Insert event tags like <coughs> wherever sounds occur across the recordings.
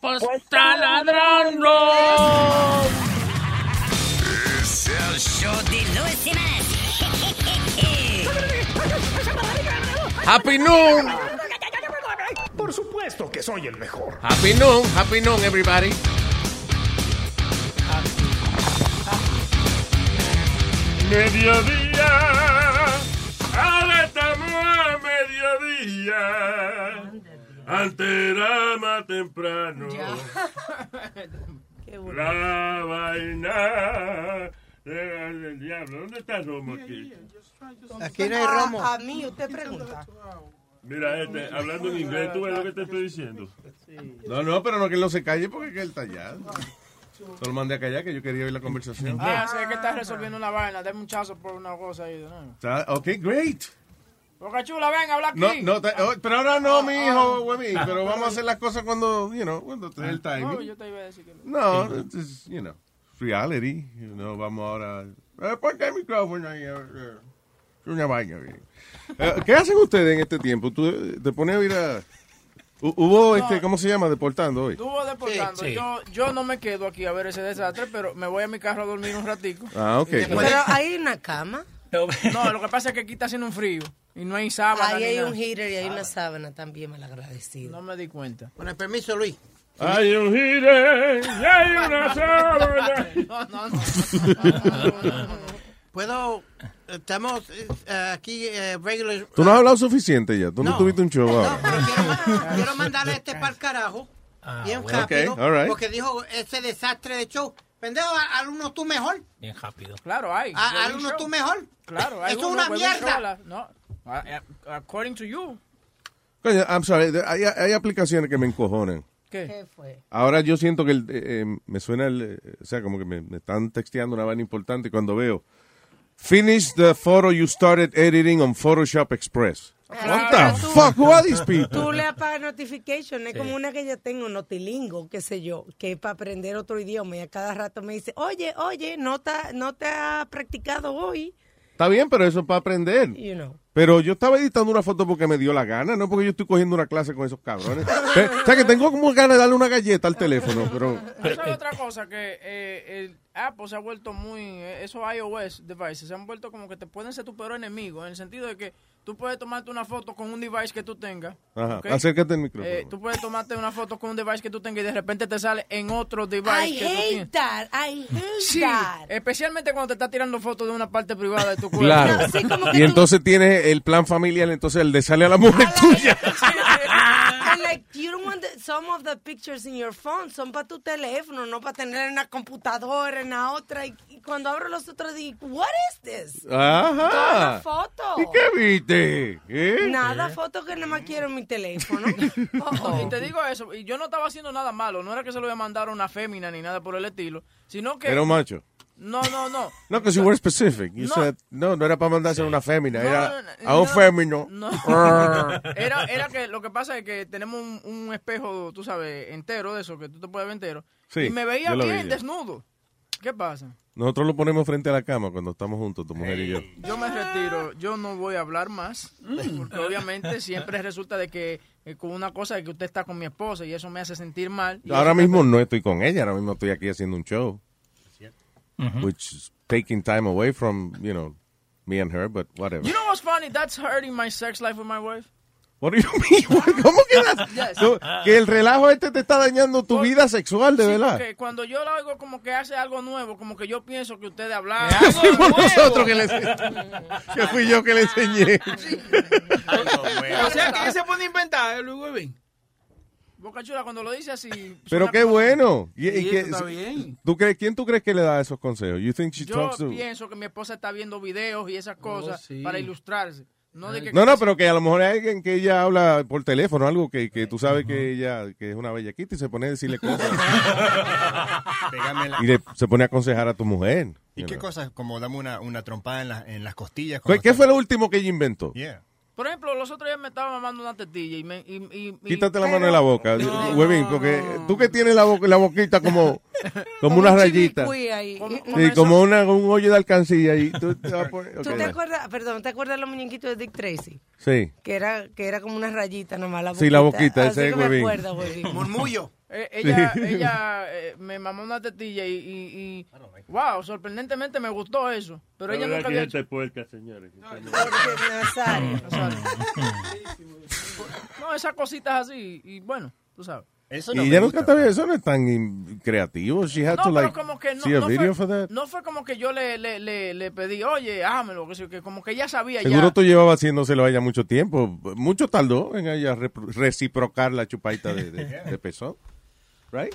Pues, está ladrando. Es el show de Luis. Happy Noon. Por supuesto que soy el mejor. Happy Noon. Happy Noon, everybody. Mediodía. Ahora estamos a mediodía. Antes era más temprano. <laughs> La vaina. del diablo. ¿Dónde está Romo aquí? Aquí no hay romo. A mí, usted pregunta. Mira, este, hablando en inglés, ¿tú ves lo que te estoy diciendo? No, no, pero no que él no se calle porque es que él está allá. No lo mandé a callar que yo quería oír la conversación. Ah, sé que estás resolviendo una vaina. Dame un chazo por una cosa ahí. ¿no? Ok, great. Boca chula, ven, habla aquí. No, no, te- oh, pero ahora no, mi hijo, güey, pero vamos a hacer las cosas cuando, you know, cuando tenga el No, timing. yo te iba a decir que No, it's just, you know, reality. You know, vamos ahora. Eh, ponte el micrófono ahí. una vaina. bien. Eh, ¿Qué hacen ustedes en este tiempo? ¿Tú eh, te pones a ir a. Hu- Hubo, este, ¿cómo se llama? Deportando hoy. Estuvo deportando. Sí, sí. Yo, yo no me quedo aquí a ver ese desastre, pero me voy a mi carro a dormir un ratico. Ah, ok. Pero hay una cama. <laughs> No, lo que pasa es que aquí está haciendo un frío y no hay sábana. Ahí hay nada. un heater y hay una sábana también malagradecida. No me di cuenta. Con el permiso, Luis. Hay un gire y hay una <laughs> sábana. No, no, no. <laughs> Puedo. Estamos eh, aquí, eh, regular. Tú no has hablado suficiente ya. Tú no, No. tuviste un show ahora. Quiero mandarle este para el carajo. bien bueno. rápido. Ok, all right. Porque dijo ese desastre de show. Pendejo, a- alumno tú mejor. Bien rápido. Claro, hay. A- Wedding alumno show. tú mejor. Claro, hay Eso es una mierda. No, according to you. Coño, I'm sorry. Hay, hay aplicaciones que me encojonan. ¿Qué? fue? Ahora yo siento que el, eh, eh, me suena el, eh, o sea, como que me, me están texteando una vaina importante cuando veo Finish the photo you started editing on Photoshop Express. What the fuck? These people? Tú le apagas notification, es Sí. como una que yo tengo, Notilingo, qué sé yo, que es para aprender otro idioma y a cada rato me dice, oye, oye, no te, no te ha practicado hoy, Está bien, pero eso es para aprender. you know. Pero yo estaba editando una foto porque me dio la gana, no porque yo estoy cogiendo una clase con esos cabrones. O sea, que tengo como ganas de darle una galleta al teléfono, pero... Esa es otra cosa que eh, el Apple se ha vuelto muy. eh, Esos iOS devices se han vuelto como que te pueden ser tu peor enemigo. En el sentido de que tú puedes tomarte una foto con un device que tú tengas. Ajá, ¿ok? acércate al micrófono. Eh, tú puedes tomarte una foto con un device que tú tengas y de repente te sale en otro device I que tú hate tienes. that, I hate <laughs> Sí, that. especialmente cuando te estás tirando fotos de una parte privada de tu <laughs> cuerpo. Claro. Y entonces tienes el plan familiar, entonces el de sale a la mujer <laughs> tuya. And like, you don't want the- some of the pictures in your phone, son para tu teléfono, no para tener en una computadora, en la otra. Y, y cuando abro los otros digo, what is this? Toda Ajá. la foto. ¿Y qué viste? ¿Eh? Nada, foto que nada más quiero en mi teléfono. <laughs> Oh, Y te digo eso, y yo no estaba haciendo nada malo, no era que se lo iba a mandar a una fémina ni nada por el estilo, sino que... Era un macho. No, no, no. No, because you were specific. You No. said, no, no era para mandarse a una fémina, No, era no, a un no, fémino. No. <laughs> <laughs> Era, era que lo que pasa es que tenemos un, un espejo, tú sabes, entero de eso, que tú te puedes ver entero. Sí, y me veía vi bien desnudo. ¿Qué pasa? Nosotros lo ponemos frente a la cama cuando estamos juntos, tu mujer y yo. Yo me retiro, yo no voy a hablar más, porque obviamente siempre resulta de que eh, con una cosa de que usted está con mi esposa y eso me hace sentir mal. Ahora mismo no estoy con ella, ahora mismo estoy aquí haciendo un show. Which is taking time away from, you know, me and her, but whatever. You know what's funny? That's hurting my sex life with my wife. What do you <laughs> mean? ¿Cómo que, la- <laughs> Yes. no, que el relajo este te está dañando tu vida sexual, de Sí, verdad? porque cuando yo lo hago como que hace algo nuevo, como que yo pienso que ustedes hablan. <laughs> Fuimos nosotros que le que fui yo que le enseñé. O sea, que él se pone a inventar, Luis Webin. Boca Chula, cuando lo dice así. Pero qué como- bueno. Y- y Sí, que- eso está bien. ¿tú crees, ¿Quién tú crees que le da esos consejos? You think she Yo talks to... pienso que mi esposa está viendo videos y esas cosas sí. para ilustrarse. No, de que- No, no, pero que a lo mejor hay alguien que ella habla por teléfono, algo que, que tú sabes que ella que es una bellaquita y se pone a decirle cosas. <laughs> Y le- se pone a aconsejar a tu mujer. ¿Y qué know. cosas? Como dame una, una trompada en, la- en las costillas. ¿Qué, qué fue lo último que ella inventó? Yeah. Por ejemplo, los otros días me estaba mamando una tetilla y me... Y, y- y- Quítate la mano de la boca, huevín, porque tú que tienes la, boca, la boquita como, <laughs> como una rayita. Ahí. Sí, como una, un hoyo de alcancía ahí. Tú te vas a poner- ¿Tú te acuerdas, perdón, te acuerdas de los muñequitos de Dick Tracy? Sí. Que era, que era como una rayita nomás la boquita. Sí, la boquita, Así ese es me huevín. acuerdo, huevín. Murmullo. Eh, ella Sí. ella eh, me mamó una tetilla y, y, y- wow, sorprendentemente me gustó eso. Pero ella La nunca había que hecho... puerca, señores. No, esas cositas así y bueno, tú sabes. Eso y ella nunca te eso no es tan creativo. She had No, to pero like como que no, see a no video fue, for that. no fue como que yo le, le, le, le pedí, oye, hámelo, que, como que ella sabía Seguro ya. tú llevabas haciéndoselo a ella mucho tiempo. Mucho tardó en ella reciprocar la chupadita de, de, de pezón. Right?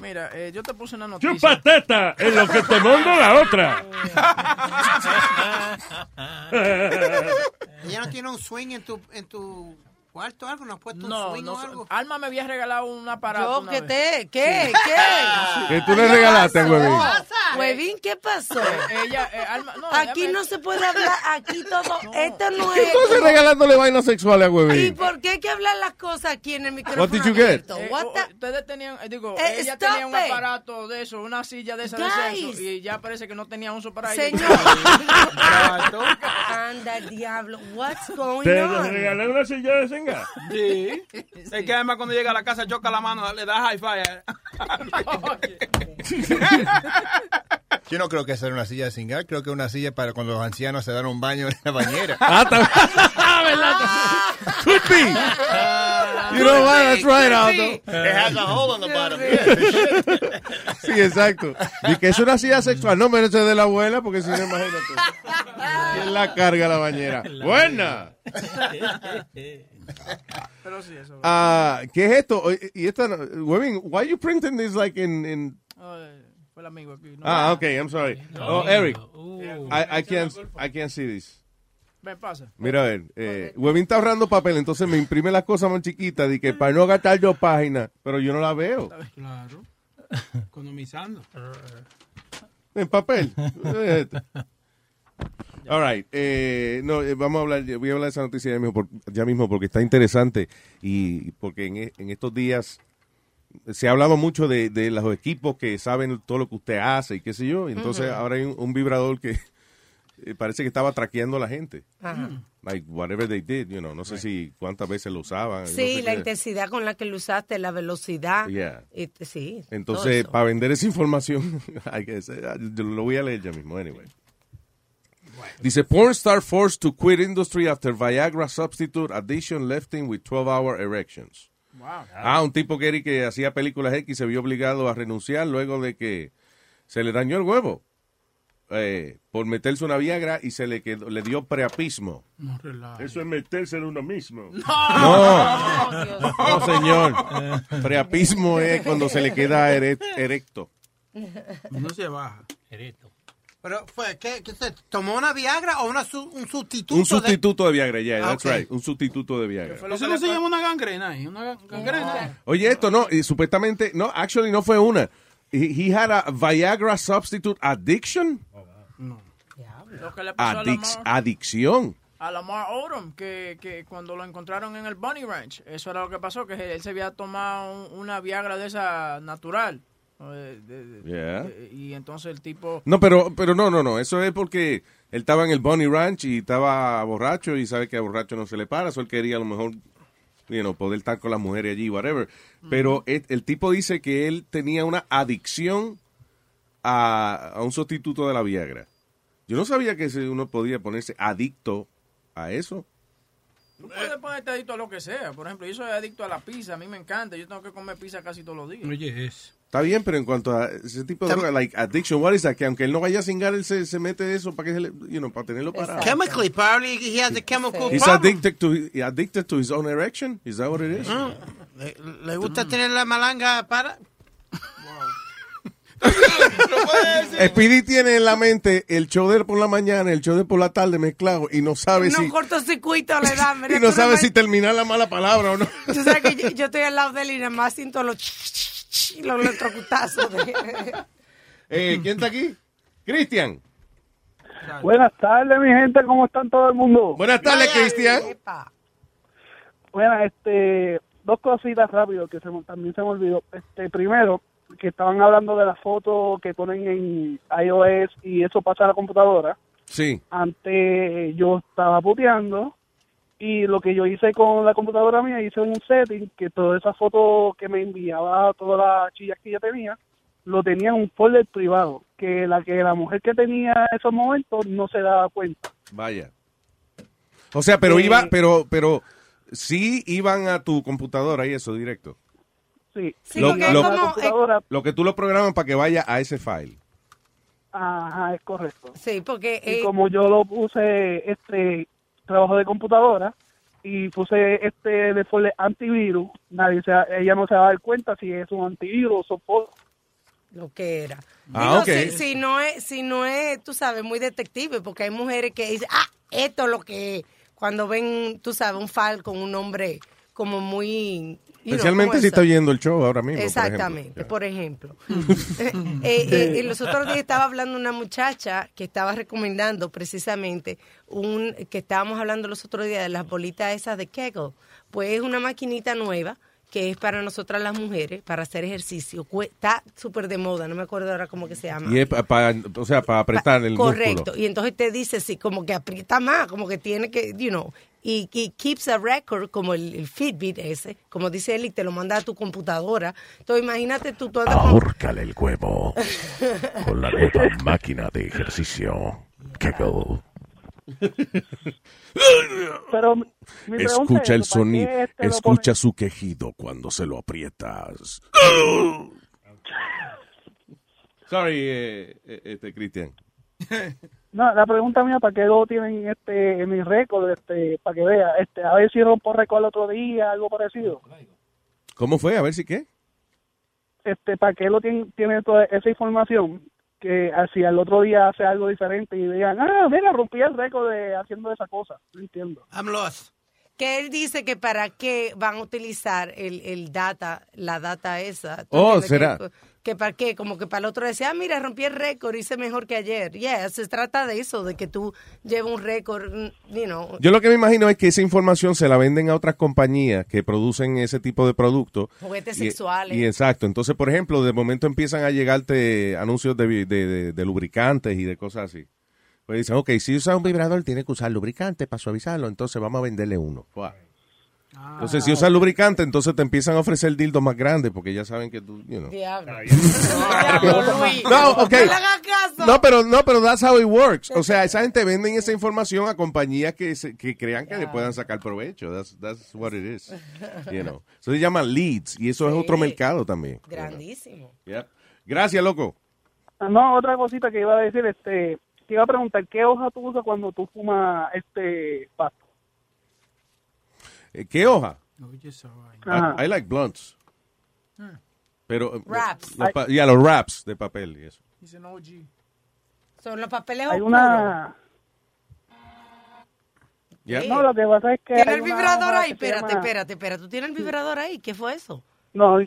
Mira, eh, yo te puse una noticia. ¡Chupa teta! En lo que te mando la otra. <laughs> <laughs> Ella no tiene un swing en tu, en tu cuarto algo, no has puesto un No, swing no, o algo. Alma me había regalado un aparato. Yo, una ¿qué te? ¿Qué? Sí. ¿Qué? <laughs> ¿Qué tú le regalaste, huevín? Huevín, ¿qué pasó? Ella, eh, Alma, no, Aquí ella me- no se puede hablar, aquí todo, esto no ¿Qué es... como- regalándole vainas sexuales a ¿Y huevín? por qué hay que hablar las cosas aquí en el micrófono What did you get? Eh, What o- the- ustedes tenían, eh, digo, Eh, ella tenía un aparato de eso, una silla de esa de Guys. sexo, y ya parece que no tenía uso para ella. Señor. <laughs> <laughs> Anda, diablo, what's going ¿Te on? regalé una silla de senga? Sí. <laughs> Es que además cuando llega a la casa choca la mano, le da high five. <laughs> Yo no creo que sea una silla de cingar, creo que es una silla para cuando los ancianos se dan un baño en la bañera. <laughs> Ah, Could be. You know what? That's right, Aldo. It has a hole in the bottom. Sí, exacto. Y que es una silla sexual. No merece de la abuela, porque si no, imagínate. ¿Quién la carga a la bañera? Buena. Pero sí, eso. Ah, ¿Qué es esto? Y esta, Webin, why you printing this like in, in Oh, eh, fue el amigo aquí. No, Ah, okay, I'm sorry. Oh, Eric, I, I can't, I can't see this. Ven, pasa. Mira a ver, eh, Webin está ahorrando papel, entonces me imprime las cosas más chiquitas de que para no gastar yo páginas, pero yo no la veo Claro. Economizando. en papel. <laughs> All right, eh, no, eh, vamos a hablar, voy a hablar de esa noticia ya mismo, por- ya mismo porque está interesante y porque en, e- en estos días se ha hablado mucho de, de los equipos que saben todo lo que usted hace y qué sé yo, entonces ahora hay un, un vibrador que <laughs> eh, parece que estaba traqueando a la gente. Ajá. Like whatever they did, you know, no sé si cuántas veces lo usaban. no Sí, sé la qué. intensidad con la que lo usaste, la velocidad. Yeah. Y- sí. Entonces, para vender esa información, <laughs> hay que yo lo voy a leer ya mismo, anyway. Dice, porn star forced to quit industry after Viagra substitute addiction left him with 12-hour erections. Wow. Ah, un tipo que, era que hacía películas X se vio obligado a renunciar luego de que se le dañó el huevo eh, por meterse una Viagra y se le quedó, le dio preapismo. No. Eso es meterse en uno mismo. No, no, <laughs> señor. Preapismo es cuando se le queda ere- erecto. No se baja. Pero fue, ¿qué, qué se tomó una Viagra o una su- un sustituto? Un de- sustituto de Viagra, yeah, Ah, that's ok. right. Un sustituto de Viagra. Eso no se llama una gangrena ahí. Una gan- gangrena. Oye, esto no, y supuestamente, no, actually no fue una. He, he had a Viagra substitute addiction. Lo que le pasó a Addic- Lamar, adicción. a Lamar Odom, que, que cuando lo encontraron en el Bunny Ranch, eso era lo que pasó, que él se había tomado un- una Viagra de esa natural. De- de- Yeah. de- y entonces el tipo... No, pero, pero no, no, no. Eso es porque él estaba en el Bunny Ranch y estaba borracho y sabe que a borracho no se le para. Eso él quería a lo mejor, you know, poder estar con las mujeres allí, whatever. Pero el, el tipo dice que él tenía una adicción a, a un sustituto de la Viagra. Yo no sabía que uno podía ponerse adicto a eso. Tú puedes ponerte adicto a lo que sea. Por ejemplo, yo soy adicto a la pizza, a mí me encanta. Yo tengo que comer pizza casi todos los días. Oye, es. Está bien, pero en cuanto a ese tipo de droga, like addiction, what is that? Que aunque él no vaya a cingar, él se, se mete eso para que se le, you know, para tenerlo parado. Chemically, probably he has a chemical He's problem. addicted to addicted to his own erection. Is that what it is? Ah, le, le gusta tener la malanga para... <laughs> Speedy tiene en la mente el show de por la mañana, el show de por la tarde mezclado y no sabe <laughs> No si cortocircuito le dan. mira, y no sabe si terminar la mala palabra o no. Tú sabes que <laughs> yo, yo estoy al lado de él y nada más siento los, los electrocutazos. De... <laughs> Eh, ¿Quién está aquí? Cristian. Buenas tardes, mi gente, ¿cómo están todo el mundo? Buenas tardes, Cristian. Bueno, este, dos cositas rápido que se me- también se me olvidó. Este, primero, que estaban hablando de las fotos que ponen en iOS y eso pasa a la computadora. Sí. Antes yo estaba puteando y lo que yo hice con la computadora mía, hice un setting que todas esas fotos que me enviaba, todas las chillas que yo tenía, lo tenía en un folder privado, que la que la mujer que tenía en esos momentos no se daba cuenta. Vaya. O sea, pero Eh, iba, pero, pero sí iban a tu computadora y eso directo. Sí, Sí, Lo- lo- como... computadora, Lo que tú lo programas para que vaya a ese file. ajá, es correcto. Sí, porque... Y eh, como yo lo puse, este, trabajo de computadora, y puse este de antivirus, nadie se, ella no se va a dar cuenta si es un antivirus o fotos. lo que era. Ah, Digo, si, si no es, si no es, tú sabes, muy detective, porque hay mujeres que dicen, ah, esto es lo que es. Cuando ven, tú sabes, un file con un nombre como muy... know, Especialmente si está oyendo el show ahora mismo. por Exactamente, ejemplo. por ejemplo. <laughs> <laughs> Eh, eh, eh, los otros días estaba hablando una muchacha que estaba recomendando precisamente un que estábamos hablando los otros días de las bolitas esas de Kegel. Pues es una maquinita nueva que es para nosotras las mujeres, para hacer ejercicio. Está súper de moda, no me acuerdo ahora cómo que se llama. Y es para, o sea, para apretar el Correcto. músculo. Y entonces te dice, sí, como que aprieta más, como que tiene que, you know, y, y keeps a record, como el, el Fitbit ese, como dice él, y te lo manda a tu computadora. Entonces imagínate tú, tú andas con- el huevo con la nueva <laughs> máquina de ejercicio. Kegel. Pero mi mi pregunta Escucha es, el ¿para qué sonido, este escucha su quejido cuando se lo aprietas. Sorry, eh, eh, este, Cristian. <laughs> No, la pregunta mía, ¿para qué lo tienen este, en mi récord? Este, para que vea, este, a ver si rompo récord el otro día, algo parecido. ¿Cómo fue? A ver si qué. Este, ¿para qué lo tienen, tiene toda esa información? Que así al otro día hace algo diferente y digan, ah, mira, rompí el récord de haciendo esa cosa. No entiendo. I'm lost. que él dice que para qué van a utilizar el, el data, la data esa. ¿Tú Oh? ¿será? Que, que para qué, como que para el otro decía, ah, mira, rompí el récord, hice mejor que ayer. Yeah, se trata de eso, de que tú lleves un récord, mm, you know. Yo lo que me imagino es que esa información se la venden a otras compañías que producen ese tipo de productos. Juguetes Y- sexuales. Y exacto. Entonces, por ejemplo, de momento empiezan a llegarte anuncios de, de, de- de lubricantes y de cosas así. Pues dicen, ok, si usa un vibrador, tiene que usar lubricante para suavizarlo, entonces vamos a venderle uno. Entonces, si usas lubricante, entonces te empiezan a ofrecer dildos más grandes porque ya saben que tú, you know. Diablo. No, ok. No pero no, pero that's how it works. O sea, esa gente venden esa información a compañías que, se- que crean que le puedan sacar provecho. That's, that's what it is. You know. Eso se llama leads y eso es otro mercado también. Grandísimo. Yep. Gracias, loco. Ah, No, otra cosita que iba a decir, este, te iba a preguntar, ¿qué hoja tú usas cuando tú fumas este pasto? ¿Qué hoja? Ajá. I, I like blunts. Pero eh, Wraps. los pa- ya, los wraps de papel y eso. Son los papeles Hay una... Ya. No, lo que pasa es que... ¿Tiene el vibrador ahí? Espérate, llama- espérate, espérate. ¿Tú tienes el vibrador ahí? ¿Qué fue eso? No,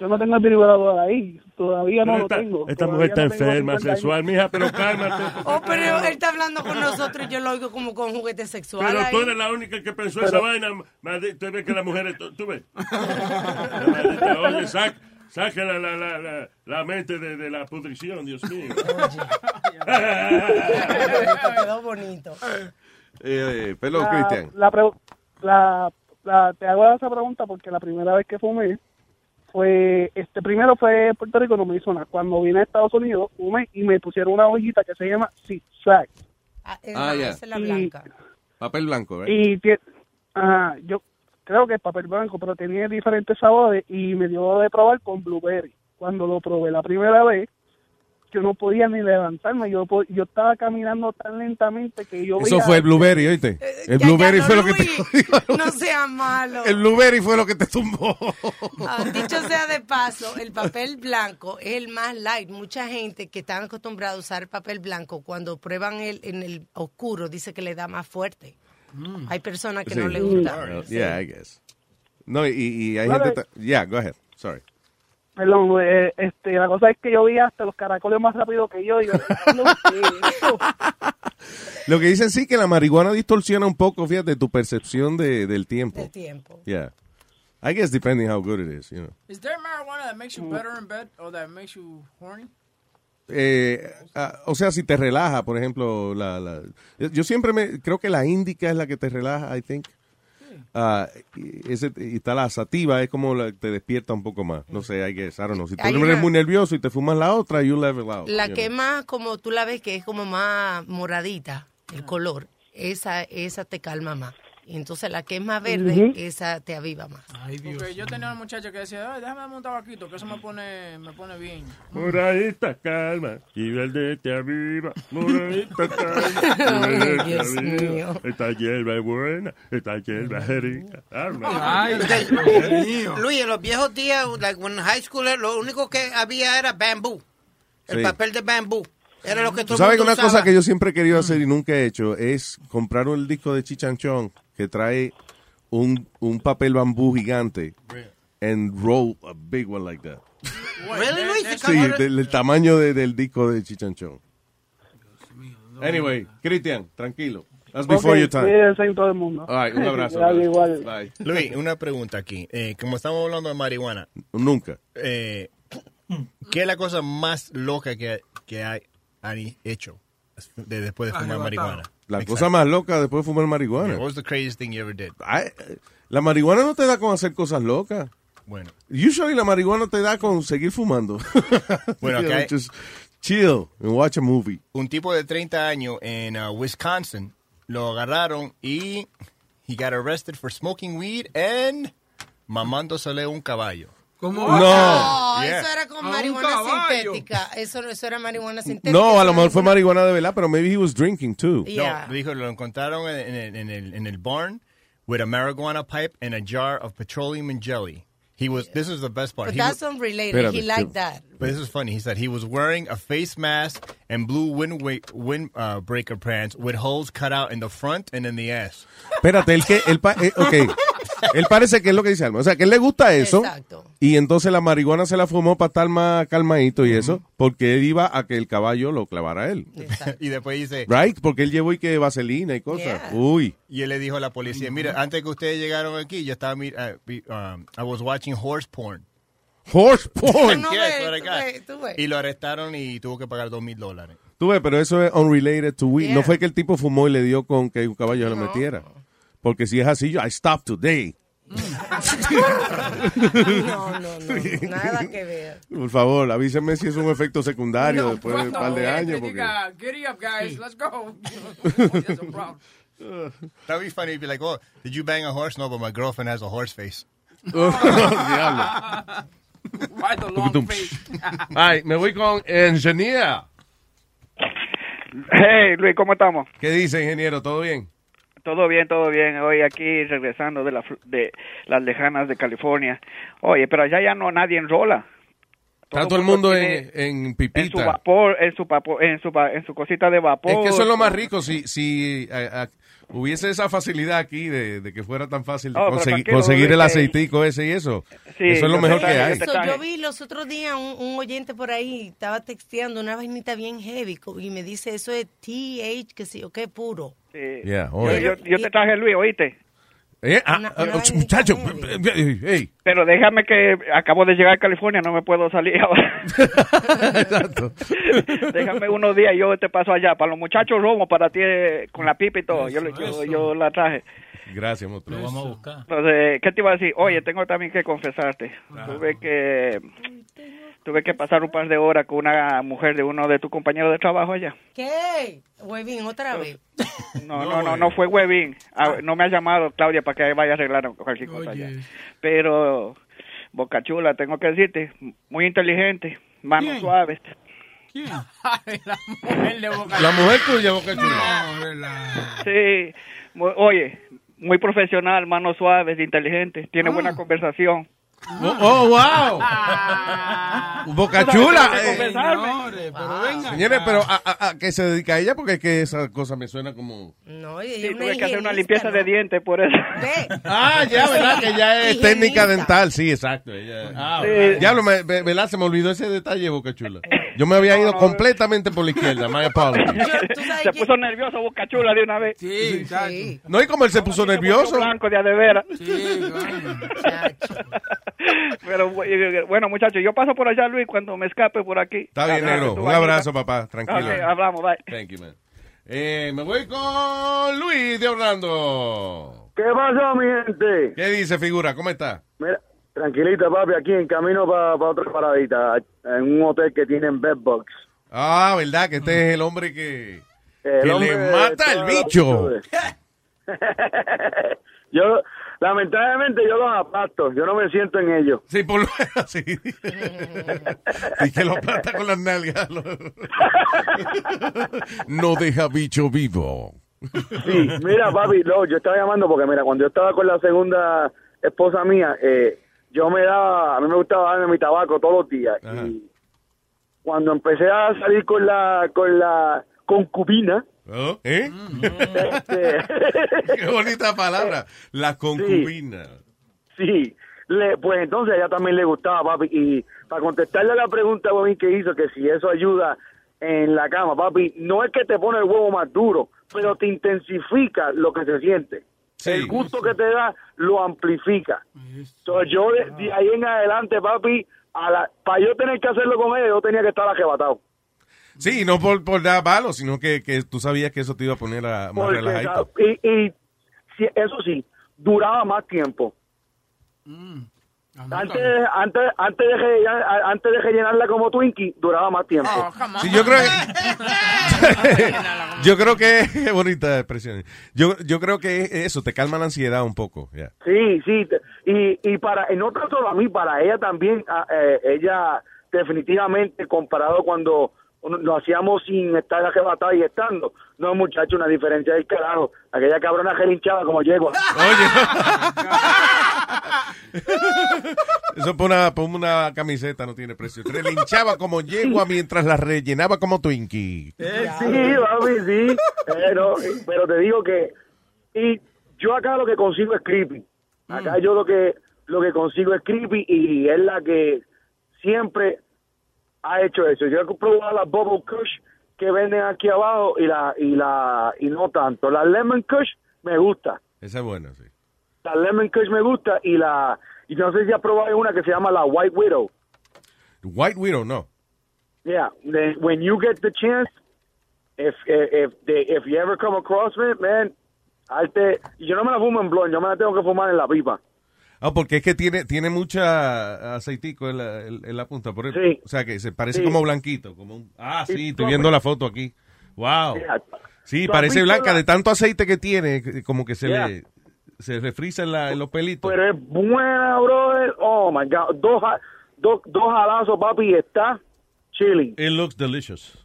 yo no tengo el vibrador ahí. Todavía no lo tengo. esta Todavía mujer está no enferma, 50 años. sexual, mija, pero <laughs> cálmate. Oh, pero él está hablando con nosotros y yo lo oigo como con juguetes sexuales. Pero tú eres la única que pensó esa vaina. maldi- Tú ves que las mujeres, tú, tú ves. Maldita, Oye, saca, saca la, la, la, la, la mente de, de la pudrición, Dios mío. Quedó bonito. Eh, perdón, La- Cristian. La, pre- la, la- te hago esa pregunta porque la primera vez que fumé fue, este primero fue Puerto Rico, no me hizo nada. Cuando vine a Estados Unidos, fumé y me pusieron una hojita que se llama Zig Zag. Ah, Ah, ya. Esa es la Y- blanca. Papel blanco, ¿verdad? Y ajá, yo creo que es papel blanco, pero tenía diferentes sabores y me dio de probar con blueberry. Cuando lo probé la primera vez, yo no podía ni levantarme. Yo, yo estaba caminando tan lentamente que yo Eso veía- fue el Blueberry, ¿oíste? El Ya, Blueberry ya, fue no, lo que te <laughs> No sea malo. El Blueberry fue lo que te tumbó. Ah, dicho sea de paso, el papel blanco es el más light. Mucha gente que está acostumbrada a usar el papel blanco, cuando prueban el en el oscuro, dice que le da más fuerte. Hay personas que no Sí. le gusta. Yeah, I guess. No, y, y hay Vale. gente... Yeah, go ahead. Sorry. Perdón, eh, este, la cosa es que yo veía hasta los caracoles más rápido que yo. Y yo no. <laughs> Lo que dicen sí que la marihuana distorsiona un poco, fíjate, tu percepción de, del tiempo. Del tiempo. Yeah. I guess depending how good it is, you know. Is there marijuana that makes you better in bed or that makes you horny? Eh, ah, o sea, si te relaja, por ejemplo, la, la- yo siempre me creo que la índica es la que te relaja, I think. Ah, y, ese- y está la sativa, es como la, te despierta un poco más. No sé, guess, I don't know. Si tú Hay eres una- muy nervioso y te fumas la otra, you level out. La que know. más, como tú la ves, que es como más moradita, el color, esa, esa te calma más. Y entonces la que es más verde, esa te aviva más. Porque yo tenía una muchacha que decía, Ay, déjame darme un tabaquito, que eso me pone, me pone bien. Moradita calma, y verde te aviva. Moradita calma, y verde <laughs> te Dios aviva. mío. Esta hierba es buena, esta hierba es rica. I don't know. Luis, en los viejos días, like when high school, lo único que había era bambú. El Sí. papel de bambú. Era lo que Tú todo sabes una cosa que yo siempre he querido hacer y nunca he hecho es comprar un disco de Chichanchón que trae un, un papel bambú gigante and roll a big one like that. Really, Luis? Sí, del, del tamaño de- del disco de Chichanchón. Anyway, Cristian, tranquilo. That's before Ok, your time. cuídense en todo el mundo. All right, un abrazo. Igual. Bye. Luis, una pregunta aquí. Eh, como estamos hablando de marihuana, Nunca. eh, ¿qué es la cosa más loca que, que hay, han hecho de- después de fumar marihuana? La cosa más loca después de fumar marihuana. What was the craziest thing you ever did? Ay, la marihuana no te da con hacer cosas locas. Bueno. Usually la marihuana te da con seguir fumando. <laughs> Bueno, <laughs> acá hay- just chill and watch a movie. Un tipo de 30 años en uh, Wisconsin lo agarraron y he got arrested for smoking weed and mamándosele un caballo. ¿Cómo? No. No, Yeah. eso era con marihuana sintética. Eso, eso era marihuana sintética. No, a lo mejor fue marihuana de verdad, pero maybe he was drinking too. Yeah. No, dijo, lo encontraron en, en el, en, el, en el barn with a marijuana pipe and a jar of petroleum and jelly. He was. This is the best part. But He that's was- unrelated. Espérate, He liked that. But this is funny. He said he was wearing a face mask and blue wind wind uh, breaker pants with holes cut out in the front and in the ass. Espérate, él que, él, pa- eh, ok. <laughs> Él parece que es lo que dice Alma. O sea, que él le gusta eso. Exacto. Y entonces la marihuana se la fumó para estar más calmadito y eso, porque él iba a que el caballo lo clavara a él. <laughs> y después dice, Right? Porque él llevó y que vaselina y cosas. Yeah. Uy. y él le dijo a la policía, mira, antes que ustedes llegaron aquí, yo estaba, mir- uh, um, I was watching horse porn. Horse <laughs> porn. No Yeah, ves, ves, ves. Y lo arrestaron y tuvo que pagar dos mil dólares. Tú ves, pero eso es unrelated to weed. Yeah. No fue que el tipo fumó y le dio con que un caballo se lo metiera. Porque si es así, yo, I stop today. No, no, no. Nada que ver. Por favor, avísenme si es un efecto secundario después de un par de años. Porque... diga, Giddy up, guys, let's go. <laughs> Problem. That'd be funny. Be like, oh, did you bang a horse? No, but my girlfriend has a horse face. <laughs> Diablo. Why the long face? <laughs> Ay, me voy con Engineer. Hey, Luis, ¿cómo estamos? ¿Qué dice, ingeniero? ¿Todo bien? Todo bien, todo bien. Hoy aquí regresando de, la, de las lejanas de California. Oye, pero allá ya no nadie enrola. Está todo el mundo en, en En su pipita. vapor, en su, papo- en su, va- en su cosita de vapor. Es que eso es lo más rico. Si, si eh, hubiese esa facilidad aquí de, de que fuera tan fácil de Oh, conseguir, conseguir el aceitico ese y eso. sí, eso es lo mejor que hay. yo te So, traje. yo vi los otros días un, un oyente por ahí, estaba texteando una vainita bien heavy y me dice, eso es TH, que sí, o qué puro. Sí. Yeah, Yo, oye. yo, yo te traje Luis, oíste. Eh, ah, ah, muchacho, eh, hey. Pero déjame que acabo de llegar a California, no me puedo salir ahora. <laughs> <laughs> Exacto. déjame unos días, yo te paso allá. Para los muchachos romo, para ti eh, con la pipa y todo. Yo, yo, yo la traje. Gracias. Lo vamos a buscar. Entonces, ¿qué te iba a decir? Oye, tengo también que confesarte. Tuve que tuve que pasar un par de horas con una mujer de uno de tus compañeros de trabajo allá. ¿Qué? Huevín, otra vez. No, no, no, no fue Webin. Ah, No me ha llamado Claudia para que vaya a arreglar cualquier cosa allá. Pero Boca Chula, tengo que decirte, muy inteligente, manos suaves. ¿Quién? <laughs> la mujer de Boca La mujer tuya, Boca Chula. Sí, oye, muy profesional, manos suaves, inteligente, tiene Ah. buena conversación. Oh, oh, wow. Boca Chula. Eh, confesarme. pero venga. Señores, pero ¿a, a, a qué se dedica ella? Porque es que esa cosa me suena como... No, y Sí, tuve que hacer una limpieza ¿no? de dientes por eso. Ah, ya, ¿verdad? Que ya es Higienista. técnica dental, sí, exacto. Ella... Ah, Sí. Diablo, me, me- ¿verdad? Se me olvidó ese detalle, Boca Chula. Yo me había ido completamente por la izquierda, my apologies. Se puso nervioso Boca Chula de una vez. Sí, Sí. No, y como él se puso nervioso. Blanco de a de veras. Pero bu- bueno, muchachos, yo paso por allá, Luis, cuando me escape por aquí. Está bien, negro. Un abrazo, papá. Tranquilo. Ok, hablamos, bye. Thank you, man. Eh, me voy con Luis de Orlando. ¿Qué pasó, mi gente? ¿Qué dice, figura? ¿Cómo está? Mira, tranquilita, papi, aquí en camino para otra paradita, en un hotel que tienen bedbugs. Ah, ¿verdad? Que este es el hombre que, El que hombre le mata las bicho. <laughs> yo, lamentablemente, yo los aplasto. Yo no me siento en ellos. Sí, por lo sí. Y que lo plata con las nalgas. no deja bicho vivo. Sí, mira, papi, no, yo estaba llamando porque, mira, cuando yo estaba con la segunda esposa mía, eh, yo me daba, a mí me gustaba darme mi tabaco todos los días. Ajá. Y cuando empecé a salir con la, con la concubina, ¿Oh? ¿Eh? este, <laughs> Qué bonita palabra. La concubina. Sí, le, pues entonces a ella también le gustaba, papi. Y para contestarle a la pregunta mami, que hizo, que si eso ayuda en la cama, papi, no es que te pone el huevo más duro, pero te intensifica lo que se siente. El gusto que te da lo amplifica. So, yo de, de ahí en adelante, papi, a la, para yo tener que hacerlo con ella, yo tenía que estar arrebatado. Sí, no por, por dar malo, sino que, que tú sabías que eso te iba a poner a, más Porque, relajadito. ¿sabes? y, y sí, eso sí, duraba más tiempo. Antes, antes, antes, de rellenar- antes de rellenarla como Twinkie, duraba más tiempo. Sí, yo creo que... <laughs> <laughs> yo creo que... Qué bonita expresión. Yo, yo creo que eso te calma la ansiedad un poco. Sí, sí. Y, y para, y no tan solo a mí, para ella también, ah, eh, ella definitivamente comparado cuando lo hacíamos sin estar arrebatado y estando. No, muchacho, una diferencia del carajo. Aquella cabrona relinchaba como yegua. <laughs> Eso por una, por una camiseta no tiene precio. Relinchaba como yegua mientras la rellenaba como Twinkie. Sí, papi, sí. Pero, pero te digo que y yo acá lo que consigo es creepy. Acá yo lo que lo que consigo es creepy y es la que siempre ha hecho eso. Yo he probado las Bubble Kush que venden aquí abajo y la y la y no tanto. La Lemon Kush me gusta. Esa es buena, sí. La Lemon Kush me gusta y la y no sé si has probado una que se llama la White Widow. White Widow, no. Yeah, then when you get the chance, if if if, they, if you ever come across it, man, arte, yo no me la fumo en blond, yo me la tengo que fumar en la pipa. Ah, porque es que tiene, tiene mucha aceitico en la, en- en la punta. Por eso, Sí. O sea, que se parece Sí. como blanquito. Como un- ah, Sí, estoy viendo visto- la foto aquí. Wow. Sí, ¿Tú has parece blanca la- de tanto aceite que tiene, como que se Yeah. le se refrisa en, la- en los pelitos. Pero es buena, brother. Oh my God, dos dos dos jalazos, papi, y está chilling. It looks delicious.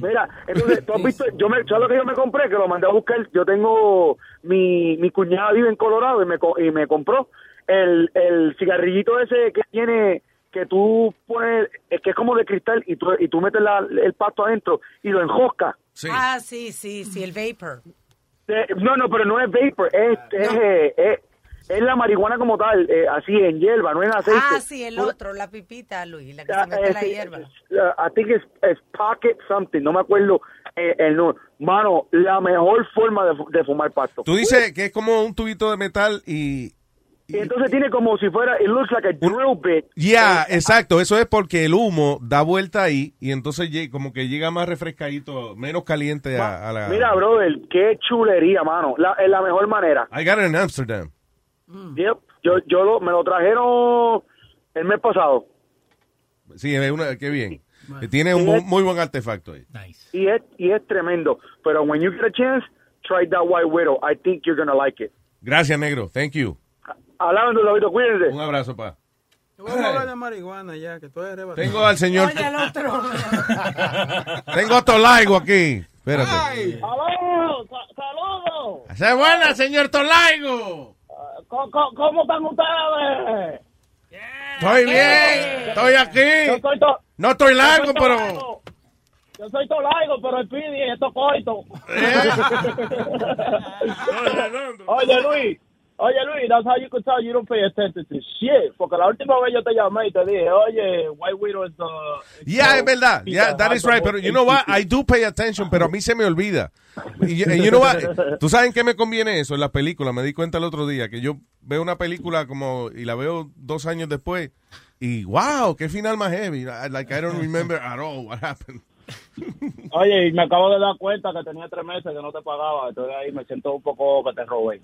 Mira, entonces, tú has <laughs> visto, yo me, ¿sabes lo que yo me compré? Que lo mandé a buscar. Yo tengo, mi, mi cuñada vive en Colorado y me, co- y me compró el, el cigarrillito ese que tiene, que tú pones, es que es como de cristal y tú, y tú metes la- el pasto adentro y lo enjoscas. Ah, sí, sí, sí, el vapor. Eh, No, no, pero no es vapor, es, es, eh, es, es la marihuana como tal, eh, así en hierba, no en aceite. Ah, sí, el otro, la pipita, Luis, la que Ah, se mete eh, la hierba. uh, I think it's, it's pocket something, no me acuerdo eh, el nombre. Mano, la mejor forma de, de fumar pasto. Tú dices que es como un tubito de metal y... Y entonces tiene como si fuera, it looks like a drill bit. Ya, exacto. Eso es porque el humo da vuelta ahí y entonces como que llega más refrescadito, menos caliente a, a la... Mira, brother, qué chulería, mano. La, es la mejor manera. I got it in Amsterdam. Yep, yo, yo lo, me lo trajeron el mes pasado. Sí, es una, qué bien. Que Tiene un bu- muy buen artefacto ahí. Y es, y es tremendo. Pero when you get a chance, try that White Widow. I think you're gonna like it. Gracias, negro. Thank you. Hablando, Lobito, cuídense. Un abrazo, pa. Vamos a hablar de marihuana ya, que tú eres. Tengo al señor. Oye, el otro. <laughs> Tengo a Tolaigo aquí. Espérate. ¡Aló! Sa- ¡Saludos! ¡Se buena, señor Tolaigo! ¿Cómo, cómo- cómo están ustedes? Estoy bien, estoy Yo aquí. No estoy largo, yo pero. Yo soy Tolaigo, pero el Pidi es coito. <laughs> Oye, Luis. Oye, Luis, that's how you can tell you don't pay attention to shit. Porque la última vez yo te llamé y te dije, oye, White Widow es the... Yeah, es verdad. Yeah, that is right. Pero you know what? I do pay attention, pero a mí se me olvida. Y you know what? <laughs> ¿Tú sabes en qué me conviene eso? En la película. Me di cuenta el otro día que yo veo una película como y la veo dos años después y wow, qué final más heavy. Like I don't remember at all what happened. <laughs> Oye, y me acabo de dar cuenta que tenía tres meses que no te pagaba. Entonces ahí me siento un poco que te robé.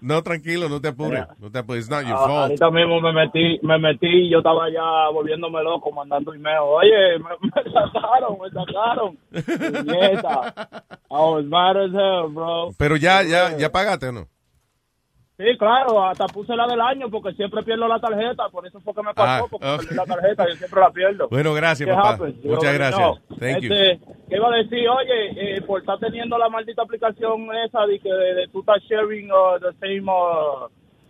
No, tranquilo, no te apures. No te apures. It's not your Ah, fault. ahorita mismo me metí, me metí, yo estaba ya volviéndome loco, mandando email. Oye, me, <laughs> me sacaron, me sacaron. <laughs> Nieta. I was mad as hell, bro. Pero ya, ya, ya pagaste no? Sí, claro, hasta puse la del año porque siempre pierdo la tarjeta, por eso fue que me pasó, Ah, porque ok. perdí la tarjeta, yo siempre la pierdo. Bueno, gracias, ¿Qué papá. happens? Muchas Yo- gracias. no, Thank you. este, ¿Qué iba a decir? Oye, eh, por estar teniendo la maldita aplicación esa de que de, de tú estás sharing uh, the same uh,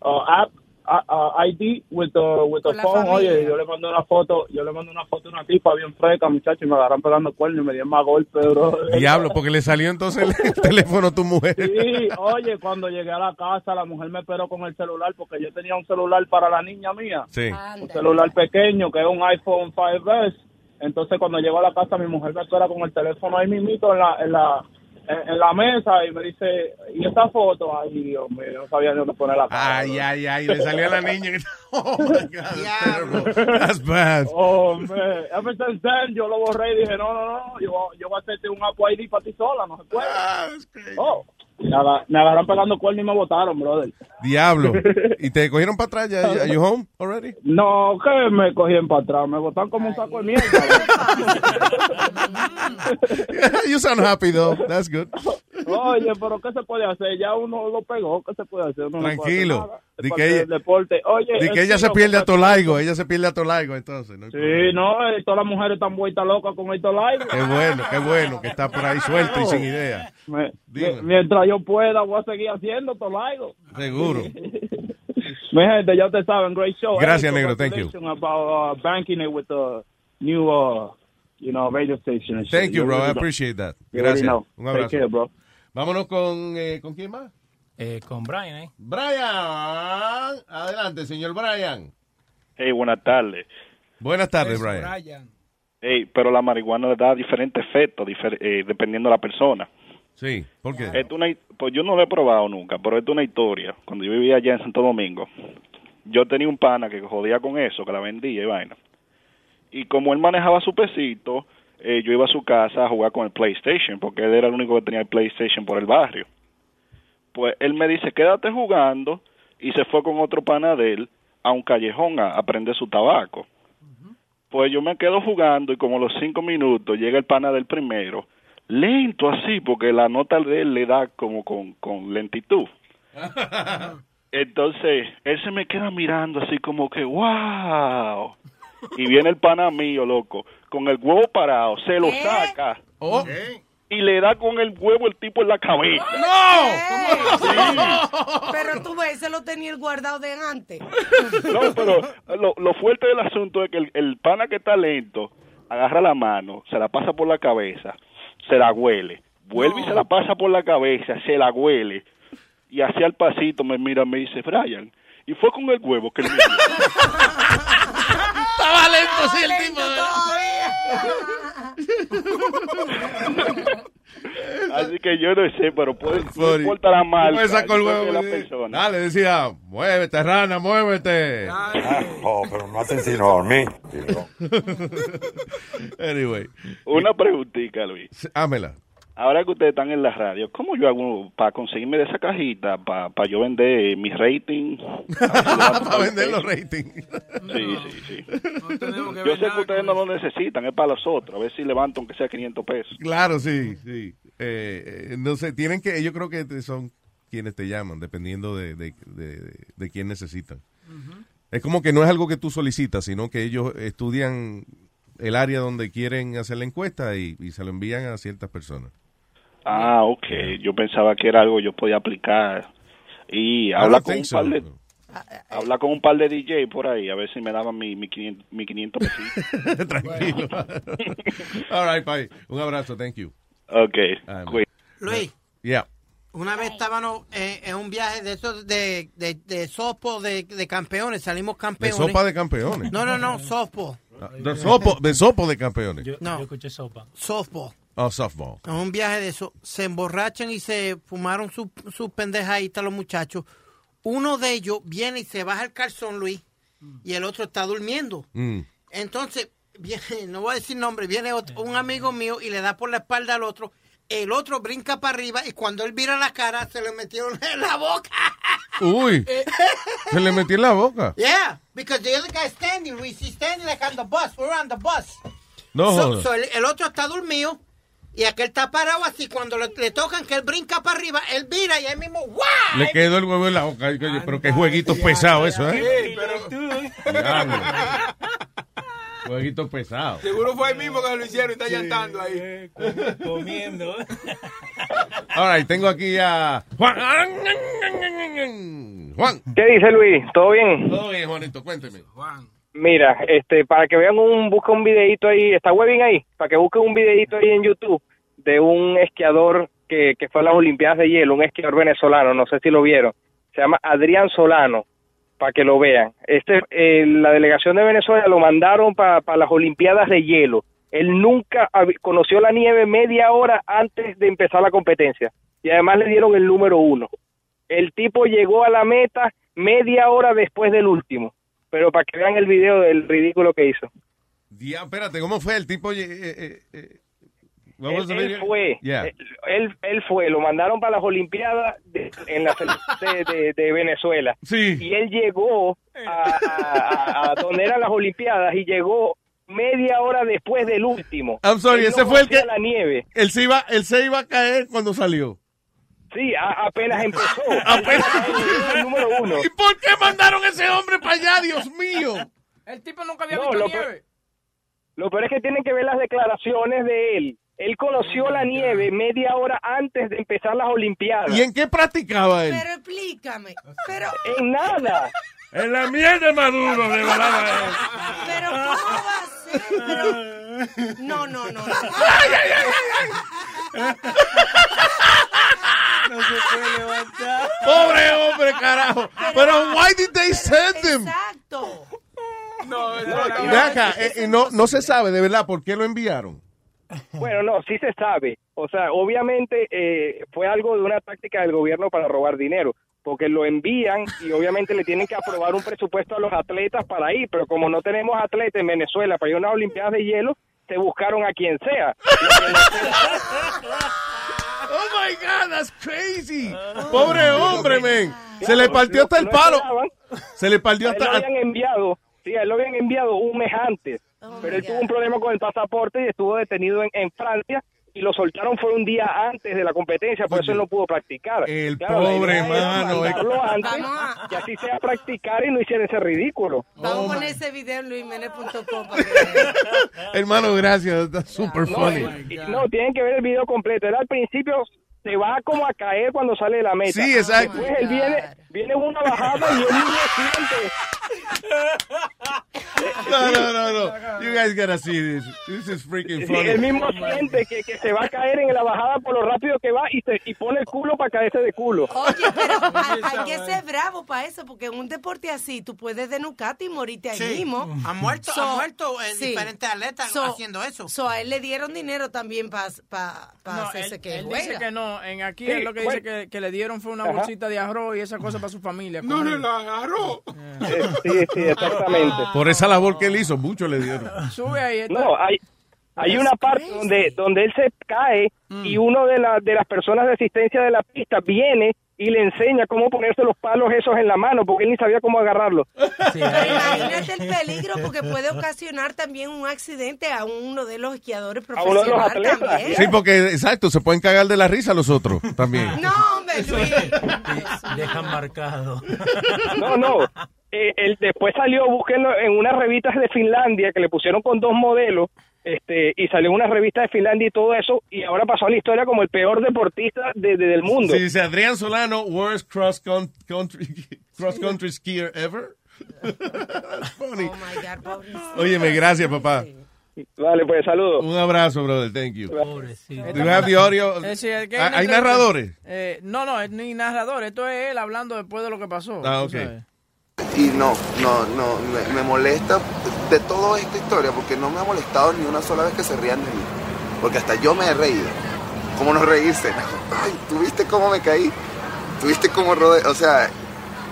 uh, app, uh, uh, ID with the, with the phone. familia. Oye, yo le mandé una foto, yo le mandé una foto a una tipa bien fresca, muchacho, y me agarran pegando cuernos y me dieron más golpes, bro. Diablo, porque le salió entonces el, el teléfono a tu mujer. Sí, oye, cuando llegué a la casa, la mujer me esperó con el celular porque yo tenía un celular para la niña mía. Sí. Un celular pequeño que es un iPhone 5S. Entonces, cuando llego a la casa, mi mujer me espera con el teléfono ahí mismito en la, en la, en, en la mesa y me dice, ¿y esa foto? Ay, Dios mío, no sabía ni dónde poner la cara. Ay, ay, ay, le salió a la niña. <laughs> Oh my God, that's. That's bad. Oh, man. Ever since then, yo lo borré y dije, no, no, no, yo, yo voy a hacerte un Apple ID para ti sola, no se puede. Oh, me, aga- me agarraron pegando cuernos y me botaron, brother. Diablo. <laughs> ¿Y te cogieron para atrás? ¿Ya, ya- you home already? No, que me cogían para atrás, me botaron como un saco de mierda. <laughs> you sound happy though. That's good. Oye, pero ¿qué se puede hacer? Ya uno lo pegó, ¿qué se puede hacer? Uno no puede hacer Tranquilo. Es Di parte que ella- del deporte. Oye, Di que es ella se pierde a Tolaigo. Ella se pierde a Tolaigo entonces. ¿no? Sí, no, eh, todas las mujeres están vueltas locas con estos likes. Qué bueno, qué bueno que está por ahí suelto y sin idea. Me- mientras yo pueda, voy a seguir haciendo Tolaigo. Seguro. <laughs> Mi gente, ya ustedes saben, great show. Gracias, Hey, negro, thank you. About uh, banking it with the new, uh, you know, radio station. and shit. Thank you, bro. I appreciate that. You Gracias. Un Take abrazo. care, bro. Vámonos con, eh, ¿con quién más? Eh, con Brian, ¿eh? Brian. Adelante, señor Brian. Hey, buenas tardes. Buenas tardes, Brian. Hey, pero la marihuana le da diferentes efectos difer- eh, dependiendo de la persona. Sí, ¿por qué? Esto una, pues yo no lo he probado nunca, pero esto es una historia. Cuando yo vivía allá en Santo Domingo, yo tenía un pana que jodía con eso, que la vendía y vaina. Y como él manejaba su pesito, eh, yo iba a su casa a jugar con el PlayStation, porque él era el único que tenía el PlayStation por el barrio. Pues él me dice, quédate jugando, y se fue con otro pana de él a un callejón a, a prender su tabaco. Pues yo me quedo jugando y como a los cinco minutos llega el pana del primero, lento así, porque la nota de él le da como con, con lentitud. <laughs> Entonces, él se me queda mirando así como que, wow. Y viene el pana mío, loco, con el huevo parado, se lo saca. Y le da con el huevo el tipo en la cabeza. Pero tú ves, se lo tenía el guardado de antes. <laughs> No, pero lo, lo fuerte del asunto es que el, el pana que está lento agarra la mano, se la pasa por la cabeza, se la huele, vuelve y se la pasa por la cabeza, se la huele, y hacia el pasito me mira, me dice, Brian, y fue con el huevo que él me dio". Estaba lento, sí, el tipo. <laughs> Así que yo no sé, pero puede, no importa la marca, creo huevo la persona. Dale, decía, muévete, rana, muévete. Oh, pero no hacen sino dormir. <laughs> Anyway, Una preguntita, Luis. hámela. Ahora que ustedes están en la radio, ¿cómo yo hago para conseguirme de esa cajita, para yo vender mi rating? <laughs> Para vender los ratings. Sí, sí, sí. Yo sé que ustedes no lo necesitan, es para los otros. A ver si levanto aunque sea 500 pesos. Claro, sí, sí. Eh, eh, no sé, tienen que, yo creo que son quienes te llaman, dependiendo de, de, de, de quién necesitan. Es como que no es algo que tú solicitas, sino que ellos estudian el área donde quieren hacer la encuesta y, y se lo envían a ciertas personas. Ah, ok. Yo pensaba que era algo que yo podía aplicar. Y I habla don't con un par so. de... Habla con un par de DJ por ahí, a ver si me daban mi, mi, 500, mi 500 pesitos. <laughs> Tranquilo. <laughs> All right, bye. Un abrazo, thank you. Ok. Um, Luis, Yeah. una vez estábamos en, en un viaje de esos de, de, de softball de, de campeones, salimos De campeones. sopa de campeones. No, no, no, softball. Ah, De sopo, de sopo de campeones. no. escuché sopa. Softball. Oh, softball. Un viaje de eso, se emborrachan y se fumaron sus su pendejaditas los muchachos. Uno de ellos viene y se baja el calzón, Luis, y el otro está durmiendo. Mm. Entonces, viene, <laughs> no voy a decir nombre, viene otro- un amigo mío y le da por la espalda al otro. El otro brinca para arriba y cuando él vira la cara, se le metieron <laughs> en la boca. Uy, <laughs> se le metió en la boca. Yeah, because the other guy's standing, Luis. He's standing like on the bus. We're on the bus. No so el, el otro está dormido y aquel está parado así. Cuando le, le tocan que él brinca para arriba, él vira y él mismo, ¡guau! Le quedó el huevo en la boca. Pero qué jueguito pesado eso, ¿eh? Diablo. Jueguito pesado. Seguro fue el mismo que lo hicieron y está llantando ahí. Comiendo. <laughs> All right, tengo aquí a Juan. Juan. ¿Qué dice Luis? ¿Todo bien? Todo bien, Juanito, cuénteme. Mira, este, para que vean un, busca un videito ahí, está Webin ahí, para que busquen un videito ahí en YouTube de un esquiador que, que fue a las Olimpiadas de Hielo, un esquiador venezolano, no sé si lo vieron, se llama Adrián Solano, para que lo vean. Este, eh, la delegación de Venezuela lo mandaron para las Olimpiadas de Hielo. Él nunca conoció la nieve media hora antes de empezar la competencia y además le dieron el número uno. El tipo llegó a la meta media hora después del último. Pero para que vean el video del ridículo que hizo. Dia- espérate, ¿cómo fue el tipo? eh, eh, eh, Él, fue, Yeah. él, él, fue, lo mandaron para las Olimpiadas de- en la selección de, de- de Venezuela. Sí. Y él llegó a, a- a- donde eran las Olimpiadas y llegó media hora después del último. I'm sorry, Él ese no fue el que- la nieve. Él se iba, él se iba a caer cuando salió. Sí, a- apenas empezó. <laughs> Apenas. el número uno. ¿Y por qué mandaron ese hombre para allá, Dios mío? El tipo nunca había No, visto lo nieve. Lo peor es que tienen que ver las declaraciones de él. Él conoció la nieve media hora antes de empezar las Olimpiadas. ¿Y en qué practicaba él? Pero explícame. Pero, En nada. En la mierda de Maduro le volaba él. pero ¿cómo va a ser? Pero, no, no, no. no. No se puede levantar. Pobre hombre, carajo. Pero why did they send him? Exacto. No, Ve acá, eh, no, no se sabe de verdad por qué lo enviaron. Bueno, no, sí se sabe. O sea, obviamente eh, fue algo de una táctica del gobierno para robar dinero, porque lo envían y obviamente le tienen que aprobar un presupuesto a los atletas para ir, pero como no tenemos atletas en Venezuela para ir a unas Olimpiadas de hielo, se buscaron a quien sea. <laughs> Oh my God, that's crazy. Pobre hombre, men. Se le partió hasta el palo. Se le partió A él lo hasta. habían enviado, sí, a él lo habían enviado un mes antes, pero él tuvo un problema con el pasaporte y estuvo detenido en, en Francia y lo soltaron fue un día antes de la competencia, por eso él no pudo practicar. El Claro, pobre era mano, eh. mandarlo antes, a- así sea practicar y no hiciera ese ridículo. Vamos a poner ese video en vean. <laughs> Hermano, gracias. That's super No, funny. no, tienen que ver el video completo. Él al principio se va como a caer cuando sale de la meta. Sí, exacto. Después él viene, viene una bajada y él mismo siente. <laughs> No, no, no, no. You guys gotta see this. This is freaking Sí, funny. él mismo siente que, que se va a caer en la bajada por lo rápido que va y, se, y pone el culo para caerse de culo. Oye, pero <laughs> hay, que ser bravo para eso, porque en un deporte así tú puedes denucarte y morirte ahí Sí. mismo. Han muerto, So, han muerto eh, sí. diferentes atletas So- haciendo eso. So, a él le dieron dinero también para pa, pa No, hacerse él, que él juega. dice que no. En aquí Sí, es lo que bueno. dice que, que le dieron fue una Ajá. bolsita de arroz y esa cosa para su familia. No le la agarró. Eh, Sí, sí, exactamente. Por esa labor que él hizo, mucho le dieron. Sube ahí. está. No, hay, hay una parte donde, donde él se cae y uno de, la, de las personas de asistencia de la pista viene y le enseña cómo ponerse los palos esos en la mano, porque él ni sabía cómo agarrarlo. Pero <laughs> imagínate el peligro porque puede ocasionar también un accidente a uno de los esquiadores uno de los profesionales atletas, también. Sí, porque, exacto, se pueden cagar de la risa los otros también. No, hombre, Luis. Dejan marcado. No, no. eh, él después salió, búsquenlo en unas revistas de Finlandia que le pusieron con dos modelos, este, y salió en una revista de Finlandia y todo eso, y ahora pasó a la historia como el peor deportista de- de- del mundo. Sí, dice Adrián Solano, worst cross country, cross country skier ever. That's <laughs> funny. Óyeme, gracias, papá. Vale, pues saludos. Un abrazo, brother. Thank you. Pobrecito. Do you have the audio? Eh, sí, Ah, ¿Hay entrevista- narradores? Eh, no, no, es ni narrador. Esto es él hablando después de lo que pasó. Ah, ok. sabes. Y no, no, no, me, me molesta de toda esta historia porque no me ha molestado ni una sola vez que se rían de mí. Porque hasta yo me he reído. ¿Cómo no reírse? <laughs> Ay, ¿tú viste cómo me caí? ¿Tú viste cómo rodé? O sea,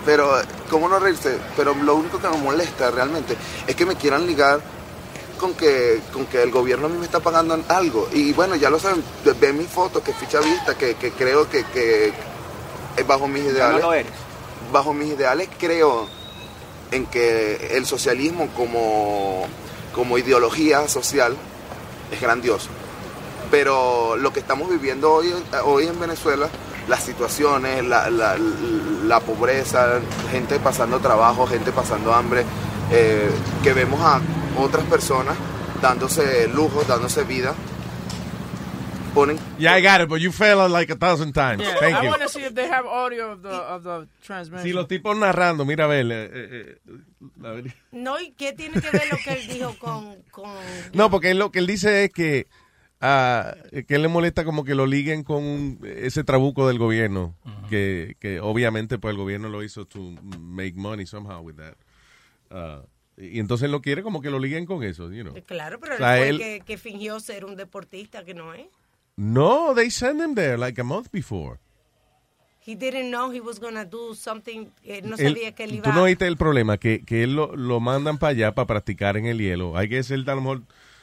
pero, ¿cómo no reírse? Pero lo único que me molesta realmente es que me quieran ligar con que, con que el gobierno a mí me está pagando algo. Y bueno, ya lo saben, ven mis fotos, que ficha vista, que, que creo que, que eh, bajo mis ideales. no lo eres. Bajo mis ideales creo en que el socialismo como, como ideología social es grandioso. Pero lo que estamos viviendo hoy, hoy en Venezuela, las situaciones, la, la- la pobreza, gente pasando trabajo, gente pasando hambre, eh, que vemos a otras personas dándose lujos, dándose vida, ponen... Yeah, I got it, but you failed like a thousand times. Yeah, Thank I you. want to see if they have audio of the, of the transmission. Si los tipos narrando, mira a ver. eh, eh, eh. <laughs> No, ¿y qué tiene que ver lo que él dijo con... con... No, porque lo que él dice es que ah, que le molesta como que lo liguen con ese trabuco del gobierno, que, que obviamente pues el gobierno lo hizo to make money somehow with that. Ah, y entonces él lo quiere como que lo liguen con eso, you know. Claro, pero O él sea, él- que, que fingió ser un deportista que no es. No, they sent him there like a month before. He didn't know he was gonna do something. eh, no Él- sabía que él iba Tú no oíste el problema, que, que él lo, lo mandan para allá para practicar en el hielo. Hay que ser, a lo mejor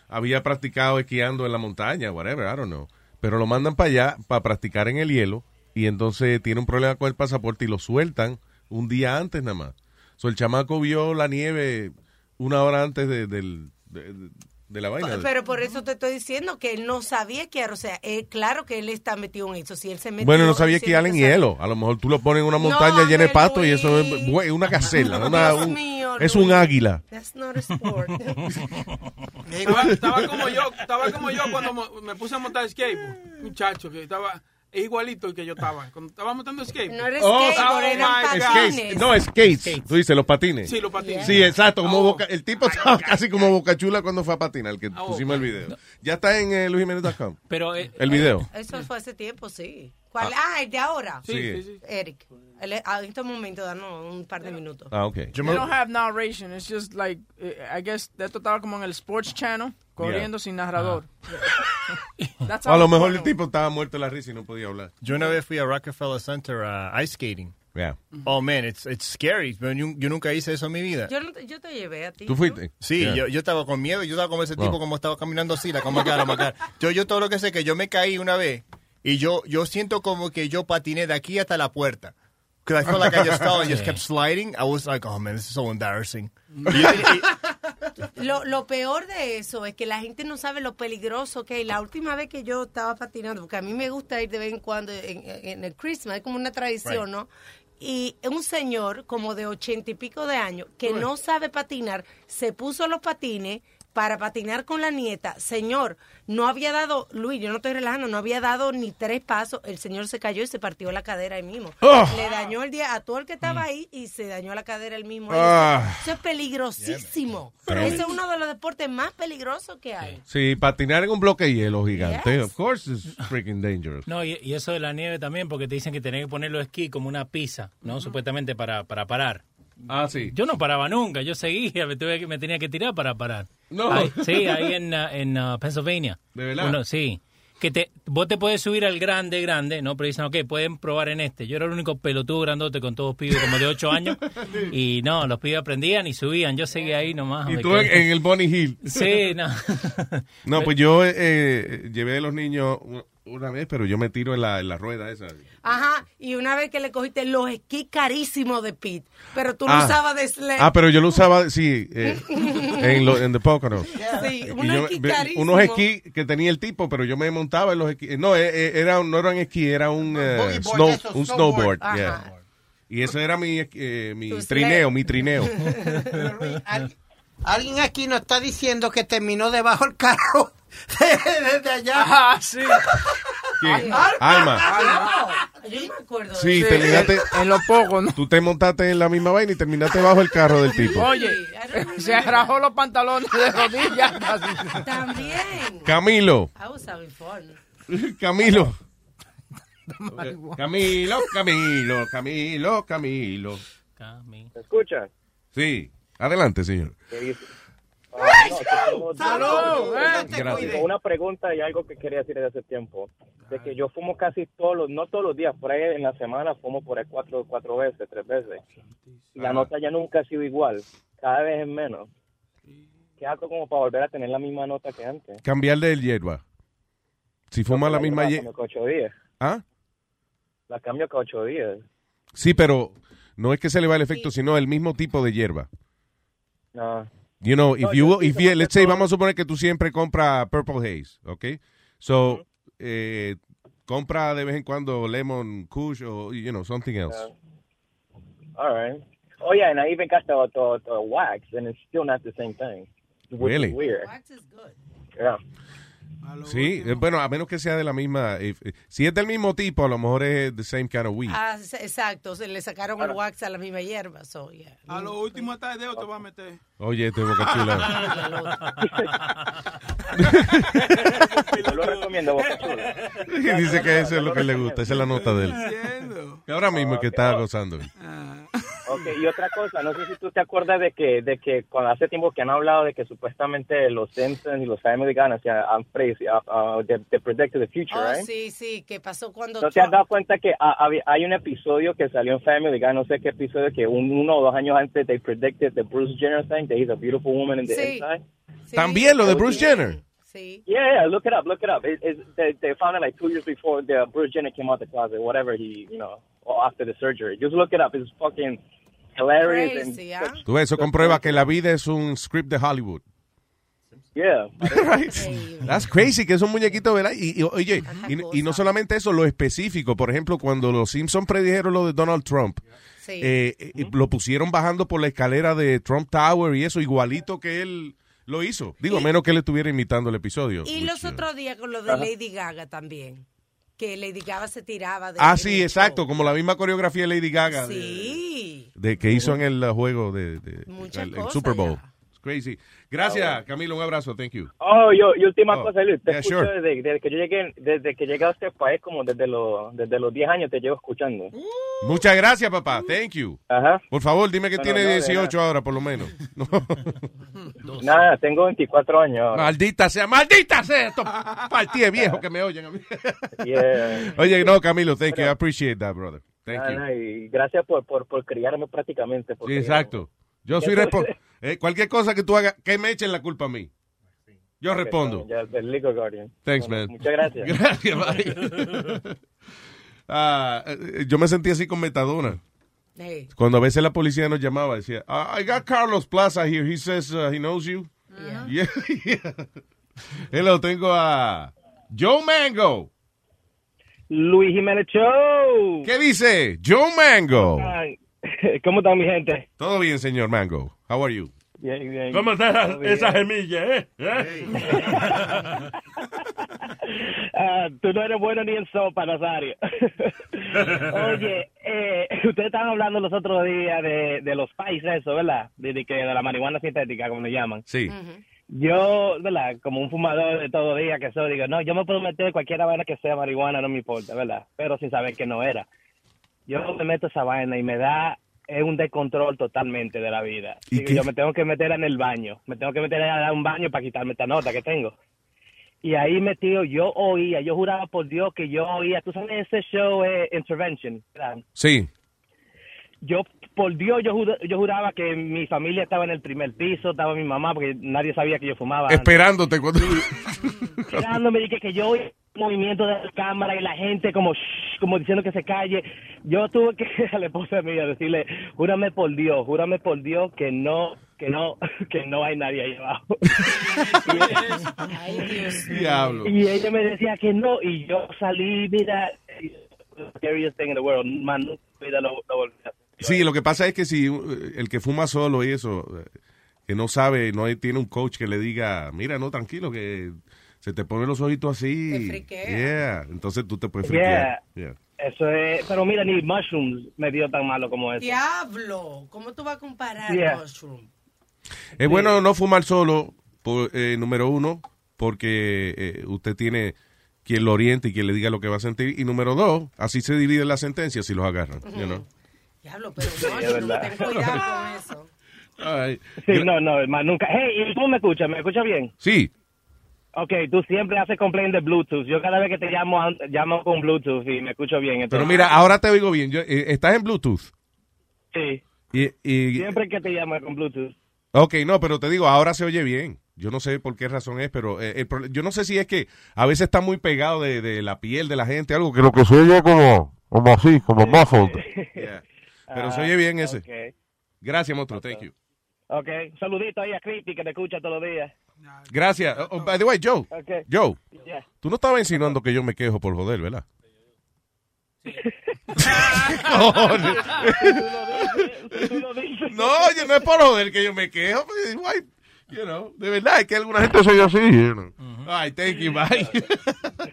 había practicado esquiando en la montaña, whatever, I don't know. Pero lo mandan para allá para practicar en el hielo y entonces tiene un problema con el pasaporte y lo sueltan un día antes nada más. So, el chamaco vio la nieve una hora antes de, del- de- de- de la vaina. Pero por eso te estoy diciendo que él no sabía que o sea, eh, claro que él está metido en eso. Si él se metió, Bueno, no sabía que diciendo en que sabe- hielo. A lo mejor tú lo pones en una montaña llena de pasto y eso es una gacela. una- Dios un- mío, es un Luis. águila. That's not a sport. <laughs> Estaba, estaba como yo, estaba como yo cuando me puse a montar skate, muchacho, que estaba es igualito que yo estaba. Cuando estaba montando skate. No era Oh, eran my God. Skates. No, skates. Tú dices, los patines. Sí, los patines. Sí, exacto. Como Oh. Boca- el tipo estaba casi como Boca Chula cuando fue a patinar, el que Oh, pusimos el video. Ya está en eh, luisjimenez.com. Pero eh, el video. Eso fue hace tiempo, sí. ¿Cuál? Ah, el de ahora. Sí, sí, sí. Eric, ah, en este momento, danos un par de minutos. Ah, ok. They don't have narration. It's just like, eh, I guess, esto estaba como en el Sports Channel, corriendo sin narrador. <laughs> That's A lo mejor el tipo estaba muerto de la risa y no podía hablar. Yo una vez fui a Rockefeller Center uh, ice skating. Yeah. Oh man, it's it's scary. pero Yo, yo nunca hice eso en mi vida. Yo, yo te llevé a ti. ¿Tú fuiste? Sí, Yeah. yo, yo estaba con miedo. Yo estaba como ese No. tipo como estaba caminando así, la como cara, la cara. Yo, yo todo lo que sé que yo me caí una vez y yo, yo siento como que yo patiné de aquí hasta la puerta. Because I felt like I just fell and just <laughs> kept sliding. I was like, oh man, this is so embarrassing. <laughs> Lo, lo peor de eso es que la gente no sabe lo peligroso que es. La última vez que yo estaba patinando, porque a mí me gusta ir de vez en cuando en, en el Christmas, es como una tradición, Right. ¿no? Y un señor como de ochenta y pico de años que no sabe patinar, se puso los patines para patinar con la nieta. Señor, no había dado, Luis, yo no estoy relajando, no había dado ni tres pasos. El señor se cayó y se partió la cadera ahí mismo. Oh. Le dañó el día a todo el que estaba ahí y se dañó la cadera el mismo. Ah. Eso es peligrosísimo. Ese es uno de los deportes más peligrosos que hay. Sí, patinar en un bloque de hielo gigante. Yes. Of course it's freaking dangerous. No, y, y eso de la nieve también, porque te dicen que tenés que poner los esquí como una pizza, ¿no? Supuestamente para, para parar. Ah, sí. Yo no paraba nunca, yo seguía, me, tuve me tenía que tirar para parar. No. Ahí- sí, ahí en, uh, en uh, Pennsylvania. ¿De verdad? Uno- sí. Que te, vos te puedes subir al grande, grande, ¿no? Pero dicen, ok, pueden probar en este. Yo era el único pelotudo grandote con todos pibes como de 8 años. <laughs> Y no, los pibes aprendían y subían. Yo seguía ahí nomás. Y tú en, en el Bonnie Hill. Sí, no. <laughs> No, pues yo eh, llevé a los niños una vez, pero yo me tiro en la, en la rueda esa. Ajá, y una vez que le cogiste los esquís carísimos de Pete, pero tú lo Ah. usabas de sled. Ah, pero yo lo usaba, sí, eh, <laughs> en, lo, en The Poconos. Sí, unos yo- esquís ve- carísimos. unos esquí que tenía el tipo, pero yo me montaba en los esquí. No, eh, eh, era, no era un esquí, era un, eh, board snow, de esos, un snowboard. snowboard. Ajá. yeah. Y eso era mi, eh, mi trineo, sled. mi trineo. <laughs> Alguien aquí nos está diciendo que terminó debajo del carro <laughs> desde allá. Ah, sí. ¿Quién? Alma. Yo me acuerdo. Sí, Sí, terminaste. en- en lo poco, ¿no? Tú te montaste en la misma vaina y terminaste bajo el carro del tipo. Oye, se rajó los pantalones de rodillas. También. Camilo. <laughs> Camilo. Camilo, Camilo, Camilo, Camilo. ¿Me escuchan? Sí, adelante, señor. Una pregunta y algo que quería decir desde hace tiempo. De que yo fumo casi todos los, no todos los días, por ahí en la semana fumo por ahí cuatro, cuatro veces, tres veces. Y la nota ya nunca ha sido igual, cada vez es menos. ¿Qué hago como para volver a tener la misma nota que antes? Cambiar de hierba. Si fuma la misma La hierba. ocho días. ¿Ah? La cambio cada ocho días. Sí, pero no es que se le va el efecto, sino el mismo tipo de hierba. No. You know, if No, you, yo if you- let's say, vamos a suponer que tú siempre compras Purple Haze, ¿ok? So, eh, compra de vez en cuando Lemon Kush o, you know, something else. All right. Oh yeah, and I even got the, the, the wax, and it's still not the same thing. Which is Really? weird. Yeah. Sí, eh, bueno, a menos que sea de la misma, if- eh, si es del mismo tipo, a lo mejor es the same kind of weed. Ah, exacto, se le sacaron el wax a la misma hierba. So, yeah. A lo último hasta el dedo te va a meter. Oye, este boca chula. <laughs> Yo lo recomiendo, Boca Chula. <laughs> Dice que eso es lo que le gusta, esa es la nota de él. Que ahora mismo es que está gozando. Ok, y otra cosa, no sé si tú te acuerdas de que, de que cuando hace tiempo que han hablado de que supuestamente los Simpsons y los Family Guy se han predict, uh, uh, they predicted the future, Oh, right? sí, sí, que pasó cuando... ¿No te has Trump- dado cuenta que había- hay un episodio que salió en Family Guy, no sé qué episodio, que un, uno o dos años antes they predicted the Bruce Jenner thing, that he's a beautiful woman in the Sí. inside? También lo de Bruce Jenner. Sí. Yeah, yeah, look it up, look it up. It, it, they, they found it like two years before the Bruce Jenner came out the closet, whatever he, you know, or after the surgery. Just look it up. It's fucking hilarious. Crazy, and ¿ah? Tú eso comprueba que la vida es un script de Hollywood. Yeah. <laughs> That's crazy, que es un muñequito, ¿verdad? Y, y, oye, y, y no solamente eso, lo específico. Por ejemplo, cuando los Simpsons predijeron lo de Donald Trump, Sí. eh, eh, lo pusieron bajando por la escalera de Trump Tower y eso, igualito que él lo hizo. Digo, a menos que él estuviera imitando el episodio. Y los otros días con lo de Lady Gaga también. Que Lady Gaga se tiraba de... Ah, sí, exacto, como la misma coreografía de Lady Gaga. de- Sí. De, que hizo en el uh, juego de, de- Muchas el, el Super Bowl. ya. Crazy. Gracias, Camilo, un abrazo. Thank you. Oh, yo, y última Oh, cosa, Luis, te yeah, escucho sure. desde, desde que yo llegué, desde que llegué a este país, como desde los, desde los 10 años te llevo escuchando. Muchas gracias, papá. Thank you. Ajá. Por favor, dime que No, tiene no, no, de 18 ahora, por lo menos. <laughs> No. <laughs> Nada, tengo 24 años ahora. Maldita sea, maldita sea. Estos partidos viejos que me oyen a mí. <laughs> Yeah. Oye, no, Camilo, thank you. I appreciate that, brother. Thank Nada, you. y gracias por, por, por criarme prácticamente. Sí, exacto. Yo soy responsable. cualquier cosa que tú hagas, que me echen la culpa a mí. Yo respondo. bueno, ya, el Legal Guardian. Thanks, Bueno, man. Muchas gracias. Gracias, bye. <laughs> Ah, eh, yo me sentí así con Metadona. Hey. Cuando a veces la policía nos llamaba, decía, "Ah, I got Carlos Plaza here. He says uh, he knows you. Yeah. <laughs> yeah. Hello, tengo a Joe Mango. Luis Jiménez Show. ¿Qué dice? Joe Mango. <laughs> ¿Cómo está mi gente? Todo bien, señor Mango. How are you? Bien, bien. ¿Cómo está esa, semilla, eh? ¿Eh? <laughs> Ah, tú no eres bueno ni en sopa, Nazario. <laughs> Oye, eh, ustedes estaban hablando los otros días de, de los países, eso, ¿verdad? De, de que de la marihuana sintética, como le llaman. Sí. Yo, ¿verdad? Como un fumador de todo día que soy, digo, no, yo me puedo meter cualquier vaina que sea marihuana, no me importa, ¿verdad? Pero sin saber que no era. Yo me meto esa vaina y me da es un descontrol totalmente de la vida. ¿Y yo me tengo que meter en el baño, me tengo que meter a dar un baño para quitarme esta nota que tengo. Y ahí metido, yo oía, yo juraba por Dios que yo oía, tú sabes, ese show es Intervention, ¿verdad? Sí. yo por Dios yo, yo juraba que mi familia estaba en el primer piso, estaba mi mamá porque nadie sabía que yo fumaba. antes. Esperándote cuando... Esperándome dije que yo oía movimiento de la cámara y la gente como shh, como diciendo que se calle. Yo tuve que <laughs> a la esposa mía decirle, júrame por Dios, júrame por Dios que no que no <laughs> que no hay nadie ahí abajo. <laughs> Diablo. Y ella me decía que no y yo salí, mira, the scariest thing in the world, man, nunca en mi vida lo, lo volví a hacer. Sí, lo que pasa es que si eh, el que fuma solo y eso, eh, que no sabe, no hay- tiene un coach que le diga, mira, no, tranquilo, que se te ponen los ojitos así. Te friquea. Yeah, entonces tú te puedes Yeah. friquear. Yeah. Eso es, pero mira, ni mushrooms me dio tan malo como eso. Diablo, ¿cómo tú vas a comparar Yeah. mushroom? Es bueno no fumar solo, por, eh, número uno, porque eh, usted tiene quien lo oriente y quien le diga lo que va a sentir. Y número dos, así se divide la sentencia si los agarran. you know. Diablo, pero mushroom, verdad. ten cuidado con eso. <laughs> Ay. Sí, no, no, más nunca. Hey, ¿y tú me escuchas? ¿Me escuchas bien? Sí, Ok, tú siempre haces complaint de Bluetooth. Yo cada vez que te llamo, llamo con Bluetooth y me escucho bien. pero entonces- mira, ahora te oigo bien. Yo, eh, ¿Estás en Bluetooth? Sí, Y, y- siempre que te llamo con Bluetooth. Ok, no, pero te digo, ahora se oye bien. Yo no sé por qué razón es, pero eh, el yo no sé si es que a veces está muy pegado de, de la piel de la gente, algo que lo que se oye como, como así, como muffled. <laughs> Yeah. <laughs> Pero se oye bien ese. Ok. Gracias, monstruo. Thank you. Ok, un saludito ahí a Cristi que te escucha todos los días. Gracias. Oh, oh, by the way, Joe. Ok. Joe, Yeah. tú no estabas insinuando que yo me quejo por joder, ¿verdad? <laughs> No, yo no es por joder que yo me quejo. guay, You know, de verdad, es que alguna gente soy así. You know. Ay, thank you, bye.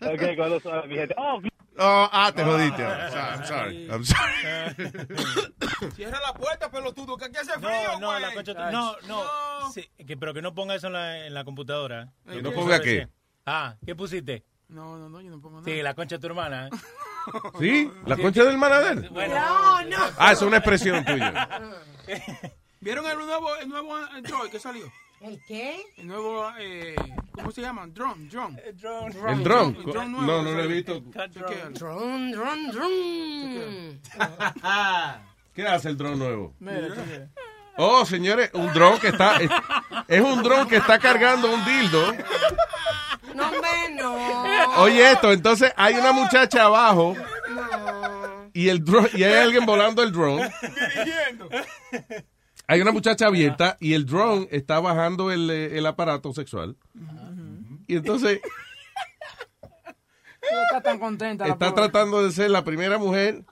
ok, cuando suave, mi gente. Oh, Oh, ah, te jodiste. I'm sorry. I'm sorry. <laughs> Cierra la puerta, pelotudo, que aquí hace frío, No, no, güey. no, no, sí, que, pero que no ponga eso en la, en la computadora. ¿Que no ponga qué? Ah, ¿qué pusiste? No, no, no, yo no pongo nada. Sí, la concha de tu hermana. ¿eh? <laughs> ¿Sí? ¿La concha del manadero? No, no. Ah, es una expresión tuya. <laughs> ¿Vieron el nuevo, el nuevo Android que salió? ¿El qué? El nuevo, eh, ¿cómo se llama? Drone, drone. El drone. ¿El drone? El drone nuevo. No, no lo he visto. Drum, drum, drum. ¿Qué hace el dron nuevo? Mira. Oh, señores, un dron que está... Es, es un dron que está cargando un dildo. No, no. Oye esto, entonces hay una muchacha abajo No. y el dron, y hay alguien volando el drone. Dirigiendo. Hay una muchacha abierta y el drone está bajando el, eh, el aparato sexual. Y entonces No está tan contenta está pobre. tratando de ser la primera mujer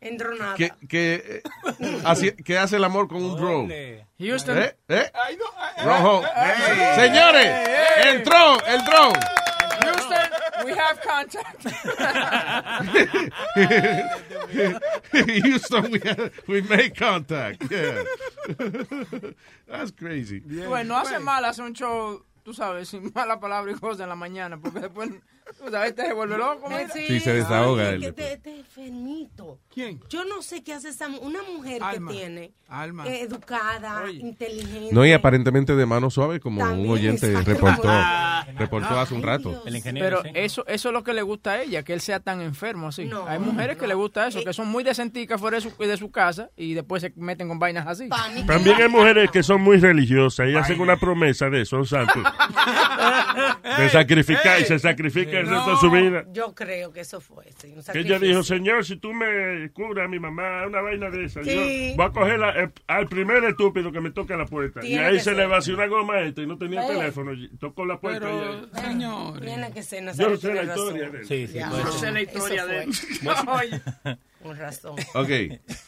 Endronada. que, que, eh, hace, que hace el amor con un drone. Houston. ¿Eh? ¿Eh? Rojo. Hey. Señores, Hey. el drone, el drone. Houston, we have contact. <laughs> Houston, we, we make contact. Yeah. <laughs> That's crazy. Bueno, no hace mal hacer un show, tú sabes, sin mala palabra y cosas en la mañana, porque después, <laughs> sabes, te vuelve loco. mira. Sí, se desahoga Ay, él que después. te, te enfermito. ¿Quién? Yo no sé qué hace esa una mujer Alma. que tiene Alma. eh, educada, inteligente. No, y aparentemente de mano suave, como un oyente reportó, Ah. <laughs> reportó hace un rato. El ingeniero. Pero sí. eso, eso es lo que le gusta a ella, que él sea tan enfermo así. No, Hay mujeres que le gusta eso, que son muy decenticas fuera de su, de su casa y después se meten con vainas así. Pánico. También hay mujeres que son muy religiosas y hacen una promesa de son santos. <laughs> De sacrificar y se resto de su vida. Yo creo que eso fue. sí, un Que ella dijo, señor, si tú me curas a mi mamá, una vaina de esa, Sí. yo voy a coger la- el- al primer estúpido que me toque la puerta. y Tiene ahí que se ser. le vació una goma a esto y no tenía Eh. teléfono. y Tocó la puerta y Pero, ahí- señor. Tiene que ser, Yo no sé la tiene razón. historia de él. Sí, sí, Ya, puede No sé la historia de él. Con razón. Ok.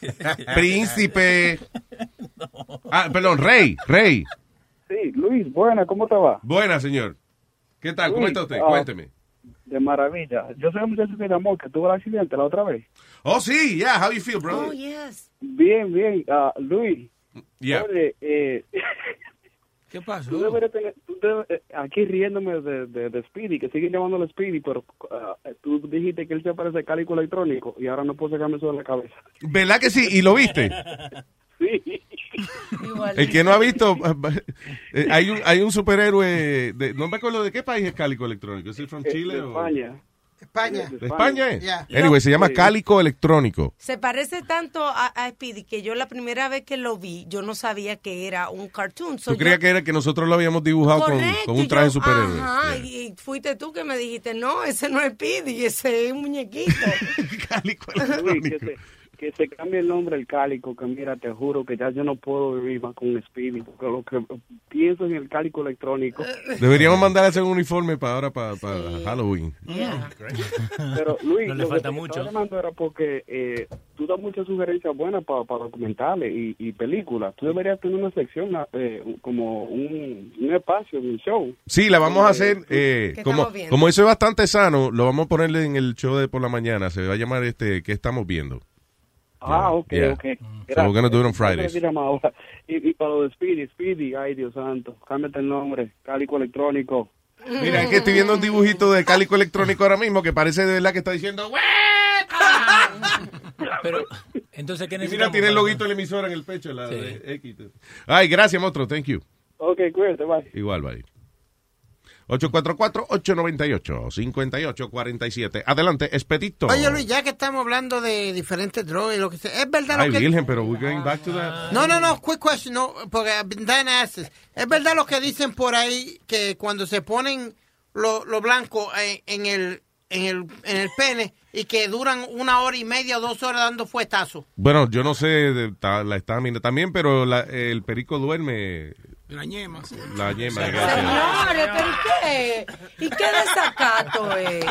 <laughs> Príncipe. Ah, perdón, Rey, Rey. Sí, Luis, buena, ¿cómo te va? Buena, señor. ¿Qué tal? ¿Cómo Luis, está usted? ah, Cuénteme. De maravilla. Yo soy un muchacho que llamó, que tuvo el accidente la otra vez. Oh, sí, yeah, how you feel, brother? Oh, yes. Bien, bien. Ah, Luis, Yeah. oye, eh, <laughs> ¿Qué tú pasó? deberías tener, tú debes- eh, aquí riéndome de, de, de Speedy, que siguen llamándolo Speedy, pero ah, tú dijiste que él se parece cálico electrónico y ahora no puedo sacarme eso de la cabeza. ¿Verdad que sí? ¿Y lo viste? <laughs> Sí. <laughs> Igual. El que no ha visto, <laughs> eh, hay un, hay un superhéroe, de, no me acuerdo de qué país es Cálico Electrónico, ¿es el from Chile de o...? España. España. ¿De España es? Yeah. Anyway, se llama. Cálico Electrónico. Se parece tanto a, a Speedy que yo la primera vez que lo vi, yo no sabía que era un cartoon. So ¿Tú creías que era que nosotros lo habíamos dibujado con, un traje yo, superhéroe? Ajá, Yeah. y fuiste tú que me dijiste, no, ese no es Speedy, ese es un muñequito. <laughs> Cálico Electrónico. Que se cambie el nombre el cálico, que mira, te juro que ya yo no puedo vivir más con un Speedy, porque lo que pienso en el cálico electrónico. Deberíamos mandar a hacer un uniforme para ahora, para, para Halloween. Pero <laughs> Luis, No le lo falta que mucho. estaba llamando era porque eh, tú das muchas sugerencias buenas para documentales y, y películas. Tú deberías tener una sección, eh, como un, un espacio en el show. Sí, la vamos a hacer. eh, ¿Qué como, como eso es bastante sano, lo vamos a ponerle en el show de por la mañana. Se va a llamar este ¿Qué estamos viendo? Ah, ok, Yeah. ok. So we're gonna do it on Fridays. Y, y para lo de Speedy, Speedy, ay Dios santo, cámbiate el nombre, cálico electrónico. Mira, es que estoy viendo un dibujito de cálico electrónico ahora mismo que parece de verdad que está diciendo. <laughs> Pero, entonces, ¿qué Y mira, necesitamos? tiene el loguito de la emisora en el pecho. La Sí. de X. Ay, gracias, monstruo. Thank you. Ok, cuídate, bye. Igual, bye. 844-898-5847. Adelante, Expedito. Oye, Luis, ya que estamos hablando de diferentes drogas y lo que sea, ¿es verdad lo Ay, que... virgen, pero we're going back to that. No, no, no, quick question, no, porque Dan asked this. ¿Es verdad lo que dicen por ahí que cuando se ponen lo, lo blanco en, en el, en, el, en el pene y que duran una hora y media o dos horas dando fuetazos? Bueno, yo no sé de ta- la estamina también, pero la- el perico duerme La ñema. sí. la yema. gracias. Señores, pero ¿y qué? ¿Y qué desacato es?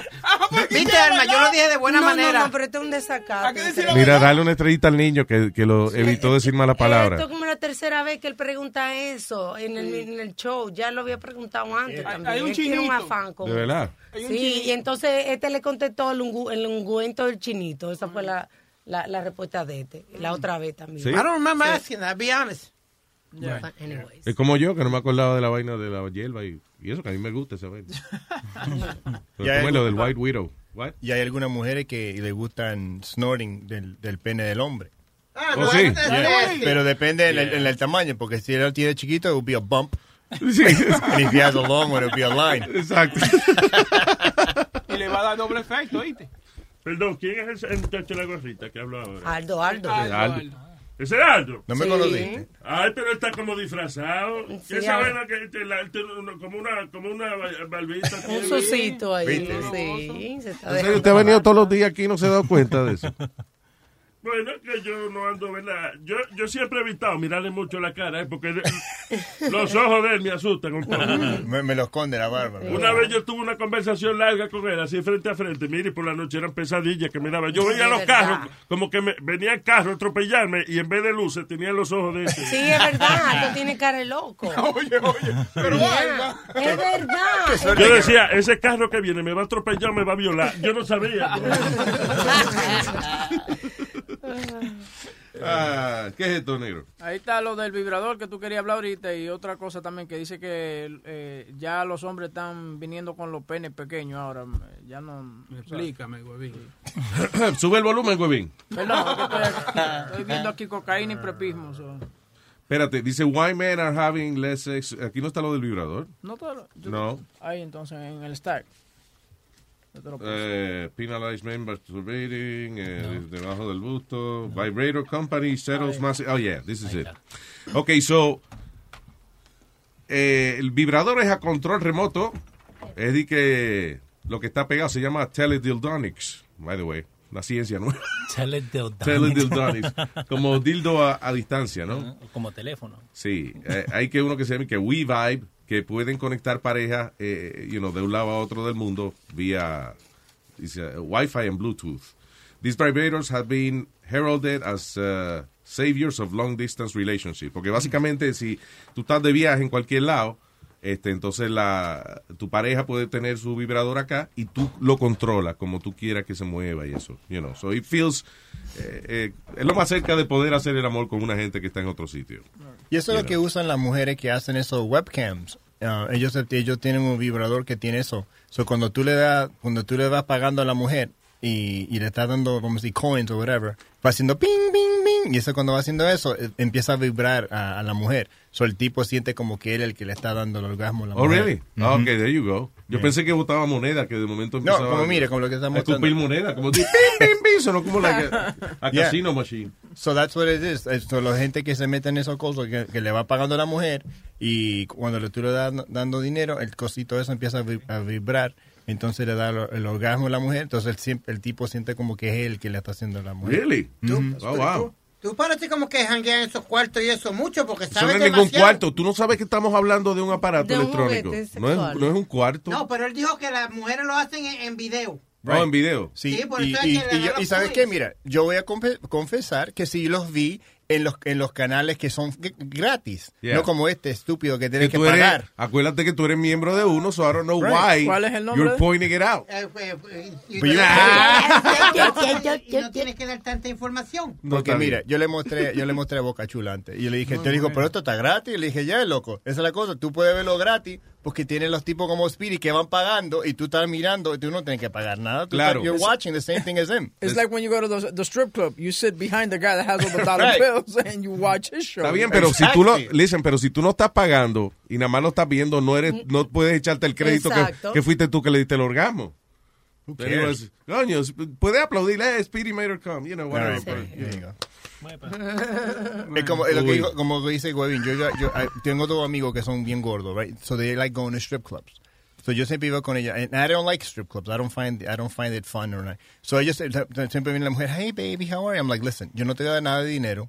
Viste, Alma, yo lo dije de buena no, manera. No, no, pero esto es un desacato. Mira, dale una estrellita al niño que, que lo evitó decir malas Esto es palabras. como la tercera vez que él pregunta eso en el, en el show. Ya lo había preguntado antes también. hay un tiene un chinito. afán con ¿De verdad? Sí, chinito. y entonces este le contestó el, ungu- el ungüento del chinito. Esa fue la, la, la respuesta de este. La otra vez también. ¿Sí? I don't remember asking that, be honest. But anyways. Es como yo, que no me acordaba de la vaina de la hierba y, y eso, que a mí me gusta esa vaina. <laughs> Pero Ya ¿cómo es hay- lo del White Widow? What? Y hay algunas mujeres que le gustan snorting del, del pene del hombre. Ah, Oh, sí. Yeah, Pero depende en el, en el tamaño, porque si él lo tiene chiquito, it would be a bump. <laughs> Sí. And if he has a long one, it would be a line. Exacto. <laughs> Y le va a dar doble efecto, ¿oíste? Perdón, ¿quién es el, el muchacho de la gorrita que habló ahora? Aldo, Aldo. Aldo, Aldo. ¿Ese es Aldo? No me Sí. conociste. Ay, pero está como disfrazado. Sí, Esa vaina que te la- te- como una como una ba- barbita. Un susito ahí. ¿Viste? Sí, se está ¿En serio dejando usted ha venido todos los días aquí y no se ha dado cuenta de eso? <laughs> Bueno, que yo no ando, ¿verdad? Yo, yo siempre he evitado mirarle mucho la cara, ¿eh? porque de- <laughs> los ojos de él me asustan un poco. Me, me lo esconde la barba. Una vez yo tuve una conversación larga con él, así frente a frente. Mire, y por la noche eran pesadillas que me daba. Yo veía los verdad. carros, como que me, venían carros a atropellarme y en vez de luces tenían los ojos de este. Sí, es verdad, tú tienes cara de loco. <laughs> Oye, oye. Pero Yeah, Es verdad. Yo decía, ese carro que viene me va a atropellar, me va a violar. Yo no sabía. <laughs> <laughs> Ah, ¿Qué es esto, negro? Ahí está lo del vibrador que tú querías hablar ahorita y otra cosa también que dice que eh, ya los hombres están viniendo con los penes pequeños ahora. eh, Ya no... Explícame, huevín. <coughs> Sube el volumen, huevín. Perdón, estoy, estoy viendo aquí cocaína y prepismo. so. Espérate, dice, why men are having less sex. Aquí no está lo del vibrador. No todo lo- yo- No. Ahí entonces en el stack. Eh, penalize men masturbating, eh, debajo del busto. Vibrator company settles massive. Oh, yeah, this is it. Okay, so, eh, el vibrador es a control remoto. Es de que lo que está pegado se llama teledildonics, by the way. La ciencia nueva. <laughs> Teledildonics. Teledildonics. Como dildo a, a distancia, ¿no? Como teléfono. Sí, eh, hay que uno que se llama que WeVibe, que pueden conectar parejas, eh, you know, de un lado a otro del mundo vía dice, Wi-Fi and Bluetooth. These vibrators have been heralded as uh, saviors of long distance relationships, porque básicamente si tú estás de viaje en cualquier lado, este, entonces la, tu pareja puede tener su vibrador acá y tú lo controlas como tú quieras que se mueva y eso, you know. So it feels, eh, eh, es lo más cerca de poder hacer el amor con una gente que está en otro sitio. Y eso es lo que usan las mujeres que hacen esos webcams. Ah, ellos, ellos tienen un vibrador que tiene eso. So, cuando tú le das, cuando tú le vas pagando a la mujer y, y le estás dando como si coins o whatever, va haciendo ping, ping, ping. Y eso cuando va haciendo eso, eh, empieza a vibrar a, a la mujer. So, el tipo siente como que él es el que le está dando el orgasmo a la Oh, mujer. really? Ah, ok, there you go. Yo Yeah. pensé que botaba moneda, que de momento No, empezaba como mire, como lo que estamos a escupir moneda, como pim, pim, pim, sonó como la a <laughs> Yeah. casino machine. So that's what it is. Es- So, la gente que se mete en esos cosas, que, que le va pagando a la mujer y cuando le tú le das dando dinero, el cosito eso empieza a, a vibrar entonces le da el, el orgasmo a la mujer, entonces el, el tipo siente como que es él que le está haciendo a la mujer. Really? Ujú. Oh, wow. Tú parece como que janguean en esos cuartos y eso mucho porque Eso no sabes es ningún cuarto. Tú no sabes que estamos hablando de un aparato De un electrónico. No es, no es un cuarto. No, pero él dijo que las mujeres lo hacen en, en video. No, en video. Sí, Sí, por y, eso es y- que y y ¿sabes qué? Mira, yo voy a confe- confesar que sí los vi en los, en los canales que son gratis. Yeah. No como este estúpido que Que tienes que, eres- pagar. acuérdate que tú eres miembro de uno, so I don't know Right. why ¿Cuál es el nombre? you're pointing it out. Eh, no tienes <laughs> que dar tanta información. Porque mira, bien. yo le mostré, yo le mostré a Boca Chula antes. Y yo le dije, te digo, pero esto está gratis. Y le dije, ya, loco, esa es la cosa. Tú puedes verlo gratis porque tienen los tipos como Spirit que van pagando y tú estás mirando y tú no tienes que pagar nada. Tú Claro. estás- you're It's- watching the same thing as him. It's like when you go to the, the strip club. You sit behind the guy that has all the dollar Right. bills <laughs> and you watch his show. Está bien, pero si tú lo, listen, pero si tú no estás pagando y nada más lo estás viendo, no eres, no puedes echarte el crédito que, que fuiste tú que le diste el orgasmo. Coño, puedes aplaudirle, eh, Speedy made her come, you know, whatever. Right, but, there yeah. <laughs> Es como es lo que Uy. dijo, como dice Webin, yo, yo, yo- I- tengo dos amigos que son bien gordos, right? So they like going to strip clubs. So yo siempre iba con ella, and I don't like strip clubs. I don't find I don't find it fun or not. So se- siempre viene la mujer, hey baby, how are you? I'm like, listen, yo no te voy a dar nada de dinero.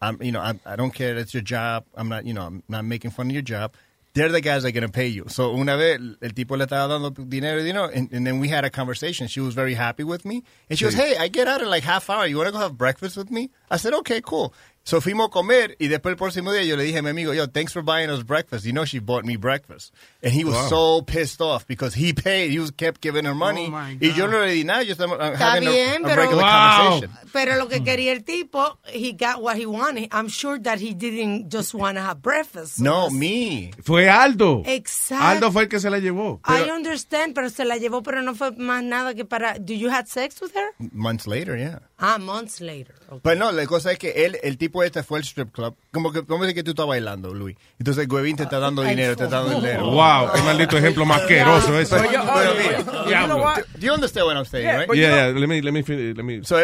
I'm, you know, I'm, I don't care. It's your job. I'm not, you know, I'm not making fun of your job. They're the guys that are going to pay you. So una vez el tipo le estaba dando dinero, you know, and, and then we had a conversation. She was very happy with me. And she goes, hey, I get out in like half hour. You want to go have breakfast with me? I said, okay, cool. So fuimos a comer y después el próximo día yo le dije a mi amigo, yo, thanks for buying us breakfast. You know she bought me breakfast. And he was Wow. so pissed off because he paid. He was kept giving her money. Oh, y yo no le di nada. Yo estaba Está having a- bien, a, pero, regular conversation. pero lo que quería el tipo, he got what he wanted. I'm sure that he didn't just want to have breakfast. No, me. Fue Aldo. Exacto. Aldo fue el que se la llevó. I understand, pero se la llevó, pero no fue más nada que para. Do you had sex with her? Months later, yeah. Ah, months later. Pues no, la cosa es que él, el tipo este fue al strip club. Como que, como es que tú estás bailando, Luis. Entonces el huevín te está dando Ay, dinero, te está dando dinero. Wow, qué maldito ejemplo más asqueroso ese. Pero, pero mira? Do you understand what I'm saying, Yeah, right? Yeah, yeah, let me, let me, let me. So,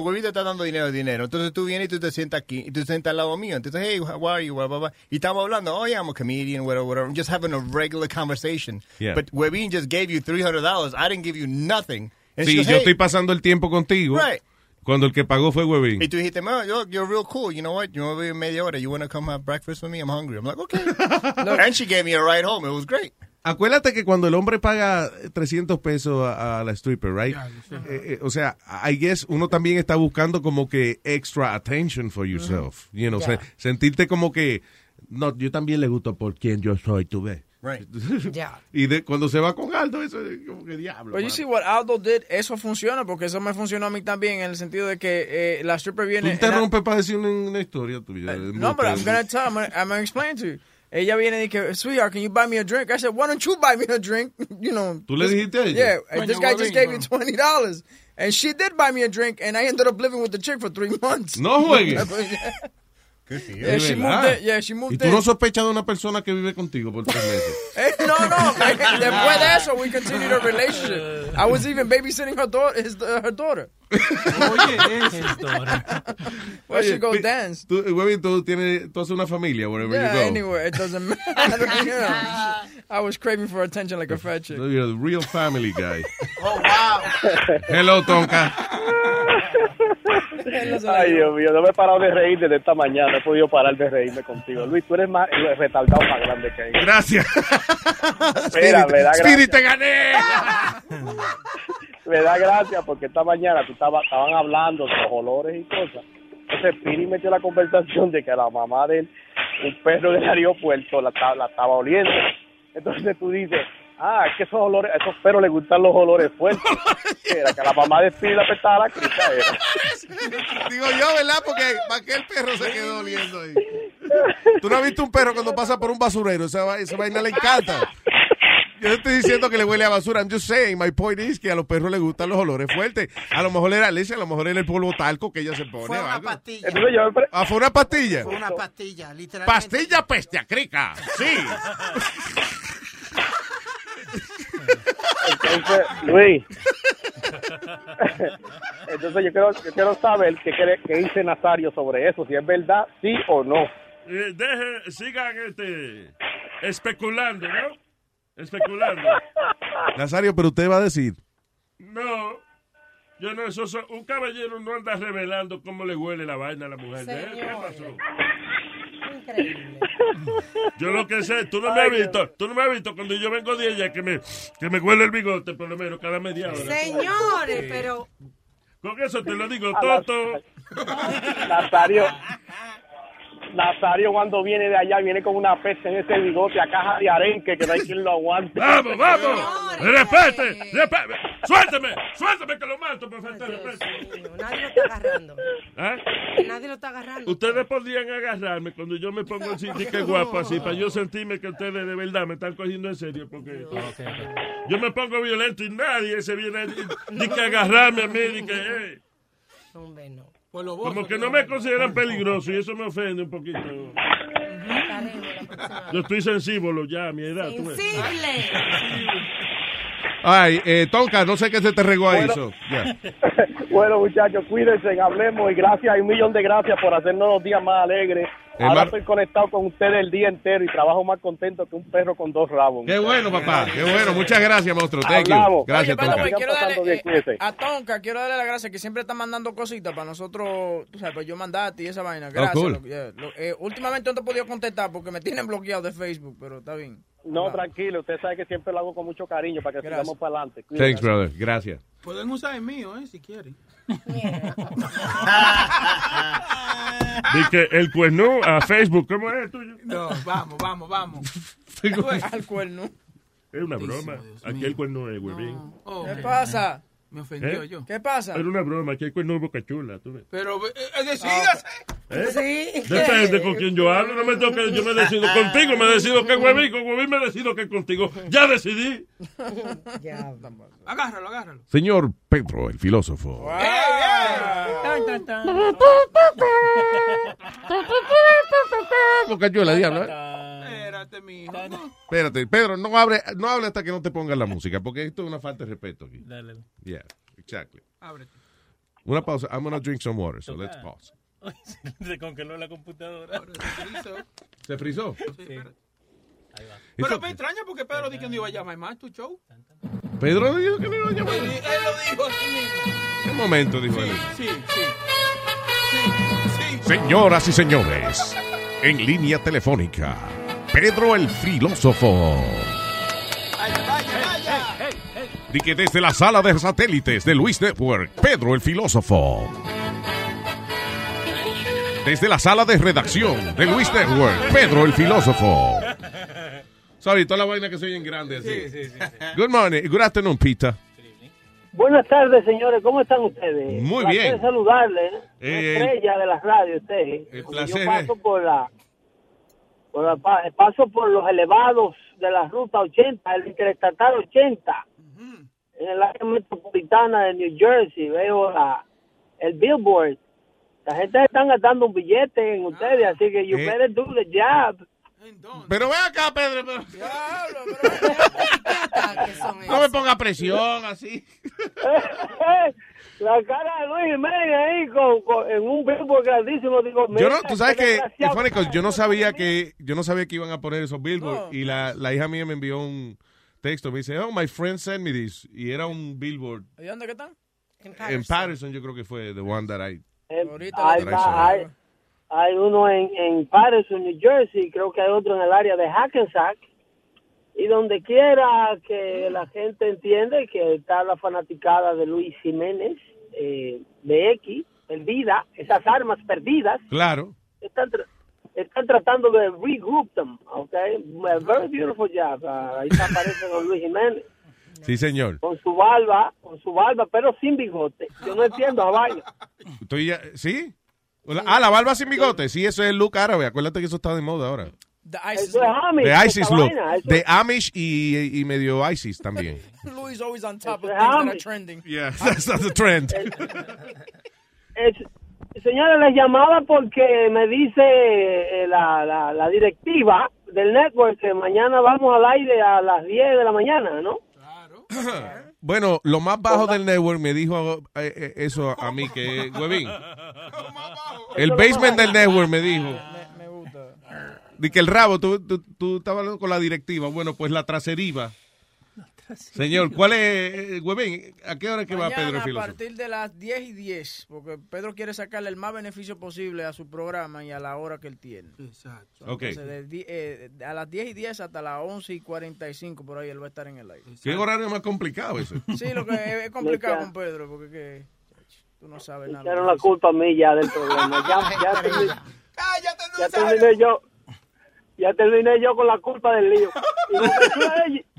huevín te está dando dinero, dinero. Entonces tú vienes y tú te sientas aquí y tú te sientas al lado mío. Entonces, hey, how are you? Blah, blah, blah. Y estamos hablando, oh, yeah, I'm a comedian, whatever, whatever. Just having a regular conversation. Yeah. But Huevín just gave you $300. I didn't give you nothing. And Sí, goes, yo "Hey." estoy pasando el tiempo contigo. Right. Cuando el que pagó fue Huevín. Y tú dijiste, man, you're, you're real cool. You know what? You want to be in media hora. You want to come have breakfast with me? I'm hungry. I'm like, okay. <laughs> and she gave me a ride home. It was great. Acuérdate que cuando el hombre paga 300 pesos a, a la stripper, right? Eh, eh, o sea, I guess uno también está buscando como que extra attention for yourself. You know, Yeah. se- sentirte como que, no, yo también le gusto por quien yo soy, tú ves. Right. <laughs> Y de, cuando se va con Aldo, eso es como que diablo. But you see what Aldo did, eso funciona porque eso me funcionó a mí también en el sentido de que eh, la stripper Tú viene. interrumpes para decir una, una historia tuya. No, but I'm gonna tell, I'm gonna, I'm gonna explain to you. Ella viene y que, sweetheart, can you buy me a drink? I said, why don't you buy me a drink? <laughs> You know. ¿Tú le this- dijiste a ella? Yeah, and Coño, this guy just gave me bro. twenty dollars, and she did buy me a drink, and I ended up living with the chick for three months. No juegues. <laughs> yeah, she ¿De moved. Yeah, she moved Y tú no sospechas de una persona que vive contigo por tres meses. <laughs> Eh, no, no. Después de eso, we continued our relationship. I was even babysitting her daughter. His, uh, her daughter. <laughs> Well, she go dance. Tú, Huevín, tú, tienes, tú haces una familia wherever Yeah, you go. anywhere. It doesn't matter. you know. I was craving for attention like a fat chick. So you're the real family guy. Oh, wow. Hello, Tonka. <laughs> Ay, Dios mío, no me he parado de reír desde esta mañana. No he podido parar de reírme contigo. Luis, tú eres más el retardado más grande que hay. Gracias. Mira, me da gracia. te gané. Me da gracia porque esta mañana tú estaba, estaban hablando de los olores y cosas. Entonces Piri metió la conversación de que la mamá de él, un perro del aeropuerto, la, la estaba oliendo. Entonces tú dices, ah, es que esos olores, a esos perros les gustan los olores fuertes. <laughs> Era que a la mamá de Piri le apestaba la crica. Era. <laughs> Digo yo, ¿verdad? Porque para qué el perro se quedó oliendo ahí. Tú no has visto un perro cuando pasa por un basurero. Esa, va- esa vaina le encanta. Yo no estoy diciendo que le huele a basura. I'm just saying, my point is que a los perros les gustan los olores fuertes. A lo mejor era leche, a lo mejor era el polvo talco que ella se pone. Fue una algo. pastilla. Ah, fue una pastilla. Fue una pastilla, literalmente. Pastilla peste a crica. Sí. <laughs> Entonces, Luis. Entonces yo quiero, yo quiero saber qué, cree- qué dice Nazario sobre eso, si es verdad, sí o no. Eh, deje, sigan este, especulando, ¿no? especulando. Nazario, pero usted va a decir. No, yo no, eso, so- un caballero no anda revelando cómo le huele la vaina a la mujer de él. ¿Qué pasó? Yo lo que sé, tú no me has visto, tú no me has visto cuando yo vengo de ella que me, que me huele el bigote por lo menos cada media hora. Señores, pero Con eso te lo digo, Toto. Nazario, Nazario cuando viene de allá viene con una peste en ese bigote a caja de arenque que no hay quien lo aguante. ¡Vamos, vamos! ¡Respete! ¡Respete! ¡Suélteme! ¡Suélteme que lo mato por falta de respeto! nadie lo está agarrando. ¿Ah? Nadie lo está agarrando. Ustedes podrían agarrarme cuando yo me pongo así, que guapo así, para yo sentirme que ustedes de verdad me están cogiendo en serio, porque yo me pongo violento y nadie se viene ni que agarrarme a mí, ni que... eh. Hombre, no. Como que no me consideran peligroso y eso me ofende un poquito. Yo estoy sensible ya a mi edad. ves. Ay, eh, Tonka, no sé qué se te regó ahí. Bueno. so, ya. <laughs> Bueno, muchachos, cuídense, hablemos y gracias, y un millón de gracias por hacernos los días más alegres. Ahora Hermano- estoy conectado con ustedes el día entero y trabajo más contento que un perro con dos rabos. Qué bueno, papá. Qué bueno. Muchas gracias, monstruo. Thank you. Hablamos. Gracias, Oye, Tonka. quiero darle, eh, a Tonka, quiero darle las gracias que siempre está mandando cositas para nosotros, tú sabes, pues yo mandarte y esa vaina. Oh, Gracias. cool. loco, yeah. Lo- eh, últimamente no te he podido contestar porque me tienen bloqueado de Facebook, pero está bien. No, tranquilo, usted sabe que siempre lo hago con mucho cariño para que Gracias. sigamos para adelante. Thanks, brother. Gracias. Pueden usar el mío, eh, si quieren. Di que el cuerno a Facebook, ¿cómo es el tuyo? No, vamos, vamos, vamos. Al cuerno. Es una broma. Aquí el cuerno es huevín. ¿Qué pasa? Me ofendió ¿Eh? yo. ¿Qué pasa? Era una broma. Aquí el cuerno es boca chula. ¿tú ves? Pero eh, eh, decídase. ¿Eh? Sí. Depende con quién yo hablo. No me toque, yo me decido <laughs> contigo, me decido que huevín, con huevín me decido que contigo. Ya decidí. <laughs> Agárralo, agárralo. Señor Pedro, el filósofo. Boca <laughs> chula, diablo. Espérate, Pedro, no hable, no hable hasta que no te pongan la música, porque esto es una falta de respeto aquí. Dale. Yeah, exactly. Ábrete. Una pausa. I'm gonna drink some water, so let's pause. Se congeló la computadora. ¿Se frizó? Sí, espérate. Ahí va. Pero me extraña porque Pedro dijo que no iba a llamar más tu show. Pedro dijo que no iba a llamar. Él, él lo dijo así mismo. ¿Qué momento dijo él? Sí, sí. Sí, sí. Señoras y señores, en línea telefónica, Pedro el filósofo. Di que desde la sala de satélites de Luis Network, Pedro el filósofo. Desde la sala de redacción de Luis Network, Pedro el filósofo. Sorry, toda la vaina que se oye en grande así. Sí, sí, sí. Good morning, good afternoon, Peter. Buenas tardes, señores. ¿Cómo están ustedes? Muy Placer bien. saludarles. Eh, estrella de las radios, ustedes. el placer Yo paso por la, paso por los elevados de la ruta 80, el interestatal 80, en el área metropolitana de New Jersey. Veo la, el billboard. La gente está gastando un billete en ustedes, así que you Eh. better do the job. Pero ven acá, Pedro. pero- <laughs> No me ponga presión así. <laughs> La cara de Luis Jiménez ahí con, con- en un billboard grandísimo. Digo, Yo no, tú sabes que, 'cause yo no sabía que, yo no sabía que iban a poner esos billboards y la, la hija mía me envió un texto, me dice, oh, my friend sent me this y era un billboard ¿Y dónde que están? en Patterson, yo creo que fue the one that I. Eh, Ahorita hay, hay, hay uno en, en Patterson, New Jersey, creo que hay otro en el área de Hackensack. Y donde quiera que la gente entiende que está la fanaticada de Luis Jiménez, eh, de X, perdida, esas armas perdidas, Claro. están, tra- están tratando de regroup them, okay? A very beautiful job. Ah, ahí está aparece don Luis Jiménez Sí, señor. con su barba, con su barba, pero sin bigote. Yo no entiendo ya- ¿Sí? Ah, la barba sin bigote. Sí, eso es el look árabe. Acuérdate que eso está de moda ahora. The ISIS es Amish. ISIS look. Amish y, y medio ISIS también. <laughs> Luis always on top of es things that are trending. Yeah, <laughs> that's, the trend. Es- señora, les llamaba porque me dice eh, la, la, la directiva del network que mañana vamos al aire a las 10 de la mañana, ¿no? <clears throat> Bueno, lo más bajo del network me dijo eh, eh, eso a mí que, huevín. <laughs> El basement del network me dijo. Di que el rabo, tú, tú, tú estabas hablando con la directiva. Bueno, pues la traseriva. Señor, ¿cuál es, eh, Huevín, a qué hora es que va Mañana Pedro el a filósofo? partir de las 10 y 10, porque Pedro quiere sacarle el más beneficio posible a su programa y a la hora que él tiene. Exacto. Entonces, de eh, a las 10 y 10 hasta las 11 y 45, por ahí él va a estar en el aire. ¿Qué horario más complicado ese? <laughs> Sí, lo que es, es complicado con Pedro, porque que, tú no sabes nada. Echaron la culpa a mí ya del problema. Ya, ya, terminé, <laughs> ya terminé yo. Ya terminé yo con la culpa del lío. Y <laughs>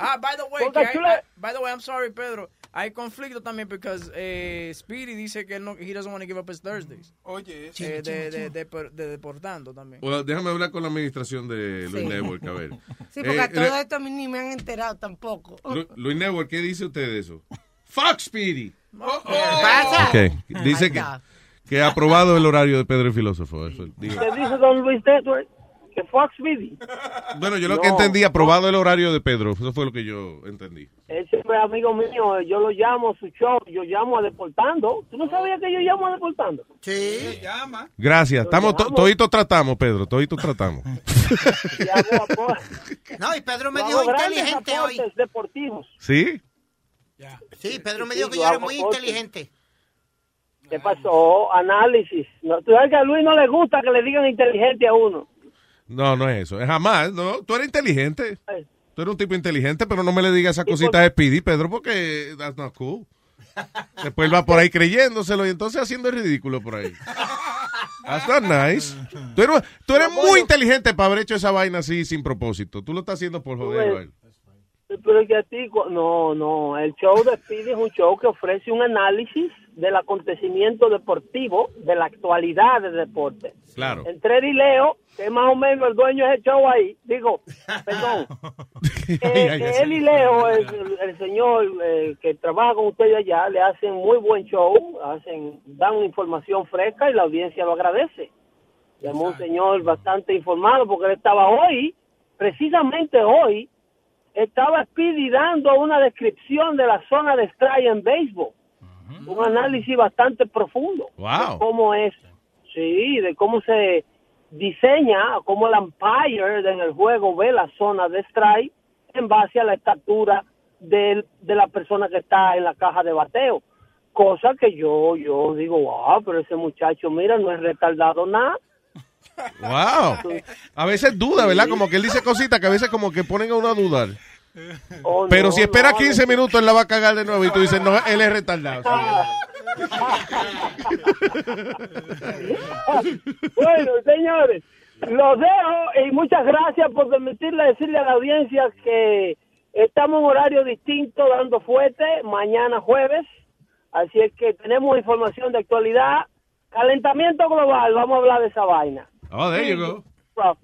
Ah, by the way, hay- by the way, I'm sorry, Pedro. Hay conflicto también porque eh, Speedy dice que él no, he doesn't want to give up his Thursdays. Oye, Eh, de, de, de, de- de deportando también. Bueno, déjame hablar con la administración de Luis Sí. Network, a ver. <laughs> Sí, porque Eh, a todo esto a mí ni me han enterado tampoco. Lu- Luis Network, ¿qué dice usted de eso? Fuck Speedy. pasa? Ok, dice que, que ha aprobado el horario de Pedro el filósofo. Eso, digo. ¿Qué dice don Luis Network? Que Fox Video. Bueno, yo lo No. que entendí, aprobado el horario de Pedro. Eso fue lo que yo entendí. Él siempre es amigo mío. Yo lo llamo a su show. Yo llamo a Deportando. ¿Tú no sabías que yo llamo a Deportando? Sí. llama. Gracias. Estamos, to- toditos tratamos, Pedro. Toditos tratamos. <laughs> No, y Pedro me dijo inteligente hoy. deportivos. ¿Sí? Sí, Pedro me Sí, dijo que yo era muy aportes. inteligente. ¿Qué pasó? Análisis. No, tú sabes que a Luis no le gusta que le digan inteligente a uno. No, no es eso. Es jamás. No, tú eres inteligente. Tú eres un tipo inteligente, pero no me le digas esas cositas de Speedy, Pedro, porque that's not cool. Después va por ahí creyéndoselo y entonces haciendo el ridículo por ahí. That's not nice. Tú eres, tú eres muy inteligente para haber hecho esa vaina así sin propósito. Tú lo estás haciendo por joder. Pero que a ti, no, no, el show de Speedy es un show que ofrece un análisis del acontecimiento deportivo, de la actualidad del deporte. Claro. Entre él y Leo, que es más o menos el dueño de ese show ahí, digo, <laughs> perdón, <laughs> eh, él y Leo, el, el señor eh, que trabaja con ustedes allá, le hacen muy buen show, hacen, dan información fresca y la audiencia lo agradece. Llamó un señor bastante informado porque él estaba hoy, precisamente hoy, estaba Speedy dando una descripción de la zona de strike en béisbol. Un análisis bastante profundo. Wow. De cómo es, sí, de cómo se diseña, cómo el umpire en el juego ve la zona de strike en base a la estatura del- de la persona que está en la caja de bateo. Cosa que yo, yo digo, wow, pero ese muchacho, mira, no es retardado nada. Wow. A veces duda, ¿verdad? Como que él dice cositas que a veces como que ponen a uno a dudar. Oh, Pero no, si espera no, 15 minutos, él la va a cagar de nuevo y tú dices, no, él es retardado. bueno, señores, los dejo y muchas gracias por permitirle decirle a la audiencia que estamos en horario distinto dando fuerte mañana jueves, así es que tenemos información de actualidad, calentamiento global, vamos a hablar de esa vaina. Oh, there you go. Pro-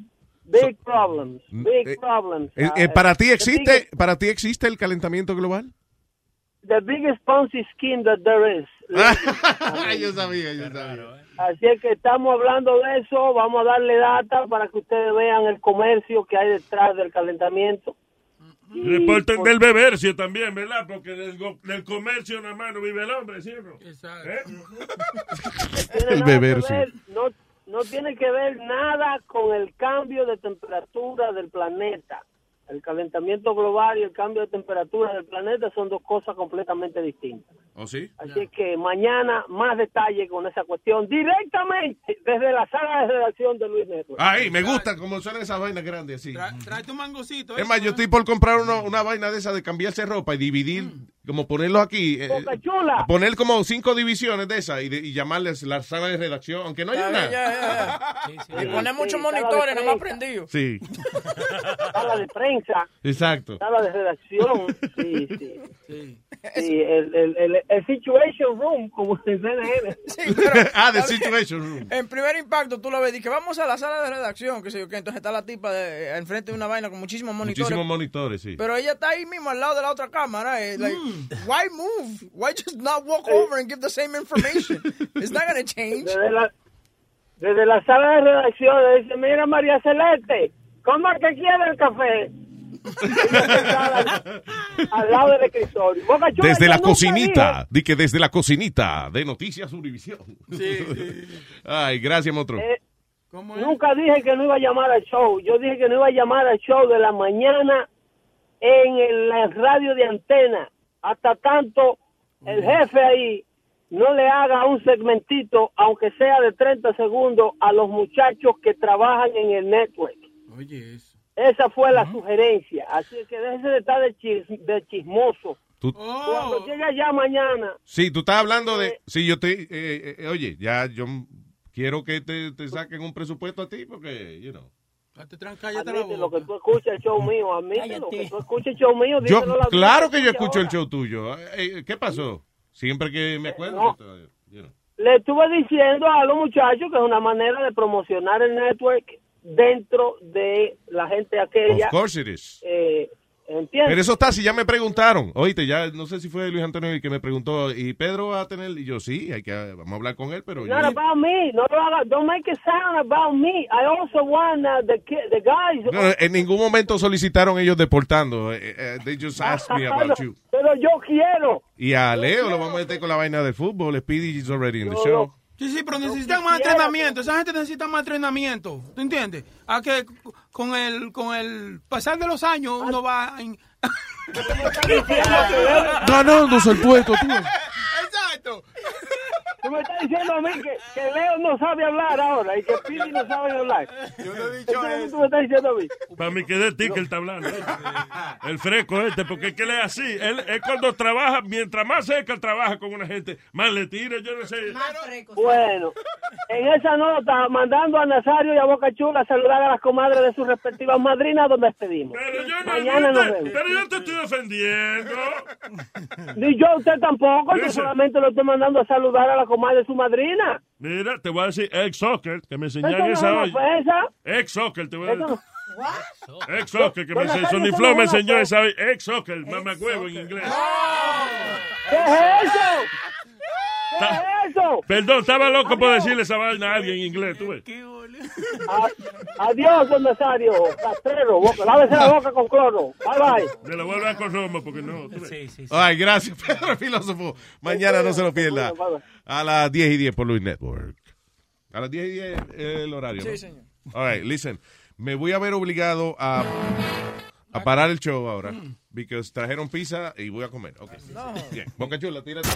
Big problems, big eh, problems. Eh, eh, ¿Para ti the existe para ti existe el calentamiento global? biggest- The biggest Ponzi scheme that there is. <laughs> yo sabía, yo sabía. Así es que estamos hablando de eso, vamos a darle data para que ustedes vean el comercio que hay detrás del calentamiento. Reporten del bebercio también, ¿verdad? Porque del, del comercio nada más no vive el hombre, ¿sí o no? ¿Eh? <laughs> El nada que beber, sí. ver- no, no tiene que ver nada con el cambio de temperatura del planeta. El calentamiento global y el cambio de temperatura del planeta son dos cosas completamente distintas. ¿Oh, sí? Así que mañana más detalle con esa cuestión directamente desde la sala de redacción de Luis Network. Ahí, me gusta como suenan esas vainas grandes así. Trae tu mangocito. Es más, yo estoy por comprar uno- una vaina de esa de cambiarse ropa y dividir, como ponerlos aquí. eh, poner como cinco divisiones de esas y, de- y llamarles la sala de redacción, aunque no haya Ya, nada. ya, ya, ya. <laughs> Y poner muchos Sí, de monitores, no me aprendido. Sí, <laughs> Sala de prensa, exacto. sala de redacción. Sí, sí. Sí, el, el, el, el Situation Room, como se dice en CNN. <laughs> ah, The Situation Room. En primer impacto, tú lo ves, que vamos a la sala de redacción, que sé yo, que entonces está la tipa de, enfrente de una vaina con muchísimos monitores. Muchísimos monitores, sí. Pero ella está ahí mismo al lado de la otra cámara. eh, like, <clears throat> why move? Why just not walk over and give the same information? It's not going to change. Desde la, desde la sala de redacción le dice, mira María Celeste, ¿cómo es que quiere el café? al, <laughs> al lado del escritorio. Boca Chula, Desde la cocinita, di que desde la cocinita de Noticias Univisión. <laughs> Ay, gracias, dije- eh, Nunca dije que no iba a llamar al show. Yo dije que no iba a llamar al show de la mañana en el- la radio de antena. Hasta tanto el jefe ahí no le haga un segmentito, aunque sea de 30 segundos, a los muchachos que trabajan en el network. Oye, eso. Esa fue la sugerencia. Así que déjese de estar de, chis- de chismoso. Tú- Cuando llegue ya mañana, Sí, tú estás hablando de... Sí, yo te... eh, eh, oye, ya yo quiero que te, te saquen un presupuesto a ti porque, you know... admite lo que tú escuchas el show mío, admite lo que tú escuchas el show mío. Yo, la claro que yo escucho el ahora. show tuyo. Eh, ¿Qué pasó? Siempre que me acuerdo... no. Le estuve diciendo a los muchachos que es una manera de promocionar el network dentro de la gente aquella. Of course it is. Eh, ¿Entiendes? Pero eso está, si ya me preguntaron. Oíste, ya no sé si fue Luis Antonio el que me preguntó, ¿y Pedro va a tener? Y yo, sí, hay que, vamos a hablar con él, pero... It's yo- not about me. No. Don't make it sound about me. I also want uh, the ki- the guys. No, en ningún momento solicitaron ellos deportando. Eh, eh, they just asked me about you. Pero yo quiero. Y a Leo lo vamos a meter con la vaina del fútbol. Speedy is already in the No, show. Sí, sí, pero necesitan más entrenamiento. Esa gente necesita más entrenamiento. ¿Tú entiendes? A que con el, con el pasar de los años uno va... en- <laughs> Ganándose el puesto, tú. Exacto. Tú me estás diciendo a mí que, que Leo no sabe hablar ahora y que Pili no sabe hablar. Yo no he dicho eso. Tú me estás diciendo a mí. Para mí que de ti que él está hablando. El fresco este, porque es que él es así. Él, él cuando trabaja, mientras más cerca trabaja con una gente, más le tira, yo no sé. Bueno, en esa nota, mandando a Nazario y a Boca Chula a saludar a las comadres de sus respectivas madrinas, donde despedimos. Mañana nos vemos. Pero yo te estoy defendiendo. Ni yo a usted tampoco, yo solamente lo estoy mandando a saludar a la comadre de su madrina. Mira, te voy a decir ex soccer, que me enseñaron esa hoy. ofensa. Ex soccer, te voy a decir. no- Ex soccer, que me enseñó. Sonny Flow me enseñó esa hoy. Ex soccer, mamagüevo en inglés. ¿Qué es eso? ¿Qué Ta- es eso? Perdón, estaba loco por decirle esa vaina a alguien en inglés, tú ves. Adiós, don Nazario, castrero, boca, lávese la boca con cloro. Bye, bye. Me lo vuelvo a con Roma porque no. Ay, gracias, <laughs> Pedro filósofo. Mañana no se lo pierda. A las 10 y 10 por Luis Network. A las 10 y 10 el horario. ¿no? Sí, señor. All right, listen. Me voy a ver obligado a, a parar el show ahora. Porque trajeron pizza y voy a comer. Ok. Bien. Boca Chula, tírate.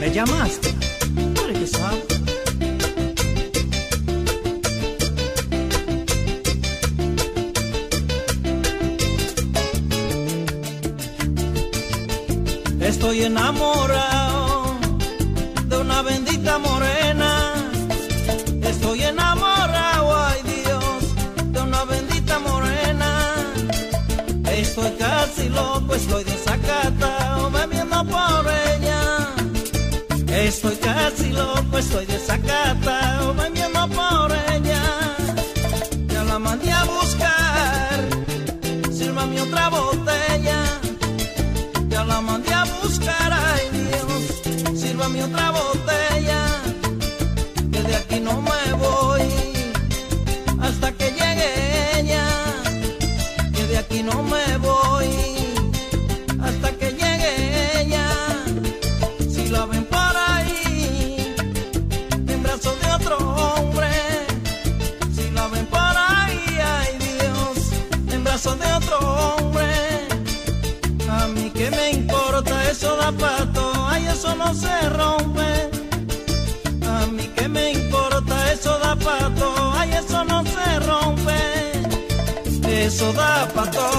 ¿Me llamaste? ¿Para qué sabes? Estoy enamorado morena. Estoy enamorado, ay Dios, de una bendita morena. Estoy casi loco, estoy desacatado, bebiendo por ella. Estoy casi loco, estoy desacatado, bebiendo por ella. Ya la mandé a buscar, sírvame otra botella. Ya la mandé a buscar, ay Dios, sírvame otra botella. Eso da pato, eso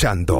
escuchando.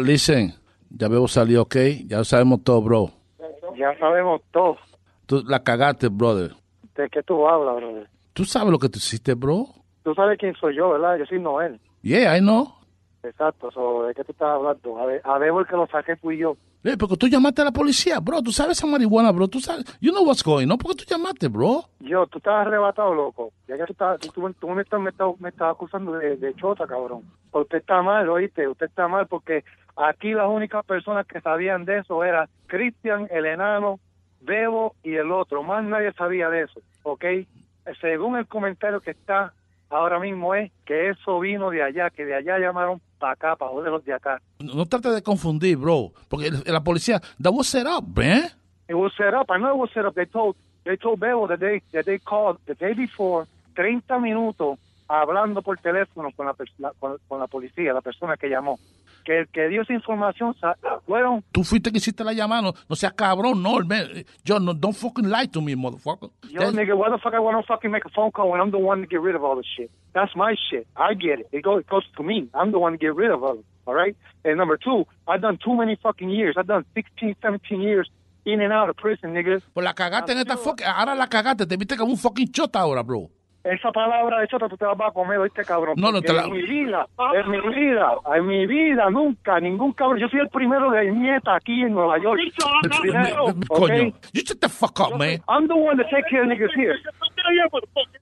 listen, ya veo salió ok, ya sabemos todo, bro. Ya sabemos todo. Tú la cagaste, brother. ¿De qué tú hablas, brother? ¿Tú sabes lo que tú hiciste, bro? Tú sabes quién soy yo, ¿verdad? Yo soy Noel. Yeah, I know. Exacto, so, ¿de qué tú estás hablando? A ver, a ver, el que lo saqué fui yo. Eh, porque tú llamaste a la policía, bro. Tú sabes esa marihuana, bro. Tú sabes. You know what's going on. ¿Por qué tú llamaste, bro? Yo, tú estabas arrebatado, loco. Ya que tú, estabas, tú, tú, me, estás, me, estás, me, estás, acusando de, de, chota, cabrón. Usted está mal, oíste. Usted está mal porque aquí las únicas personas que sabían de eso eran Cristian, el enano, Bebo y el otro. Más nadie sabía de eso, ¿ok? Según el comentario que está ahora mismo es que eso vino de allá, que de allá llamaron para acá, para joderlos de acá. No, no trates de confundir, bro. Porque la policía, that was set up, man. It was set up. I know it was set up. They told they told Bebo that they that they called the day before 30 minutos hablando por teléfono con la- con, con la policía, la persona que llamó. Que el que dio esa información fueron Tú fuiste que hiciste la llamada. No, no seas cabrón, no, man. Yo, no, don't fucking lie to me, motherfucker. Yo, nigga, why the fuck I want to fucking make a phone call when I'm the one to get rid of all this shit? That's my shit. I get it. It goes, it goes to me. I'm the one to get rid of all it. All right? And number two, I've done too many fucking years. I've done 16, 17 years in and out of prison, nigga. Pues la cagaste en esta fucking... Ahora la cagaste. Te viste como un fucking chota ahora, bro. Esa palabra de chota tú te la vas a comer, oíste, cabrón. No, no, te la- En mi vida, en mi vida, en mi vida, nunca, ningún cabrón. Yo soy el primero de nieta aquí en Nueva York. El primero, Coño. You shut the fuck up, man. I'm the one that take care of niggas here.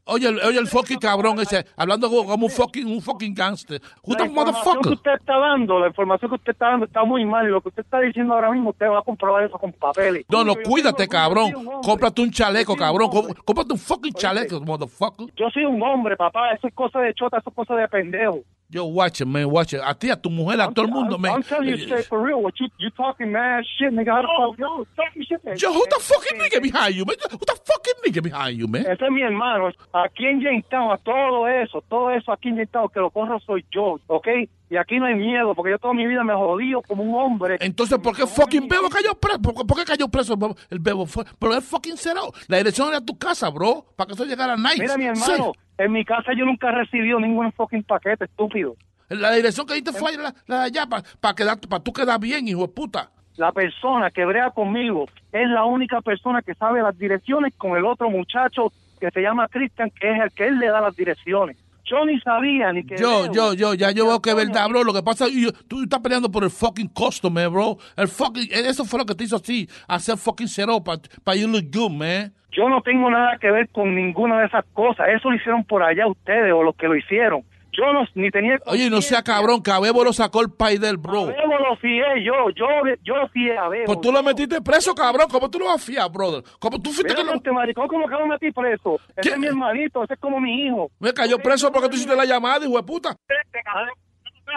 Oye, oye el fucking cabrón ese, hablando como un fucking, un fucking gangster. Who the información que motherfucker? usted está dando, la información que usted está dando está muy mal. Y lo que usted está diciendo ahora mismo, usted va a comprobar eso con papeles. No, no, cuídate, cabrón. Cómprate un chaleco, cabrón. Cómprate un fucking chaleco, motherfucker. Yo soy un hombre, papá. Eso es cosa de chota, eso es cosa de pendejo. Yo, watch it, man, watch it. A ti, a tu mujer, a todo el mundo, I'm, man. I'm telling you straight for real. What you you talking mad shit, nigga? How the fuck? Yo, talking shit. man. Yo, who the fucking nigga behind you, man? Who the fucking nigga behind you, man? Ese es mi hermano. Aquí en Jamestown, a todo eso, todo eso aquí en Jamestown, que lo corro soy yo, ¿ok? Y aquí no hay miedo, porque yo toda mi vida me jodido como un hombre. Entonces, ¿por qué fucking Bebo cayó preso? ¿Por, por qué cayó preso el Bebo? Pero él fucking cerró. La dirección era tu casa, bro, para que eso llegara a night. Mira, mi hermano, en mi casa yo nunca he recibido ningún fucking paquete, estúpido. La dirección que diste fue la, la de allá para pa quedar, para tú quedar bien, hijo de puta. La persona que brea conmigo es la única persona que sabe las direcciones con el otro muchacho que se llama Cristian, que es el que él le da las direcciones. Yo ni sabía ni que... Yo, yo, yo, ya yo veo que es verdad, bro. Lo que pasa es que tú estás peleando por el fucking customer, bro. El fucking, eso fue lo que te hizo así, hacer fucking cero para pa you look good, man. Yo no tengo nada que ver con ninguna de esas cosas. Eso lo hicieron por allá ustedes o los que lo hicieron. Yo no, ni tenía... Oye, no sea cabrón, que a Bebo lo sacó el país del bro. A Bebo lo fié yo, yo, yo lo fié a Bebo. Pues tú lo metiste preso, cabrón. ¿Cómo tú lo vas a fiar, brother? ¿Cómo tú fuiste que lo... este maricón, ¿cómo que lo metí preso? Ese es mi hermanito, ese es como mi hijo. Me cayó preso porque tú hiciste la llamada, hijo de puta.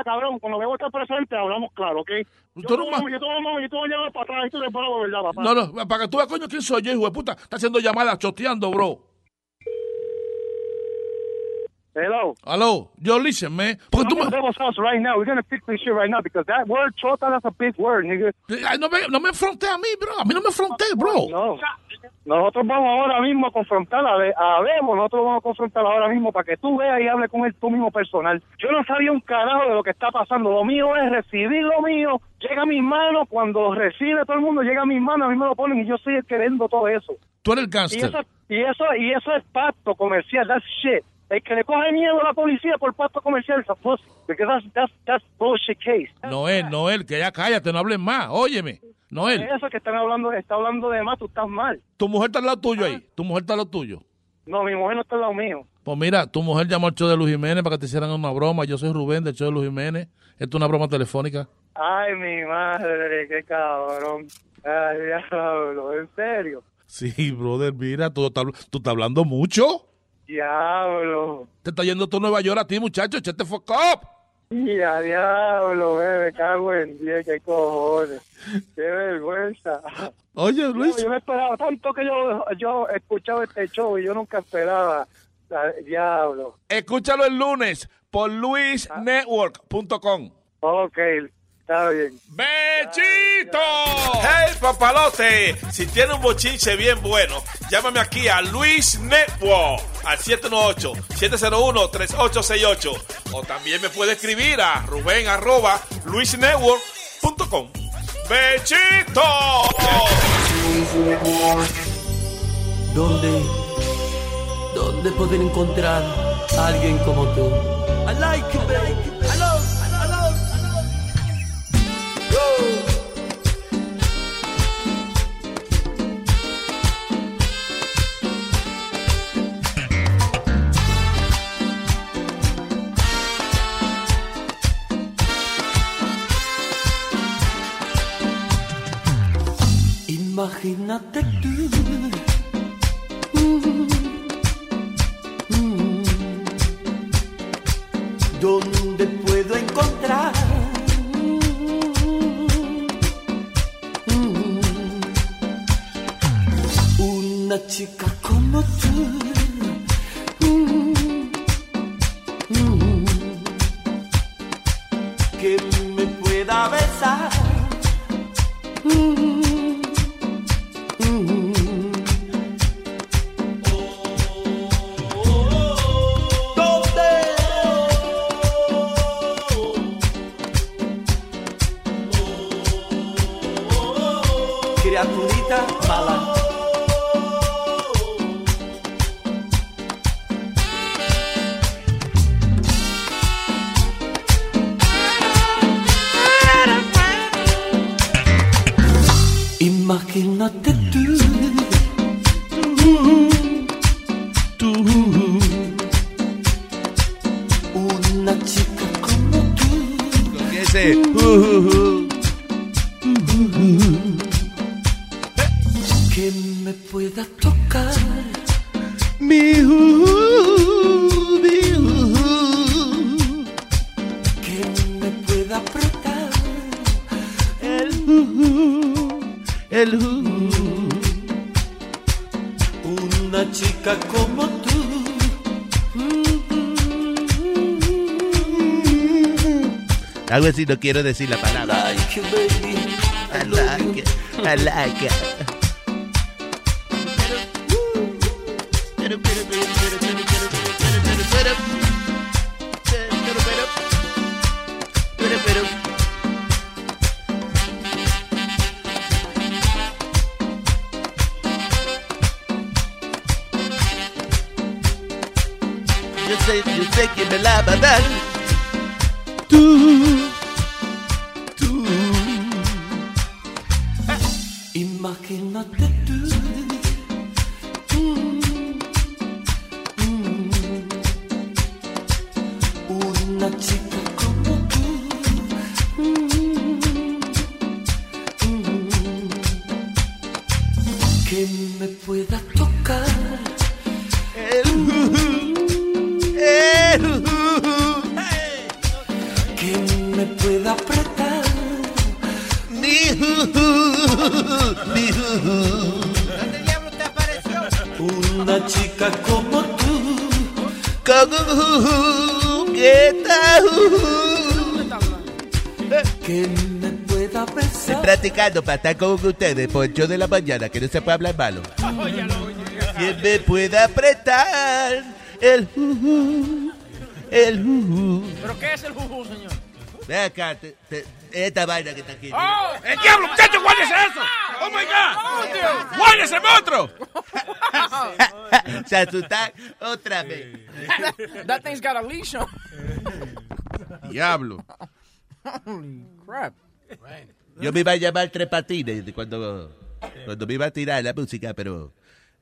Cabrón, cuando Bebo está presente hablamos claro, ¿ok? Yo Tú no yo voy a- yo a llevar para atrás y tú le pago, ¿verdad, papá? No, no, para que tú veas, coño, quién soy yo, hijo de puta. Está haciendo llamadas, choteando, bro. Hello. Aló, yo listen, man. Porque tú I'm house right now. We're gonna fix this shit right now because that word chota, that's a big word, nigga. Ay, No me, no me fronté a mí, bro. A mí no me fronté, bro. No. Nosotros vamos ahora mismo a confrontar a, Be- a Bebo, nosotros vamos a confrontar ahora mismo para que tú veas y hables con él tú mismo personal. Yo no sabía un carajo de lo que está pasando. Lo mío es recibir lo mío, llega a mis manos, cuando recibe todo el mundo, llega a mis manos, a mí me lo ponen y yo soy el que vendo todo eso. Tú eres el Y gangster. eso, y eso, y eso es pacto comercial, that's shit. El que le coge miedo a la policía por pacto comercial es a pussy, because that's, that's, that's bullshit case. Noel, Noel, que ya cállate, no hables más. Óyeme, Noel. Eso que están hablando, está hablando de más, tú estás mal. Tu mujer está al lado tuyo ahí. Tu mujer está al lado tuyo. No, mi mujer no está al lado mío. Pues mira, tu mujer llamó al show de Luis Jiménez para que te hicieran una broma. Yo soy Rubén del show de Luis Jiménez. Esto es una broma telefónica. Ay, mi madre, qué cabrón. Ay, diablo, en serio. Sí, brother, mira, tú estás, tú estás hablando mucho. Diablo. Te está yendo tú a Nueva York a ti, muchacho. Echate fuck up. Ya, diablo, bebé, cago en diez, qué cojones. Qué vergüenza. Oye, Luis. No, yo me esperaba tanto que yo, yo he escuchado este show y yo nunca esperaba. Diablo. Escúchalo el lunes por luisnetwork.com. Ok, está bien. ¡Bechito! ¡Hey, papalote! Si tiene un bochinche bien bueno, llámame aquí a Luis Network al 718-701-3868. O también me puede escribir a Rubén arroba luisnetwork.com. ¡Bechito! ¿Dónde? ¿Dónde poder encontrar a alguien como tú? I like you, baby. Imagínate tú. Mm, mm, mm, ¿Dónde puedo encontrar? Una chica como tú? Mm, mm, Que me pueda besar. Mm, Algo así, no quiero decir la palabra. Like you, baby. I like it. I like it. Estar con ustedes por el show de la mañana, que no se puede hablar malo. Que me pueda apretar el juju, el juju. ¿Pero qué es el juju, señor? Ve acá, te- te- esta vaina que está aquí. ¡Oh! ¡El diablo, muchacho! ¡Guárdese eso! ¡Oh, my God! ¡Guárdese, monstruo! <laughs> Se asustan otra vez. <laughs> That thing's got a leash on. Diablo. Holy crap. Yo me iba a llamar Tres Patines cuando, cuando me iba a tirar la música, pero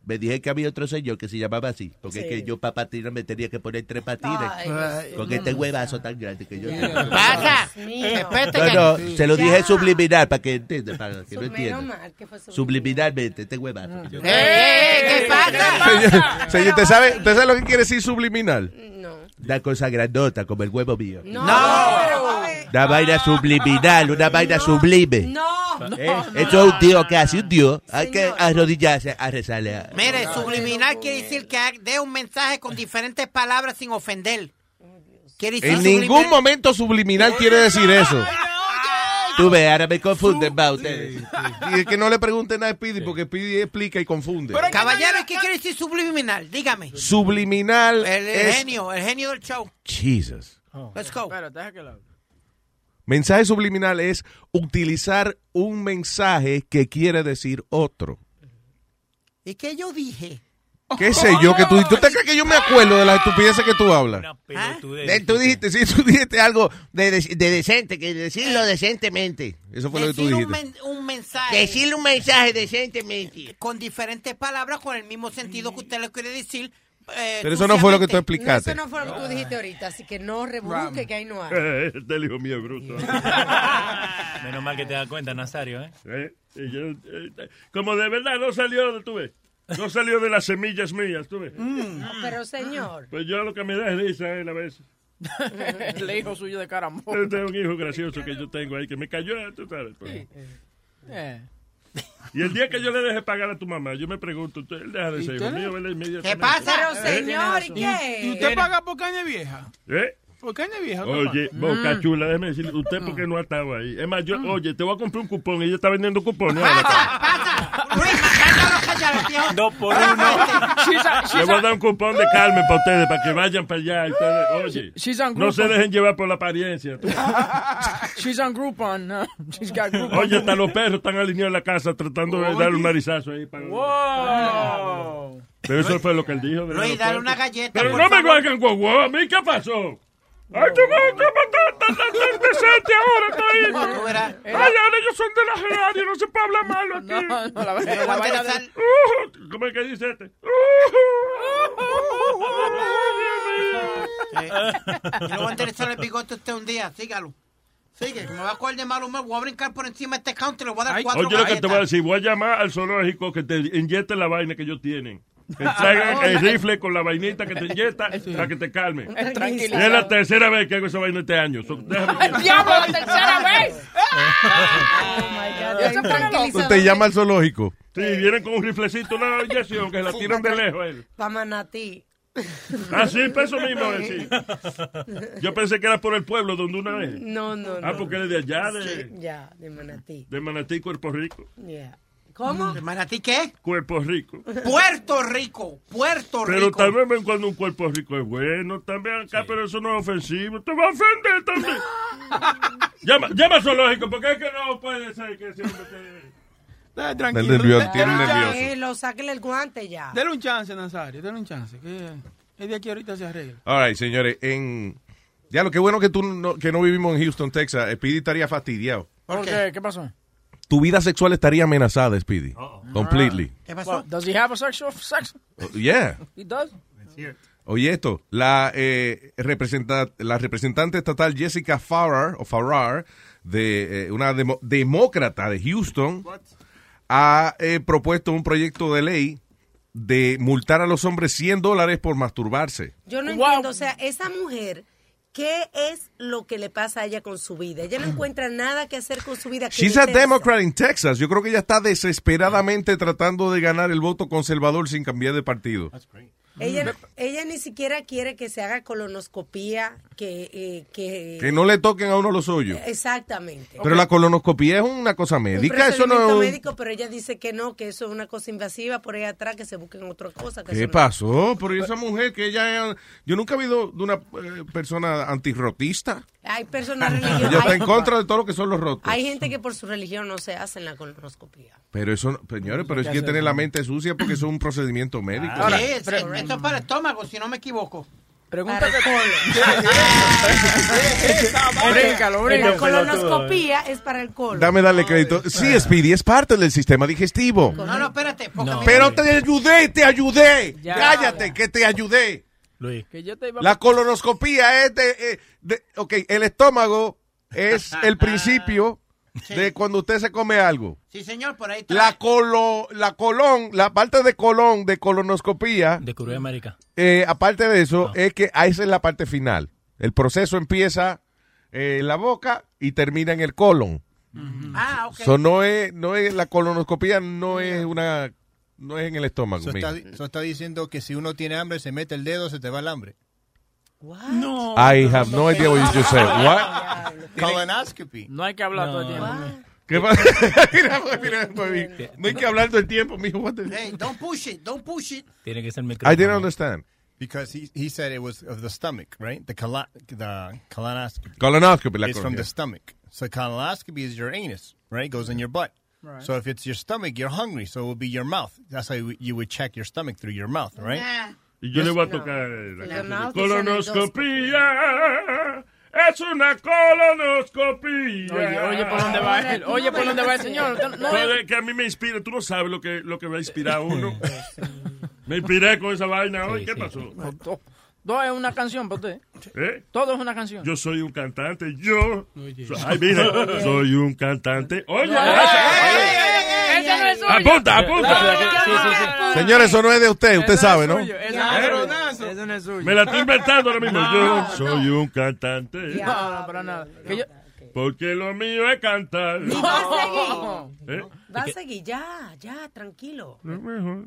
me dije que había otro señor que se llamaba así. Porque es que yo para patinar me tenía que poner tres patines. Ay, con este huevazo tan grande que yo tengo. Pasa. No, no, se lo dije Ya. subliminal para que entienda, para que no Menos entienda. mal que fue subliminal. Subliminalmente, este huevazo. que yo ¡Eh, eh, ¿Qué pasa? Señor, señor, ¿usted sabe, ¿usted sabe lo que quiere decir subliminal? No. Una cosa grandota, como el huevo mío. No. Una vaina subliminal, una vaina sublime. No. ¿Eh? Eso es un tío que hace un tío. Hay que arrodillarse a rezarle. a- Mire, subliminal quiere decir que dé un mensaje con diferentes palabras sin ofender. Quiere decir En subliminal- ningún momento subliminal quiere decir eso. Tú ves, ahora me confunden, va, ustedes. Y es que no le pregunten a Speedy porque Speedy explica y confunde. Caballero, ¿qué quiere decir subliminal? Dígame. Subliminal El, el es... genio, el genio del show. Jesus. Let's go. Espérate, deja que lo Mensaje subliminal es utilizar un mensaje que quiere decir otro. ¿Y qué yo dije? ¿Qué sé yo que tú ¿Tú te crees que yo me acuerdo de las estupideces que tú hablas? ¿Ah? Eh, Tú dijiste, sí, tú dijiste algo de, de- de decente, que decirlo decentemente. Eso fue lo que tú Decir un, dijiste. men- un mensaje. Decirle un mensaje decentemente. Con diferentes palabras, con el mismo sentido que usted le quiere decir, eh, Pero eso no fue lo que tú No, explicaste. eso no fue lo que tú dijiste ahorita, así que no rebuque que ahí no hay. Este el hijo mío es bruto. <laughs> Menos mal que te das cuenta, Nazario, ¿eh? Eh, yo, eh, como de verdad no salió, tú ves. No salió de las semillas mías, tú ves. No, pero señor. Pues yo lo que me da es risa él a veces. El hijo suyo de carambo. Este es un hijo gracioso que yo tengo ahí, que me cayó, tú sabes. pues. Eh. Y el día que yo le deje pagar a tu mamá, yo me pregunto, ¿usted- él deja de ser mío. ¿Qué pasa? Pero señor, ¿y ¿Y qué? usted paga por caña vieja? ¿Eh? ¿Por caña vieja? Oye? Boca Chula, déjeme decirle, ¿usted por qué no ha estado ahí? Es más, yo, oye, te voy a comprar un cupón, ella está vendiendo cupones. <laughs> ahora. Dos por uno. She's a- she's Le voy a dar un cupón de Carmen para ustedes, para que vayan para allá. ustedes, oye, no se Groupon. dejen llevar por la apariencia. <laughs> She's on Groupon. no. She's got Groupon. Oye, hasta los perros están alineados en la casa tratando de darle un narizazo ahí. Para... Wow. Pero eso fue lo que él dijo. Luis, dale una galleta. Pero no me guau guau, ¿a mí qué pasó? Ay, tú no, ¿cómo está tan decente ahora? Está ahí. No, tú verás. Ay, ahora ellos son de la Gerardia, no se puede hablar malo aquí. No, no, la, vaina de- Uh, ¿Cómo es que dice este? Sí. Yo le voy a interesar el bigote usted un día, sígalo. Sigue, me va a coger de mal humor, voy a brincar por encima de este counter y le voy a dar cuatro Oye, lo que te voy a decir, voy a llamar al zoológico que te inyecte la vaina que ellos tienen. Que traigan <laughs> el rifle con la vainita que te inyecta <laughs> para que te calme. Es Y tranquilo. es la tercera vez que hago esa vaina este año. So, déjame <laughs> que- ¡Diablo, la tercera vez! Oh my God, te llamas al zoológico. Sí, vienen con un riflecito, una inyección que la tiran de lejos. a él. Pa' Manatí. Ah, sí, eso mismo sí. Yo pensé que era por el pueblo donde una vez. No, no, no. Ah, porque eres de allá, de, Ya, de Manatí. de Manatí, Puerto Rico. Yeah. ¿Cómo? ¿De Manatí qué? Puerto Rico. Puerto Rico, Puerto Pero Rico. también ven cuando un cuerpo rico es bueno, también acá, pero eso no es ofensivo. Te va a ofender también. <laughs> llama, llama al zoológico, porque es que no puede ser que siempre te... Eh, Del Tranquilo. nervioso, tiene nervioso. Eh, sáquele el guante ya. Dele un chance, Nazario, dele un chance. Que es de aquí ahorita se arregla. All right, señores, en... Ya lo que bueno que tú no, que no vivimos en Houston, Texas. Speedy estaría fastidiado. ¿Por qué? ¿Qué pasó? Tu vida sexual estaría amenazada, Speedy. Completely. ¿Qué pasó? What, does he have a sexual sex? Oh, Yeah. He does. Oye esto, la, eh, representa- la representante estatal Jessica Farrar, o Farrar, de eh, una demo- demócrata de Houston, ha eh, propuesto un proyecto de ley de multar a los hombres 100 dólares por masturbarse. Yo no Wow. entiendo, o sea, esa mujer, ¿qué es lo que le pasa a ella con su vida? Ella no encuentra nada que hacer con su vida. She's a. Democrat in Texas. Yo creo que ella está desesperadamente tratando de ganar el voto conservador sin cambiar de partido. Ella, ella ni siquiera quiere que se haga colonoscopía, que... eh, que, Que no le toquen a uno los hoyos. Exactamente. Pero la colonoscopía es una cosa un médica, eso no es médico, pero ella dice que no, que eso es una cosa invasiva por ahí atrás, que se busquen otra cosa. Que ¿Qué no- pasó? Pero esa mujer que ella... Yo nunca he habido de una eh, persona antirrotista. Hay personas Ella religiosas. está Hay, en contra de todo lo que son los rotos. hay gente que por su religión no se hacen la colonoscopía. Pero eso, no- señores, pero es que tener la mente sucia porque eso es un procedimiento médico. sí, es- esto es para el estómago, si no me equivoco. Pregúntate. La <laughs> Bríncalo, bríncalo. colonoscopía es para el colon. Dame darle crédito. Sí, Speedy, es parte del sistema digestivo. No, no, espérate. Pero te ayudé, te ayudé. Ya. Cállate, que te ayudé. Luis. Que yo te iba a- La colonoscopía es de, eh, de- Ok, el estómago es el <laughs> principio de cuando usted se come algo. Sí, señor, por ahí está. La colo, la colon, la parte de colon de colonoscopía, Descubrió América. eh, aparte de eso, es que esa es la parte final. El proceso empieza eh, en la boca y termina en el colon. Ah, ok. So, no es, no es la colonoscopía, no es una, no es en el estómago. Eso está, eso está diciendo que si uno tiene hambre, se mete el dedo, se te va el hambre. No. I have no idea what you just said. What? Colonoscopy. No hay que hablar todo el tiempo. ¿Qué pasa? <laughs> mira, mira, mira, no hay que hablar todo el tiempo, mijo. What the- Hey, don't push it, don't push it. Tiene que ser I micrófono. didn't understand. Because he, he said it was of the stomach, right? The, colo- the colonoscopy. Colonoscopy, la It's from the stomach. So colonoscopy is your anus, right? Goes in your butt. Right. So if it's your stomach, you're hungry, so it would be your mouth. That's how you, you would check your stomach through your mouth, right? Nah. Y yo le voy a No. tocar la No, canción. no, Colonoscopía. Es una colonoscopía. Oye, oye, ¿por dónde va él? Oye, ¿por dónde va el señor? No- Joder, que a mí me inspira. Tú no sabes lo que, lo que va a inspirar a uno. <laughs> Me inspiré con esa vaina hoy. ¿Qué pasó? Todo, es una canción para usted. ¿Eh? Todo es una canción. Yo soy un cantante. Yo. Ay, mira, soy un cantante. Oye, Ese no es apunta, apunta. Señores, eso no es de usted, usted sabe, ¿no? Ese no es suyo. Ese no es suyo. Me la estoy inventando ahora mismo. Yo soy un cantante. No, no, para nada. Que yo- Porque lo mío es cantar. Y va a seguir. ¿Eh? Va a seguir, ya, ya, tranquilo. Lo mejor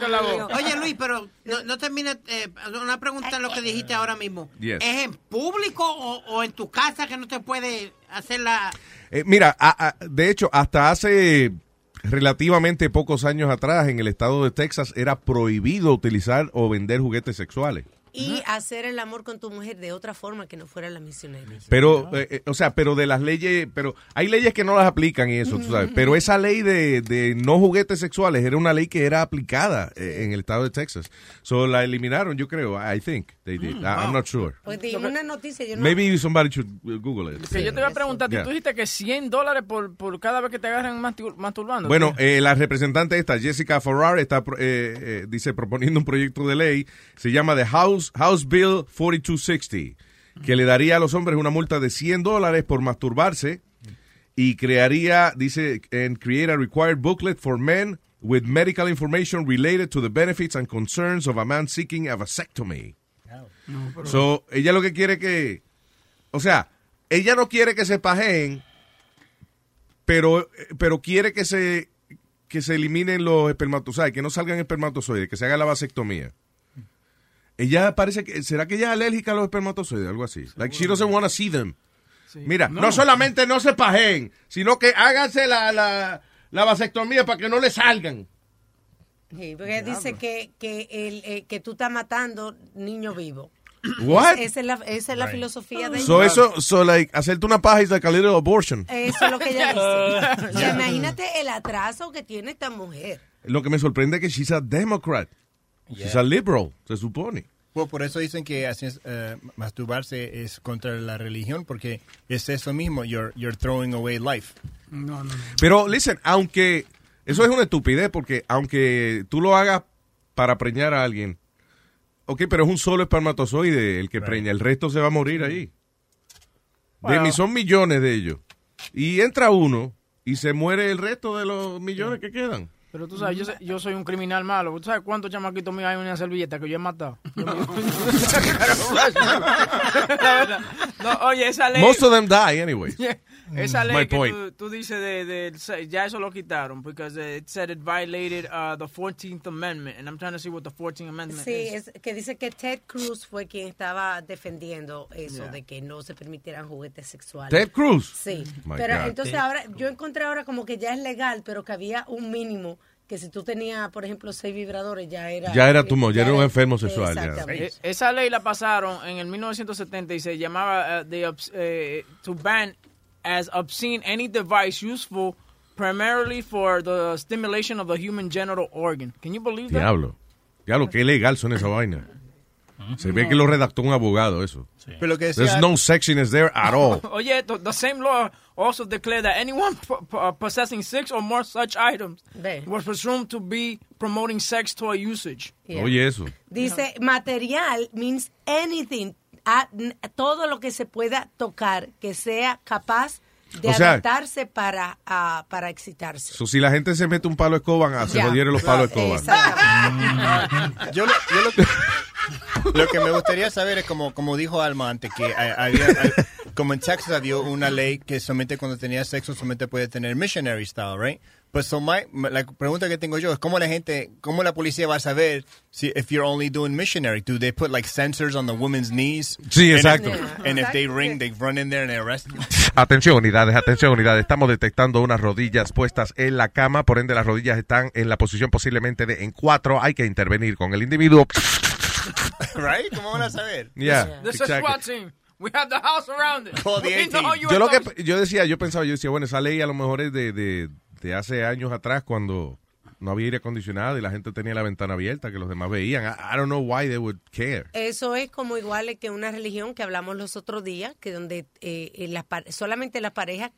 de Lavoe. Oye, Luis, pero no, no termina. eh, una pregunta en lo que dijiste ahora mismo. Yes. ¿Es en público o, o en tu casa que no te puede hacer la. Eh, mira, a- a- de hecho, hasta hace relativamente pocos años atrás en el estado de Texas era prohibido utilizar o vender juguetes sexuales. Y hacer el amor con tu mujer de otra forma que no fuera la misionera. Pero, eh, eh, o sea, pero de las leyes, pero hay leyes que no las aplican y eso, tú sabes. Pero esa ley de, de no juguetes sexuales era una ley que era aplicada eh, en el estado de Texas. So la eliminaron, yo creo. I think they did. I- I'm not sure. Pues di una noticia, yo no. Maybe somebody should uh, Google it. Que yo te voy a preguntar, Yeah. tú dijiste que 100 dólares por, por cada vez que te agarran mastur- masturbando. Bueno, eh, la representante esta, Jessica Farrar, está, pro- eh, eh, dice, proponiendo un proyecto de ley, se llama The House, House Bill 4260, que le daría a los hombres una multa de 100 dólares por masturbarse y crearía, dice, and create a required booklet for men with medical information related to the benefits and concerns of a man seeking a vasectomy. So, ella lo que quiere que, o sea, ella no quiere que se pajeen, pero, pero quiere que se, que se eliminen los espermatozoides, que no salgan espermatozoides, que se haga la vasectomía. Ella parece que, ¿será que ella es alérgica a los espermatozoides? Algo así. Like, she doesn't want to see them. Mira, no. No. solamente no se pajeen, sino que háganse la, la, la vasectomía para que no le salgan. Sí, porque dice que, que, el, eh, que tú estás matando niños vivos. <clears throat> What? Esa es la, esa es la filosofía de So ella. eso, so like, hacerte una paja is like a little abortion. Eso es lo que ella dice. <laughs> O sea, imagínate el atraso que tiene esta mujer. Lo que me sorprende es que she's a Democrat. She's a liberal, se supone. Bueno, por eso dicen que así es, eh, masturbarse es contra la religión, porque es eso mismo, you're, you're throwing away life. No, no, no. Pero, listen, aunque eso es una estupidez, porque aunque tú lo hagas para preñar a alguien, ok, pero es un solo espermatozoide el que preña, el resto se va a morir ahí. De mí son millones de ellos. Y entra uno y se muere el resto de los millones que quedan. Pero tú sabes, yo, sé- yo soy un criminal malo. ¿Tú sabes cuántos chamaquitos míos hay en una servilleta que yo he matado? <laughs> Yo verdad. <laughs> No, oye, esa ley... Most of them die anyway. <laughs> Esa My ley que point. tú, tú dices de, de- ya eso lo quitaron because it said it violated uh, the 14th Amendment and I'm trying to see what the 14th Amendment Sí, is. es que dice que Ted Cruz fue quien estaba defendiendo eso Yeah. de que no se permitieran juguetes sexuales. Ted Cruz? Sí. My pero God. entonces Ted. ahora, yo encontré ahora como que ya es legal, pero que había un mínimo que si tú tenías, por ejemplo, seis vibradores, ya era... Ya era tu ya era un enfermo sexual, ya. Exactamente. E- Esa ley la pasaron en el 1970 y se llamaba uh, the eh, to ban as obscene any device useful primarily for the stimulation of the human genital organ. Can you believe that? Diablo. Diablo, qué legal son esa vaina. Se ve que lo redactó un abogado eso. Pero lo que There's decía- no sexiness there at all. <laughs> Oye, the same law also declared that anyone p- p- uh, possessing six or more such items was presumed to be promoting sex toy usage. Oye, eso. Dice, material means anything, a- n- todo lo que se pueda tocar, que sea capaz de O sea- adaptarse para, ah, para excitarse. So, si la gente se mete un palo de escoba, ah, se jodieron los palos de escoba. yo, lo, yo lo que, lo que me gustaría saber es como, como dijo Alma antes, que ha- había, ha- como en Texas había una ley que solamente cuando tenía sexo solamente puede tener missionary style, right? Pues so my, la pregunta que tengo yo es cómo la gente, cómo la policía va a saber si if you're only doing missionary. Do they put like sensors on the women's knees? Sí, And if- exacto. And if they ring, they run in there and they arrest you. <laughs> Atención unidades, atención unidades, estamos detectando unas rodillas puestas en la cama, por ende las rodillas están en la posición posiblemente de en cuatro, hay que intervenir con el individuo. <laughs> right? ¿Cómo van a saber? Yeah, This is exactly. SWAT team. We have the house around it. Call the We know A-team. you Yo lo que yo decía, yo pensaba, yo decía, bueno, esa ley a lo mejor es de, de, de hace años atrás cuando no había aire acondicionado y la gente tenía la ventana abierta que los demás veían. I, I don't know why they would care. Eso es como igual que una religión que hablamos los otros días, que donde eh, eh, las pa- solamente las parejas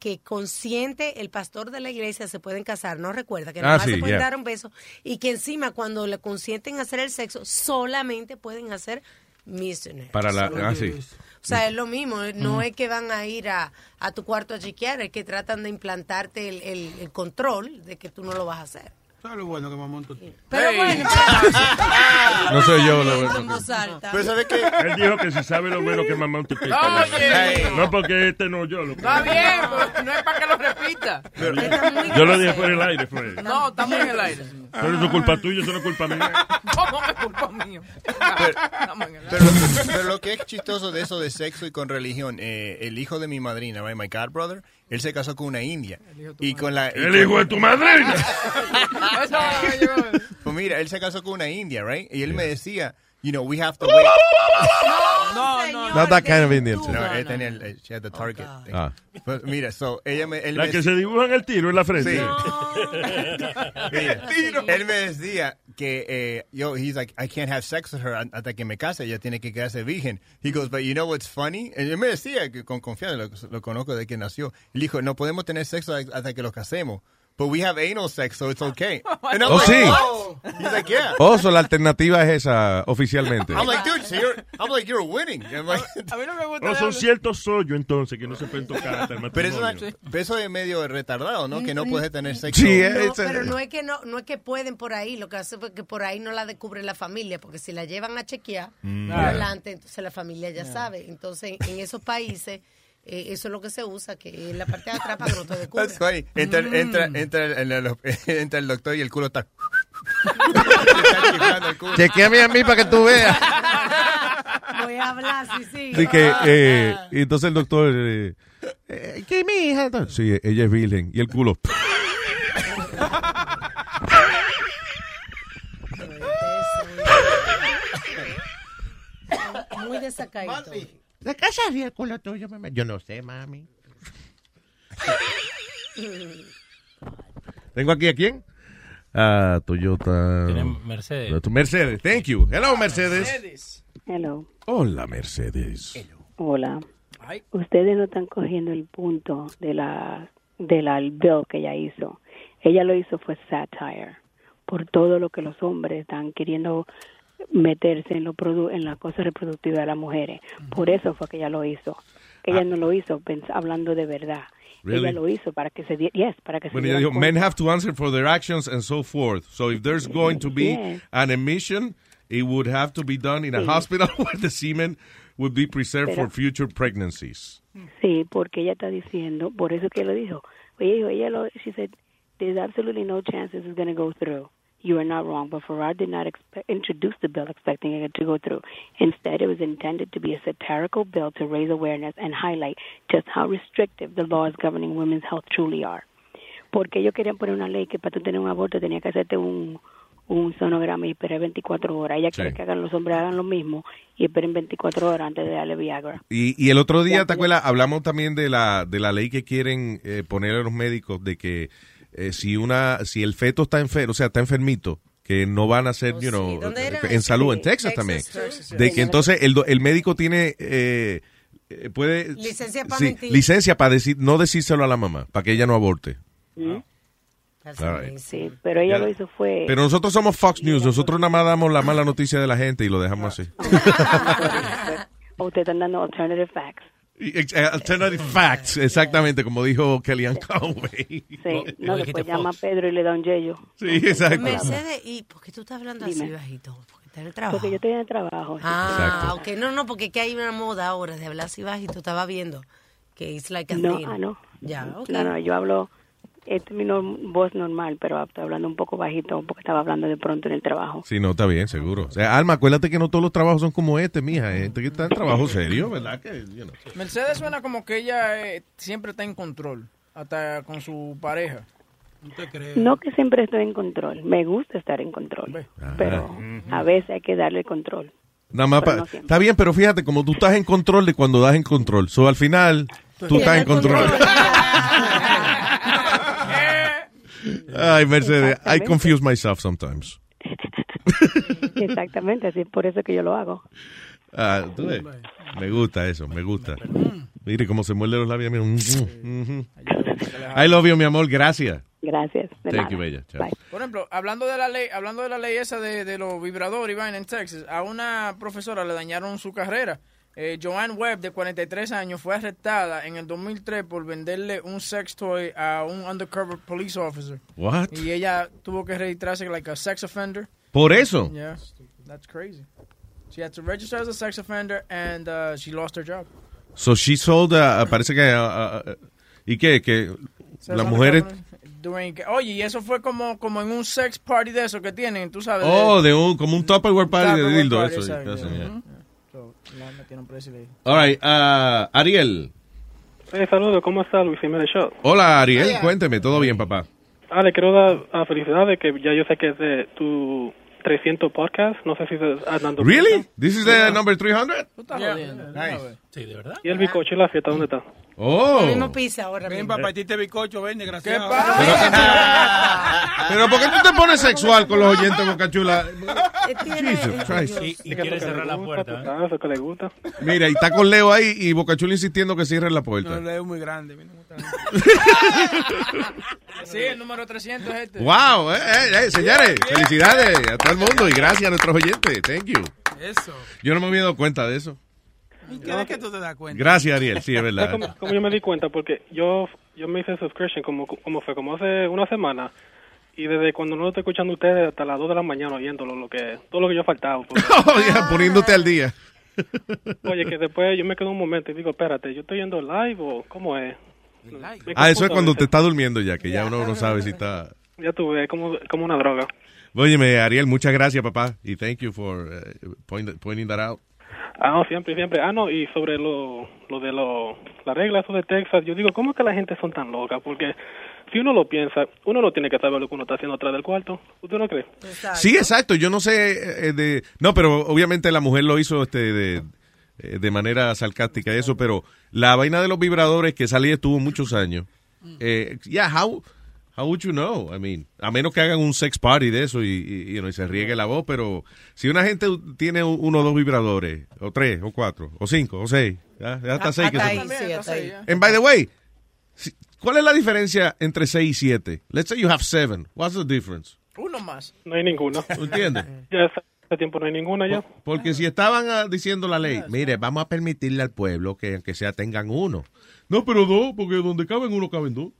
que consciente el pastor de la iglesia se pueden casar, no recuerda que Ah, nada más sí, se pueden yeah. dar un beso y que encima cuando le consienten hacer el sexo solamente pueden hacer missionary. Para la- ah, sí. O sea, es lo mismo, no Mm. es que van a ir a, a tu cuarto a chequear, es que tratan de implantarte el, el- el control de que tú no lo vas a hacer. ¿Sabes lo bueno que mamá tú Pero Hey. bueno, <laughs> No soy yo, la verdad. Pero ¿sabe qué? Él dijo que si sabe lo bueno que mamá un tipito. Oye. No, porque este no yo. Lo Está bien, pues, no es para que lo repita. Yo lo dije fuera del aire, fue. No, estamos en el aire. Pero eso es culpa tuya, eso no es culpa mía. <laughs> ¿Cómo que es culpa mía? Estamos en el aire. Pero, pero lo que es chistoso de eso de sexo y con religión, eh, el hijo de mi madrina, right, my god brother, él se casó con una india. Y con la, y El con- hijo de tu madrina. <laughs> <laughs> Pues mira, él se casó con una india, right? Y él me decía, you know, we have to <laughs> wait. No, no, Not that kind of Indian. No, él tenía el, she had the target. thing. Ah. Pues mira, so, ella me, él La me que se dibuja en el tiro en la frente. Sí. <laughs> Mira, él me decía que eh, yo, he's like, I can't have sex with her hasta que me case, ella tiene que quedarse virgen. He goes, but you know what's funny? Y él me decía que con confianza, lo, lo conozco de que nació. Él dijo, no podemos tener sexo hasta que los casemos. But we have anal sex, so it's okay. <laughs> And I'm Oh, like, sí. "What?" He's like, yeah. Oh, so la alternativa es esa oficialmente. I'm like, dude, so you're, I'm like, you're winning. I'm like, <laughs> A mí no me gusta. O son ciertos sollos entonces que no se pueden tocar hasta el <laughs> pero eso, matrimonio. pero eso es medio retardado, ¿no? Que no puedes tener sexo. Sí, No, pero no es que no, no es que pueden por ahí, lo que hace es que por ahí no la descubre la familia, porque si la llevan a chequear Mm. por Yeah. adelante, entonces la familia ya sabe. Entonces, en esos países, eh, eso es lo que se usa, que es la parte de atrás para que no te <laughs> descubra. Funny. Entra, Mm. entra, entra, el, el- <laughs> entra el doctor y el culo está. <laughs> Chequeame a mí para que tú veas. Voy a hablar, sí, sí. Así que, eh, y entonces el doctor, eh, eh, ¿qué mi hija? Sí, ella es virgen. Y el culo. Muy desacaído. ¿De qué sería el culo tuyo, mamá? Yo no sé, mami. <laughs> Tengo aquí a quién? A Toyota. Mercedes. Tu Mercedes, thank you. Hello, Mercedes. Hello. Hola, Mercedes. Hola. Ustedes no están cogiendo el punto de la de la bill que ella hizo. Ella lo hizo fue satire por todo lo que los hombres están queriendo meterse en lo produ- en la cosa reproductiva de las mujeres. Por eso fue que ella lo hizo. Ella no lo hizo hablando de verdad. Really? Ella lo hizo para que se die- yes, para que Bueno, se ella dijo, men have to answer for their actions and so forth. So if there's going to be Yes. an emission, it would have to be done in a Sí. hospital <laughs> where the semen would be preserved Pero- for future pregnancies. Sí, porque ella está diciendo, por eso que lo dijo. Oye, dijo, ella lo, she said, there's absolutely no chance this is going to go through. You are not wrong, but Farrar did not expect, introduce the bill expecting it to go through. Instead, it was intended to be a satirical bill to raise awareness and highlight just how restrictive the laws governing women's health truly are. Porque ellos querían poner una ley que para tú tener un aborto tenía que hacerte un, un sonograma y esperar 24 horas. Ella quiere Sí. que hagan los hombres hagan lo mismo y esperen 24 horas antes de darle Viagra. Y, y el otro día, ¿te acuerdas? Hablamos también de la, de la ley que quieren eh, poner a los médicos de que eh, si una si el feto está enfermo, o sea, está enfermito, que no van a you know, ¿Dónde era? en salud, en Texas, Texas, también. Texas. De que entonces el, do- el médico tiene, eh, eh, puede... Licencia para sí, mentir. licencia para decir, no decírselo a la mamá, para que ella no aborte. ¿Mm? Right. Sí, pero ella Ya. lo hizo fue... Pero nosotros somos Fox News, nosotros nada más damos la mala noticia de la gente y lo dejamos así. <laughs> o te están dando alternative facts. Eh, Alternative facts, exactamente, como dijo Kellyanne Conway. Sí, <laughs> no, después llama a Pedro y le da un yello. Sí, exacto. Mercedes, ¿y por qué tú estás hablando así Dime. bajito? Porque está en el trabajo. Porque yo estoy en el trabajo. Ah, ok. No, no, porque es que hay una moda ahora de hablar así bajito. Estaba viendo que es like a No, thing. ah, no. Ya, ok. No, no, yo hablo, es mi norm- voz normal, pero estoy hablando un poco bajito porque estaba hablando de pronto en el trabajo. Sí, no, está bien, seguro. O sea, Alma, acuérdate que no todos los trabajos son como este, mija. Hay gente que está en trabajo serio, ¿verdad? Que, you know. Mercedes suena como que ella eh, siempre está en control, hasta con su pareja. No te crees. No que siempre estoy en control, me gusta estar en control, pero a veces hay que darle control. Nada más pa- no está bien, pero fíjate, como tú estás en control de cuando das en control. So, al final, tú estás en control. <laughs> Ay, Mercedes, I confuse myself sometimes. <laughs> Exactamente, así es por eso que yo lo hago. Ah, tú ves. Me gusta eso, me gusta. Mire cómo se muerde los labios. mira. Ujú. I love you, mi amor. Gracias. Gracias. de Thank nada. you, bella. Chao. Por ejemplo, hablando de la ley, hablando de la ley esa de, de los vibradores, Iván, en Texas, a una profesora le dañaron su carrera. Eh, Joanne Webb, de 43 años, fue arrestada en el 2003 por venderle un sex toy a un undercover police officer. What? Y ella tuvo que registrarse like a sex offender. ¿Por eso? Yeah, that's crazy. She had to register as a sex offender and uh, she lost her job. So she sold, uh, parece que, uh, ¿y qué? Que So las mujeres, During- oye, y eso fue como, como en un sex party de eso que tienen, tú sabes. oh, de un, como un Tupperware party de dildo, eso. exacto, eso, yeah. yeah. So, la metieron presa y le- All right, uh, Ariel. Eh, saludos, ¿cómo está Luis Jiménez Show? Hola, Ariel, cuénteme, ¿todo bien, papá? Ah, le quiero dar ah, felicidades que ya yo sé que es de tu 300 podcast, no sé si se has dando Really? This is the number 300? Sí, de verdad. ¿Y el bicocho y la fiesta dónde está? Oh. El mismo pizza ahora Ven, mismo. papá, y te bizcocho, ven, desgraciado. <laughs> Pero ¿por qué tú te pones sexual con los oyentes, Boca Chula? Tiene- Jesus Christ. Y, y quiere cerrar la puerta. ¿eh? Eso que le gusta. Mira, y está con Leo ahí y Boca Chula insistiendo que cierren la No, puerta. le es muy grande. mira, no <laughs> Sí, el número 300 es este. Wow, eh, eh, eh, señores, felicidades a todo el mundo y gracias a nuestros oyentes. Thank you. Eso. Yo no me había dado cuenta de eso. ¿Y qué es que tú te das cuenta? Gracias, Ariel. Sí, es ¿Sabes verdad. <laughs> cómo, cómo yo me di cuenta? Porque yo yo me hice subscription como, como fue, como hace una semana. Y desde cuando no lo estoy escuchando ustedes hasta las 2 de la mañana oyéndolo, lo que, todo lo que yo faltaba. porque- <laughs> Oh, ya, poniéndote al día. oye, que después yo me quedo un momento y digo, espérate, ¿yo estoy yendo live o cómo es? Ah, eso es cuando te está durmiendo ya, que ya uno no sabe si está... Ya tuve, es como, como una droga. Óyeme, Ariel, muchas gracias, papá. Y thank you for uh, point- pointing that out. Ah, no, siempre, siempre. Ah, no, y sobre lo, lo de lo, la regla eso de Texas, yo digo, ¿cómo es que la gente son tan locas? Porque si uno lo piensa, uno no tiene que saber lo que uno está haciendo atrás del cuarto. ¿Usted no cree? Sí, exacto. Yo no sé eh, de... No, pero obviamente la mujer lo hizo este de, eh, de manera sarcástica eso, pero la vaina de los vibradores que salía estuvo muchos años. Eh, yeah, how, how would you know? I mean, a menos que hagan un sex party de eso y, y, you know, y se riegue la voz, pero si una gente tiene uno o dos vibradores, o tres, o cuatro, o cinco, o seis, ya, ya hasta seis. que ahí, sí, hasta ahí. And by the way, ¿cuál es la diferencia entre seis y siete? Let's say you have seven. What's the difference? Uno más. No hay ninguna. ¿Entiendes? <laughs> Ya hace tiempo no hay ninguna ya. Porque si estaban ah, diciendo la ley, mire, vamos a permitirle al pueblo que aunque sea tengan uno. No, pero dos, porque donde caben uno caben dos.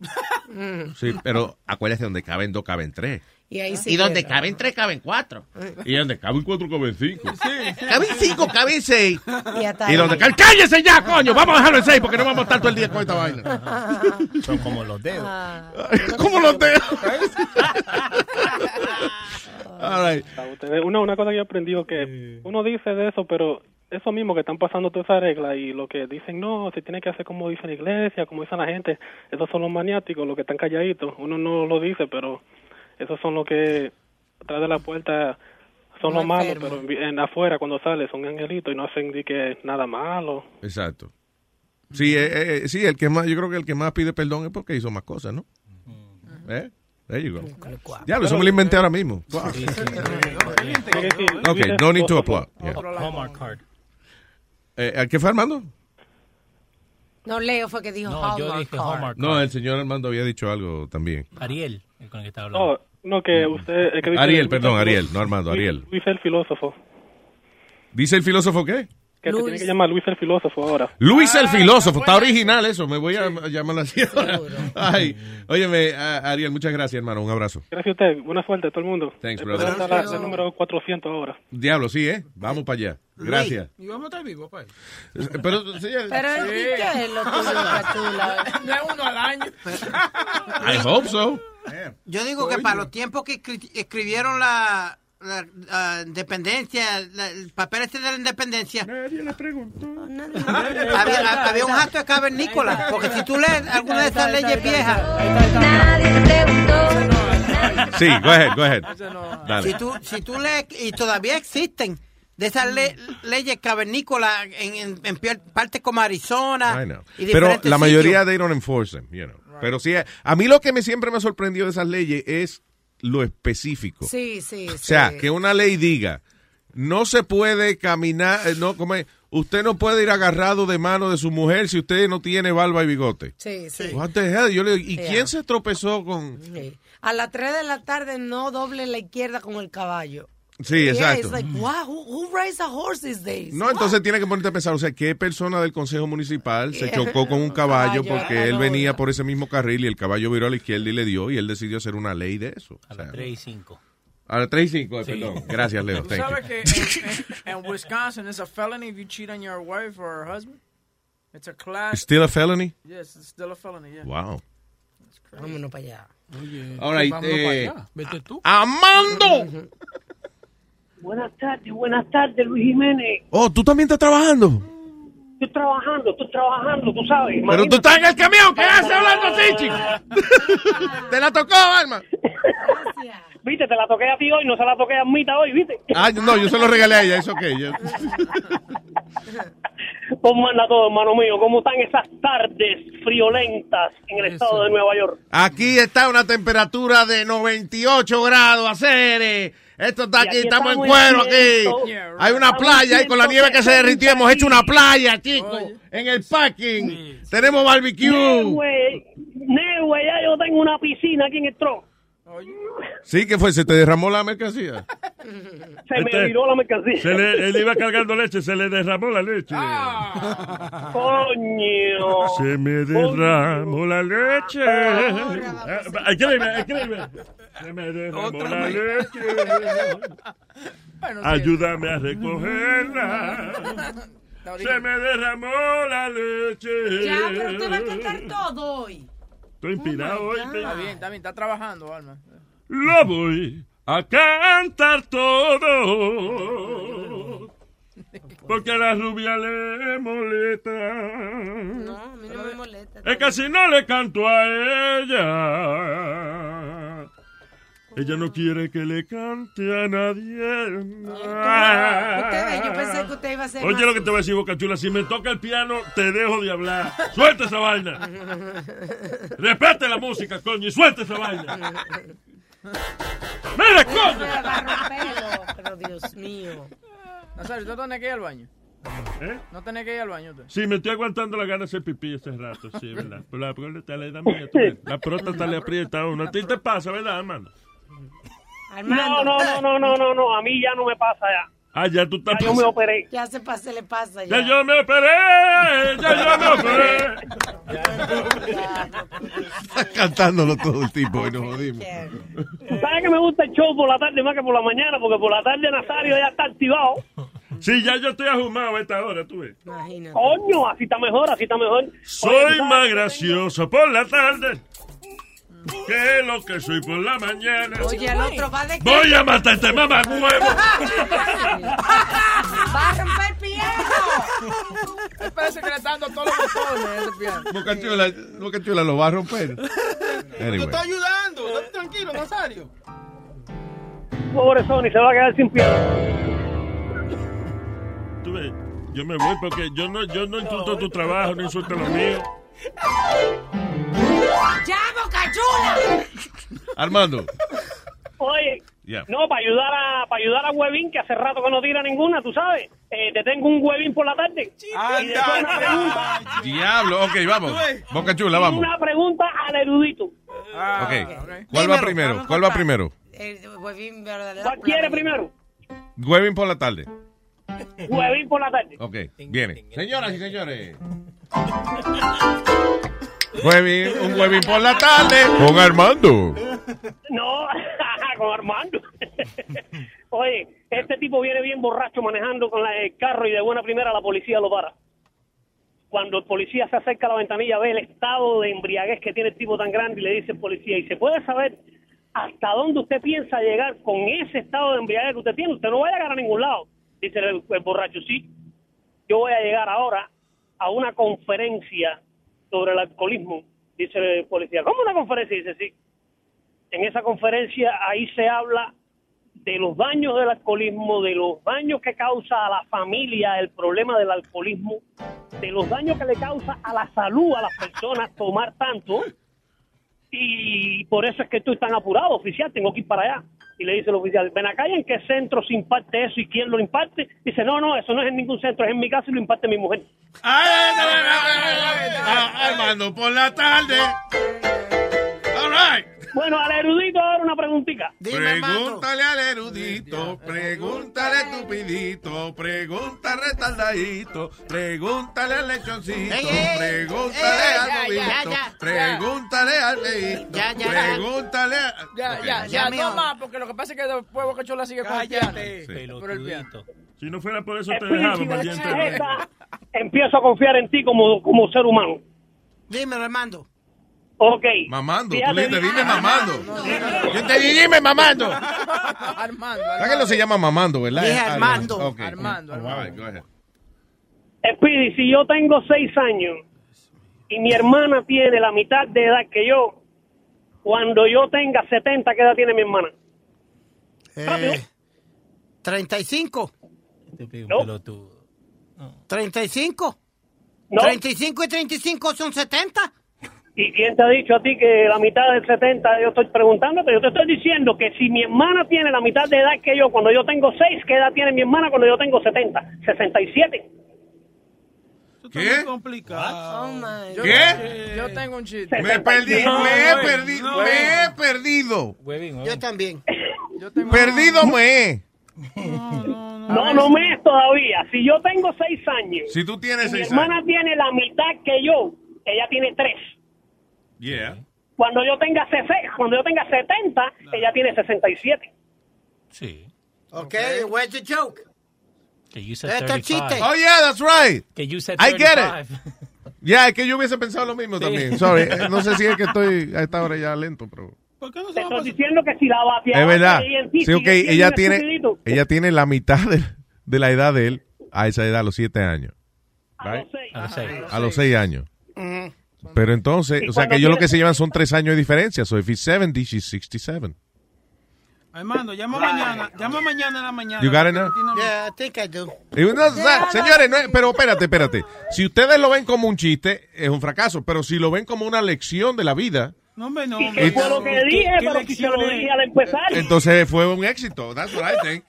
Sí, pero acuérdate, donde caben dos caben tres. Y ahí sí Y donde queda. caben tres caben cuatro. Y donde caben cuatro caben cinco. Sí. Caben cinco, caben seis. Y Y donde caben, ¡cállese ya, coño! Vamos a dejarlo en seis porque no vamos a estar todo el día con esta vaina. <laughs> Son como los dedos. ¿Cómo los dedos? All right. Una, una cosa que yo he aprendido que uno dice de eso, pero eso mismo que están pasando toda esa regla y lo que dicen, no, se tiene que hacer como dice la iglesia, como dice la gente, esos son los maniáticos, los que están calladitos. Uno no lo dice, pero esos son los que atrás de la puerta son Los los malos, pero en, afuera cuando sale son angelitos y no hacen ni que nada malo. Exacto. Sí, eh, eh, sí, el que más, yo creo que el que más pide perdón es porque hizo más cosas, ¿no? ¿Eh? There you go. Ya, eso me lo inventé ahora mismo. Ok, no need to applaud. Hallmark card. Eh, ¿Qué fue Armando? No, Leo fue que dijo No, yo Hallmark dije card. Hallmark No, el señor Armando había dicho algo también. Ariel, el con el que estaba hablando. No, no que usted... el que dice- Ariel, perdón, Ariel, no Armando, Ariel. Luis el filósofo. ¿Dice el filósofo qué? Que te tiene que llamar Luis el filósofo ahora. Luis el filósofo, está original eso, me voy a llamar así ahora. <laughs> Ay, óyeme, Ariel, muchas gracias, hermano, un abrazo. Gracias a usted. Buena suerte a todo el mundo. Thanks, brother. está la- la número 400 ahora. Diablo, sí, ¿eh? Vamos para allá. Gracias. Y vamos a estar vivos, pues. <laughs> Pero, señor, Pero, ¿y qué es lo tuyo, Catula? De uno al año. I hope so. Yo digo que para los tiempos que escri- escribieron la, la, ah, independencia, la- el papel este de la independencia, Nadie le preguntó. había, había un acto de cavernícola. Porque si tú lees alguna de esas leyes viejas, Sí, go ahead, go ahead. si Dale. tú, si tú lees, y todavía existen, de esas le- leyes cavernícolas en, en, en partes como Arizona. I know. y Pero la mayoría sitios. they don't enforce them, you know. Pero sí, a mí lo que me siempre me ha sorprendido de esas leyes es lo específico. Sí, sí. O sea, que una ley diga no se puede caminar, eh, no, como es, usted no puede ir agarrado de mano de su mujer si usted no tiene barba y bigote. Sí, sí. What the hell? Yo le digo, ¿y Yeah. quién se tropezó con...? Sí. A las 3 de la tarde no doble la izquierda con el caballo. Sí, Yeah, exacto. it's like, wow, who, who rides a horse these days? No, entonces tiene que ponerte a pensar, o sea, ¿qué persona del Consejo Municipal se Yeah. chocó con un <laughs> caballo Caballo, porque él venía por ese mismo carril y el caballo viró a la izquierda y le dio y él decidió hacer una ley de eso? A las 3 y 5. A las 3 y 5, Sí. perdón. Gracias, Leo. ¿Tú Thank sabes que <laughs> en, en- en Wisconsin it's a felony if you cheat on your wife or husband? It's a class. It's still a felony? Yes, it's still a felony, yeah. Wow. Vámonos para allá. Oye, All right, vámonos para eh, allá. Vete tú. ¡Amando! Buenas tardes, buenas tardes, Luis Jiménez. Oh, ¿tú también estás trabajando? Estoy trabajando, estoy trabajando, tú sabes. Pero tú estás en el camión, ¿qué haces hablando así, chico? <laughs> ¿Te la tocó, Alma? <laughs> Viste, te la toqué a ti hoy, no se la toqué a Mita hoy, ¿viste? Ah, no, yo se lo regalé a ella, eso ok. yo- <laughs> ¿Cómo anda todo, hermano mío? ¿Cómo están esas tardes friolentas en el estado de Nueva York? Aquí está una temperatura de 98 grados, hacer. Esto está aquí, aquí estamos en cuero aquí. Hay una estamos playa ahí con la nieve que se derritió. Hemos hecho una playa, chicos. En el parking. Tenemos barbecue. Neue, Neue, ya yo tengo una piscina aquí en el tronco. Sí, que fue? ¿Se te derramó la mercancía? <laughs> Se me Este- viró la mercancía. Se le, él iba cargando leche, se le derramó la leche. Ah. Coño. Se me derramó la leche. Ah, Escribe, escribe. Se me derramó la leche. Ayúdame a recogerla. Se me derramó la leche. Ya, pero usted va a cantar todo hoy. Estoy inspirado hoy. Está bien, está bien, está trabajando, Alma. Lo voy a cantar todo. Porque a la rubia le molesta. No, a mí no me molesta. Es que si no le canto a ella, ella no quiere que le cante a nadie. Ve, yo pensé que usted iba a ser Oye más- lo que te voy a decir, Boca Chula. Si me toca el piano, te dejo de hablar. Suelta esa vaina. Respete la música, coño, y suelta esa vaina. ¡Mira, coño! Pero Dios mío. Nazario, ¿tú tenés que ir al baño? ¿Eh? ¿No tenés que ir al baño? Sí, me estoy aguantando la gana de hacer pipí este rato, sí, ¿verdad? Pero la próstata le da mía. La próstata le aprieta a uno. A ti te pasa, ¿verdad, hermano? No, no, no, no, no, no, no, a mí ya no me pasa ya. Ah, ya tú estás Ya yo me operé. Ya se, pasa, se le pasa ya. Ya yo me operé, ya yo me operé. Está cantándolo todo el tipo y nos jodimos. Tú sabes que me gusta el show por la tarde más que por la mañana, porque por la tarde Nazario ya está activado. Sí, ya yo estoy ahumado a esta hora, tú ves. Coño, así está mejor, así está mejor. Soy más gracioso por la tarde que lo que soy por la mañana. Oye, el otro va de Voy a matarte, mamá huevo. Va a romper el piano. Él parece que le está dando todos los botones ese piano. Boca Chula, Boca Chula lo va a romper. Te Anyway. está ayudando. Date tranquilo, Nazario. Pobre Sony, se va a quedar sin piano. Tú ves, yo me voy porque yo no, yo no insulto tu trabajo, no insulto lo mío. ¡Ya, Boca Chula! Armando. Oye, Ya. no, para ayudar a para ayudar a Huevín, que hace rato que no tira ninguna, tú sabes. Eh, te tengo un Huevín por la tarde. y después una pregunta, Diablo, ok, vamos. Boca Chula, vamos. una pregunta al erudito. Ok. ¿Cuál va primero? ¿Cuál va primero? El. ¿Cuál quiere primero? Huevín por la tarde. Huevín por la tarde. Ok, viene. Señoras y señores. Huevín, un huevín por la tarde. Con Armando. No, <laughs> con Armando. Oye, este tipo viene bien borracho manejando con la- el carro y de buena primera la policía lo para. Cuando el policía se acerca a la ventanilla, ve el estado de embriaguez que tiene el tipo tan grande y le dice al policía, ¿y se puede saber hasta dónde usted piensa llegar con ese estado de embriaguez que usted tiene? Usted no va a llegar a ningún lado. Dice el, borracho, sí, yo voy a llegar ahora a una conferencia sobre el alcoholismo. Dice el policía, ¿cómo una conferencia? Dice, sí. En esa conferencia ahí se habla de los daños del alcoholismo, de los daños que causa a la familia el problema del alcoholismo, de los daños que le causa a la salud a las personas tomar tanto. Y por eso es que estoy tan apurado, oficial, tengo que ir para allá. Y le dice el oficial, ven acá, ¿y en qué centro se imparte eso y quién lo imparte? Dice, no, no, eso no es en ningún centro, es en mi casa y lo imparte mi mujer. Ah, Armando, por la tarde. All right. Bueno, al erudito ahora una preguntita. Pregúntale al erudito, pregúntale estupidito, pregúntale retardadito, pregúntale al lechoncito, pregúntale al ya, bobito, ya, ya, pregúntale al ya. pregúntale a... Ya, ya, ya, no más, porque lo que pasa es que después Boca Chula sigue con el piano. Por el piano. Si no fuera por eso te dejaba, valiente. empiezo a confiar en ti como, como ser humano. Dímelo, Armando. Ok. Mamando, tú Fíjate le bien. dime mamando. Yo te dije, dime mamando. Armando. ¿Sabes que no se llama mamando, verdad? Dije Armando. ok. Armando, All right, go ahead. Speedy, si yo tengo seis años y mi hermana tiene la mitad de edad que yo, cuando yo tenga 70, ¿qué edad tiene mi hermana? Eh, 35. Pelotudo. 35. No. 35 y 35 son 70. ¿Y quién te ha dicho a ti que la mitad del 70? Yo estoy preguntándote, yo te estoy diciendo que si mi hermana tiene la mitad de edad que yo, cuando yo tengo seis, ¿qué edad tiene mi hermana cuando yo tengo 70? 67. ¿Qué? complicado. Yo- ¿Qué? Yo tengo un chiste. Me perdí, me he perdido, me he perdido. Yo también. Perdido me he. No, no me es todavía. Si yo tengo seis años, Si tú tienes y mi seis hermana años. tiene la mitad que yo, ella tiene tres. Yeah. Cuando yo tenga 60, cuando yo tenga 70, ella tiene 67. Sí. Ok, where's the joke? Que you said Este es el 35. chiste. Oh, yeah, that's right. Que you said I get 35. it. Ya, <laughs> es que yo hubiese pensado lo mismo Sí. también. Sorry, eh, no sé si es que estoy a esta hora ya lento, pero... Te estoy diciendo que si la bateadora Es verdad. Sí, ok, siendo ella tiene, ella tiene la mitad de, de la edad de él a esa edad, a los siete años. a los seis. A los seis. A los seis años. Pero entonces, o sea que yo lo que se llevan son tres años de diferencia. So if he's 70, she's 67. Armando, llama mañana. Llama mañana en la mañana. You got it now? Yeah, I think I do. Y no, o sea, señores, no es- pero espérate, espérate. Si ustedes lo ven como un chiste, es un fracaso. Pero si lo ven como una lección de la vida, No, hombre, no. Que hombre. fue lo que ¿Qué- dije, qué pero si se lo lecciones? dije al empezar. entonces fue un éxito. That's what I think.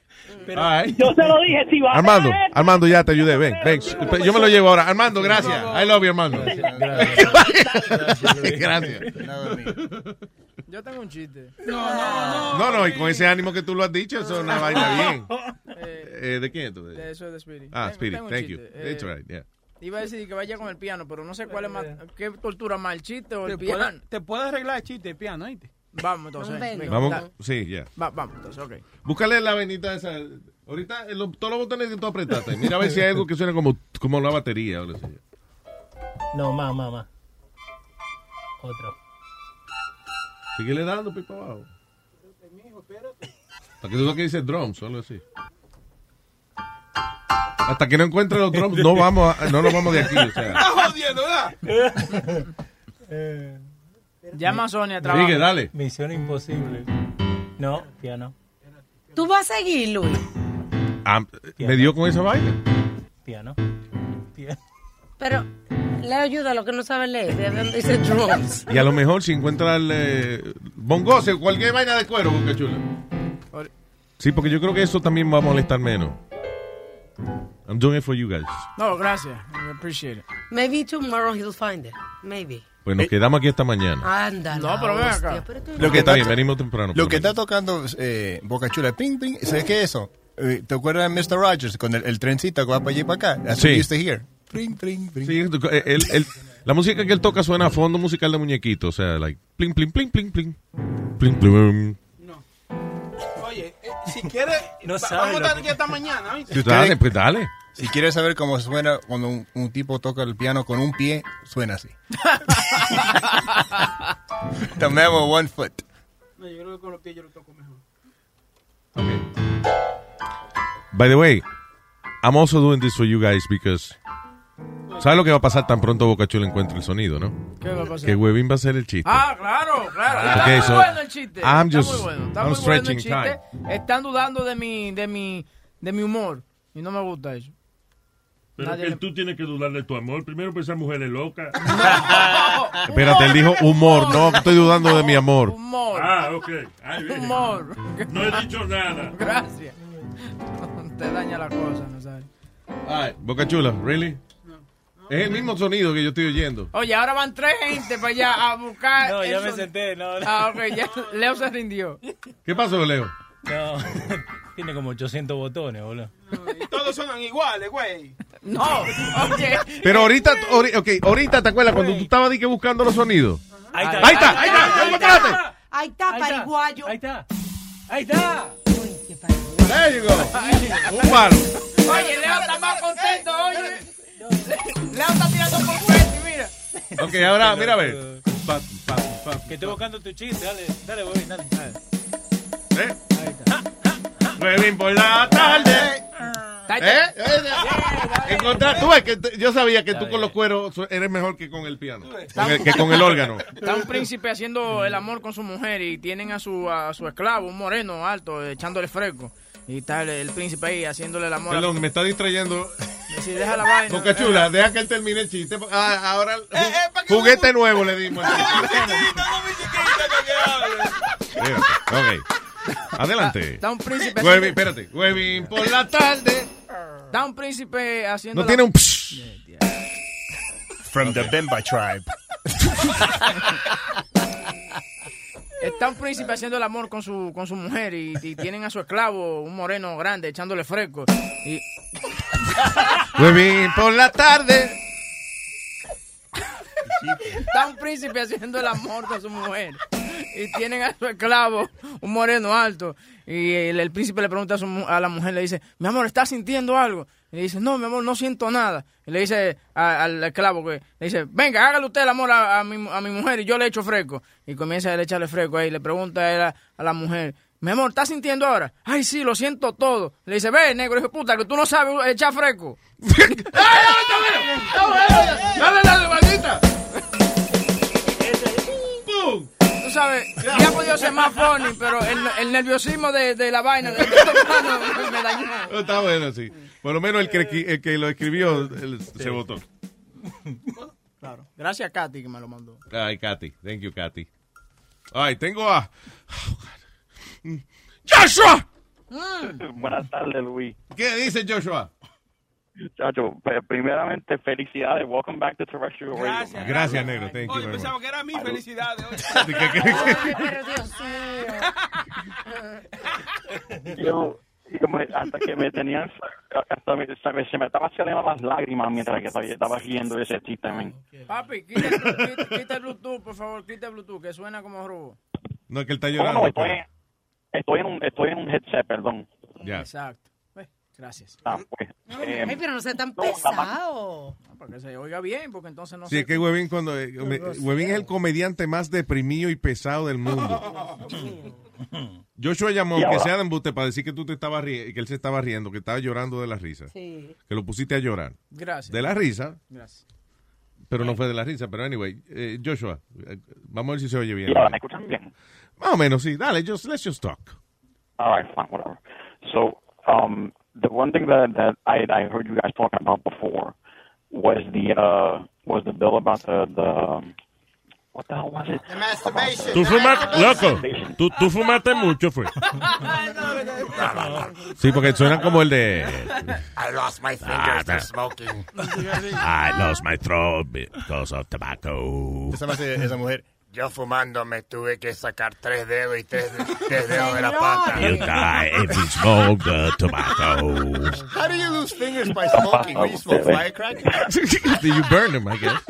Yo se lo dije, si va a Armando, esto, Armando, ya te ayudé. Ven, ven. Yo me lo llevo ahora. Armando, gracias. I love you, Armando. Gracias. <laughs> Yo tengo un chiste. No, no, no. No, no, y con ese ánimo que tú lo has dicho, eso es una vaina bien. <laughs> Eh, ¿De quién tú? De eso es de Spirit. Ah, Spirit, thank you. Eh, It's all right, yeah. Iba a decir que vaya con el piano, pero no sé cuál es más. ¿Qué tortura más, el chiste o Te el puede, piano? te puede arreglar el chiste de piano, ¿oíste? Vamos, entonces. venga, Vamos, sí, ya. va- vamos, entonces, ok. Búscale la venita esa. Ahorita eh, lo- todos los botones que tú apretaste. Mira a ver si hay algo que suena como, como la batería. o lo sé. No, más, más, más. Otro. Síguele dando pipa abajo. Hasta que tú lo que dice drums o algo así. Hasta que no encuentre los drums, no vamos a- no nos vamos de aquí. O sea. <laughs> Estás jodiendo, ¿verdad? <laughs> Llama a Sonia, trabaja. Sigue, dale. Misión imposible. No, piano. ¿Tú vas a seguir, Luis? Ah, me dio con esa vaina. Piano. Piano. Pero le ayuda a los que no saben leer. ¿De dónde dice drums? Y a lo mejor si encuentra el eh, bongos, cualquier vaina de cuero, boca chula. Sí, porque yo creo que eso también va a molestar menos. I'm doing it for you guys. No, gracias. I appreciate it. Maybe tomorrow he'll find it. Maybe. Pues nos quedamos aquí esta mañana. Anda. No, pero ven acá. Lo que está bien, venimos temprano. Lo que está tocando eh, Boca Chula, ping, ping, ¿sabes qué es eso? Eh, ¿Te acuerdas de Mr. Rogers con el, el trencito que va para allí y para acá? That's Sí. what you used to hear. Pling, pling, pling. Sí, eh, la música que él toca suena a fondo musical de muñequito, o sea, like pling pling pling pling pling pling pling. Si quieres, <laughs> No vamos a estar que- aquí esta mañana, ¿oíste? Si usted- Dale, pues dale. Si quieres saber cómo suena cuando un, un tipo toca el piano con un pie, suena así. <laughs> With one foot. No, yo creo que con los pies yo lo toco mejor. By the way, I'm also doing this for you guys because ¿Sabes lo que va a pasar tan pronto Boca Chula encuentre el sonido, no? ¿Qué va a pasar? Que Webin va a hacer el chiste. Ah, claro, claro. Ah, Está muy so bueno el chiste. I'm está just- muy bueno. Está I'm muy bueno el chiste. Están dudando de mi, de mi, de mi humor. Y no me gusta eso. Pero Nadie que le- tú tienes que dudar de tu amor. Primero, pues esa mujer es loca. <laughs> Espérate, él dijo humor. No, estoy dudando de mi amor. Humor. Ah, ok. Ay. Humor. No he dicho nada. Gracias. <laughs> Te daña la cosa, no sabes. Boca Chula, ¿really? Es el mismo sonido que yo estoy oyendo. Oye, ahora van tres gente para allá a buscar. No, ya me son- senté, no, no. Ah, ok, ya. Leo se rindió. ¿Qué pasó, Leo? No, <laughs> tiene como 800 botones, boludo. Y todos sonan iguales, güey. No, oye. Pero ahorita, ori- ok, ahorita te acuerdas cuando tú estabas di que buscando los sonidos. Ahí está, ahí está, ahí está, ahí está. Ahí está, Ahí está. pariguayo. Ahí está. Ahí está. There you go. Un palo. Oye, Leo está más contento, oye. Leo está tirando por frente, mira. Ok, ahora, mira a ver. Que estoy buscando tu chiste, dale, dale, voy, dale. ¿Eh? Huevín por la tarde. ¿Eh? Encontrar, tú ves que yo sabía que tú con los cueros eres mejor que con el piano, con el- que con el órgano. Está un príncipe haciendo el amor con su mujer y tienen a su, a su esclavo, un moreno alto, echándole fresco. Y está el, el príncipe ahí haciéndole el amor. Perdón, me está distrayendo. Sí, deja la vaina. Boca Chula, deja que él termine el chiste. Ah, ahora ju- juguete nuevo le dimos. Ok. Adelante. Está un príncipe Huevín, haciendo- espérate. Huevín por la tarde. Está un príncipe haciendo. No la- tiene un psh. From the Bemba tribe. <laughs> Está un príncipe haciendo el amor con su, con su mujer y, y tienen a su esclavo, un moreno grande, echándole fresco. Y <laughs> Huevín por la tarde. está un príncipe haciendo el amor con su mujer y tienen a su esclavo, un moreno alto. Y el, príncipe le pregunta a, su a la mujer, le dice, mi amor, ¿estás sintiendo algo? Y le dice, no, mi amor, no siento nada. Y le dice al esclavo que, le dice, venga, hágale usted el amor a, mi, a mi mujer y yo le echo fresco. Y comienza a echarle fresco ahí. Le pregunta a, él a, la mujer, mi amor, ¿estás sintiendo ahora? Ay, sí, lo siento todo. Le dice, ve, negro, hijo puta, que tú no sabes echar fresco. <laughs> Dale, dale, maldita. Sabes, ya podido ser más funny, pero el, el nerviosismo de, de la vaina de de- me dañó. Está bueno, sí. Por lo menos el que, el que lo escribió él se votó. Claro. Gracias a Katy que me lo mandó. Ay, Katy. Thank you, Katy. Ay, tengo a... oh. ¡Joshua! Buenas tardes, Luis. ¿Qué dice Joshua? Chacho, pe- primeramente, felicidades. Welcome back to Terrestrial Radio. Gracias. Gracias, negro. Thank you Oye, very pensaba much. que era mi felicidad. <laughs> ¿De qué- qué- Yo, yo me- hasta que me tenían, hasta me- se, me, se me estaba saliendo las lágrimas mientras que estaba, estaba riendo ese chiste, man. Papi, quita el, quita- quita el Bluetooth, por favor, quita el Bluetooth, que suena como robo. No, es que él está llorando. no, estoy, estoy, en un, estoy en un headset, perdón. Ya. Exacto. Gracias. Ah, pues, eh, Ay, pero no sea tan pesado. No, para que se oiga bien, porque entonces no Sí, sé. es que Huevín, cuando, eh, me- Huevín es el comediante más deprimido y pesado del mundo. <laughs> Joshua llamó, aunque sea de embuste, para decir que tú te estabas ri- que él se estaba riendo, que estaba llorando de la risa. Sí. Que lo pusiste a llorar. Gracias. De la risa, Gracias. pero no fue de la risa. Pero anyway, eh, Joshua, eh, vamos a ver si se oye bien. me escuchan bien. Más o menos, sí. Dale, just, let's just talk. All right, fine, whatever. So, um, the one thing that that I I heard you guys talking about before was the uh was the bill about the the what the hell was it? The masturbation. Tú fumaste, loco, tú, tú fumaste mucho, fue. <laughs> Sí, porque suena como el de... I lost my Ah, fingers to smoking. I lost my throat because of tobacco. Esa, me hace- esa mujer. Yo fumando me tuve que sacar tres dedos y tres, tres dedos de la pata. You die if you smoke the tobacco. How do you lose fingers by smoking? When you smoke firecrackers? <laughs> you burn them, I guess.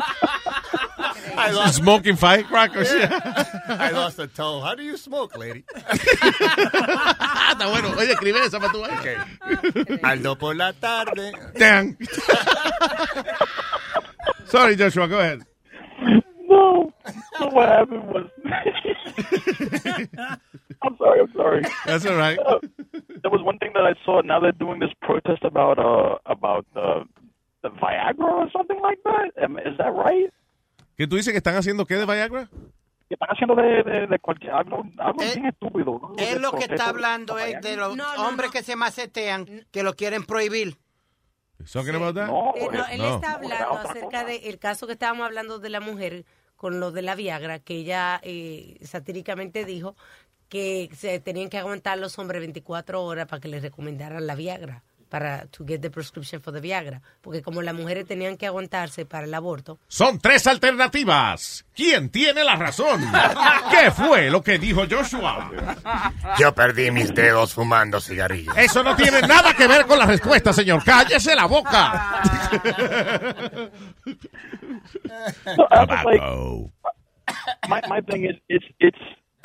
I lost, Smoking firecrackers. I lost a toe. How do you smoke, lady? <laughs> Está bueno. Oye, escribe esa para tu Okay. Aldo por la tarde. Damn. <laughs> Sorry, Joshua, go ahead. No, so what happened was. <laughs> I'm sorry. I'm sorry. That's all right. Uh, there was one thing that I saw. Now they're doing this protest about uh about uh, the Viagra or something like that. Is that right? ¿Qué tú dices que están haciendo qué de Viagra? Que están haciendo de, de, de cualquier algo, algo bien estúpido. ¿no? Él De lo que está de- hablando es de los hombres que se macetean, que lo quieren prohibir. Talking about that? Eh, no, él está hablando acerca del caso que estábamos hablando de la mujer con lo de la Viagra, que ella eh, satíricamente dijo que se tenían que aguantar los hombres 24 horas para que les recomendaran la Viagra, para to get the prescription for the Viagra, porque como las mujeres tenían que aguantarse para el aborto. Son tres alternativas. ¿Quién tiene la razón? <laughs> ¿Qué fue lo que dijo Joshua? Yo perdí mis dedos fumando cigarrillos. Eso no tiene nada que ver con la respuesta, señor. Cállese la boca. Like, my my thing is, it's it's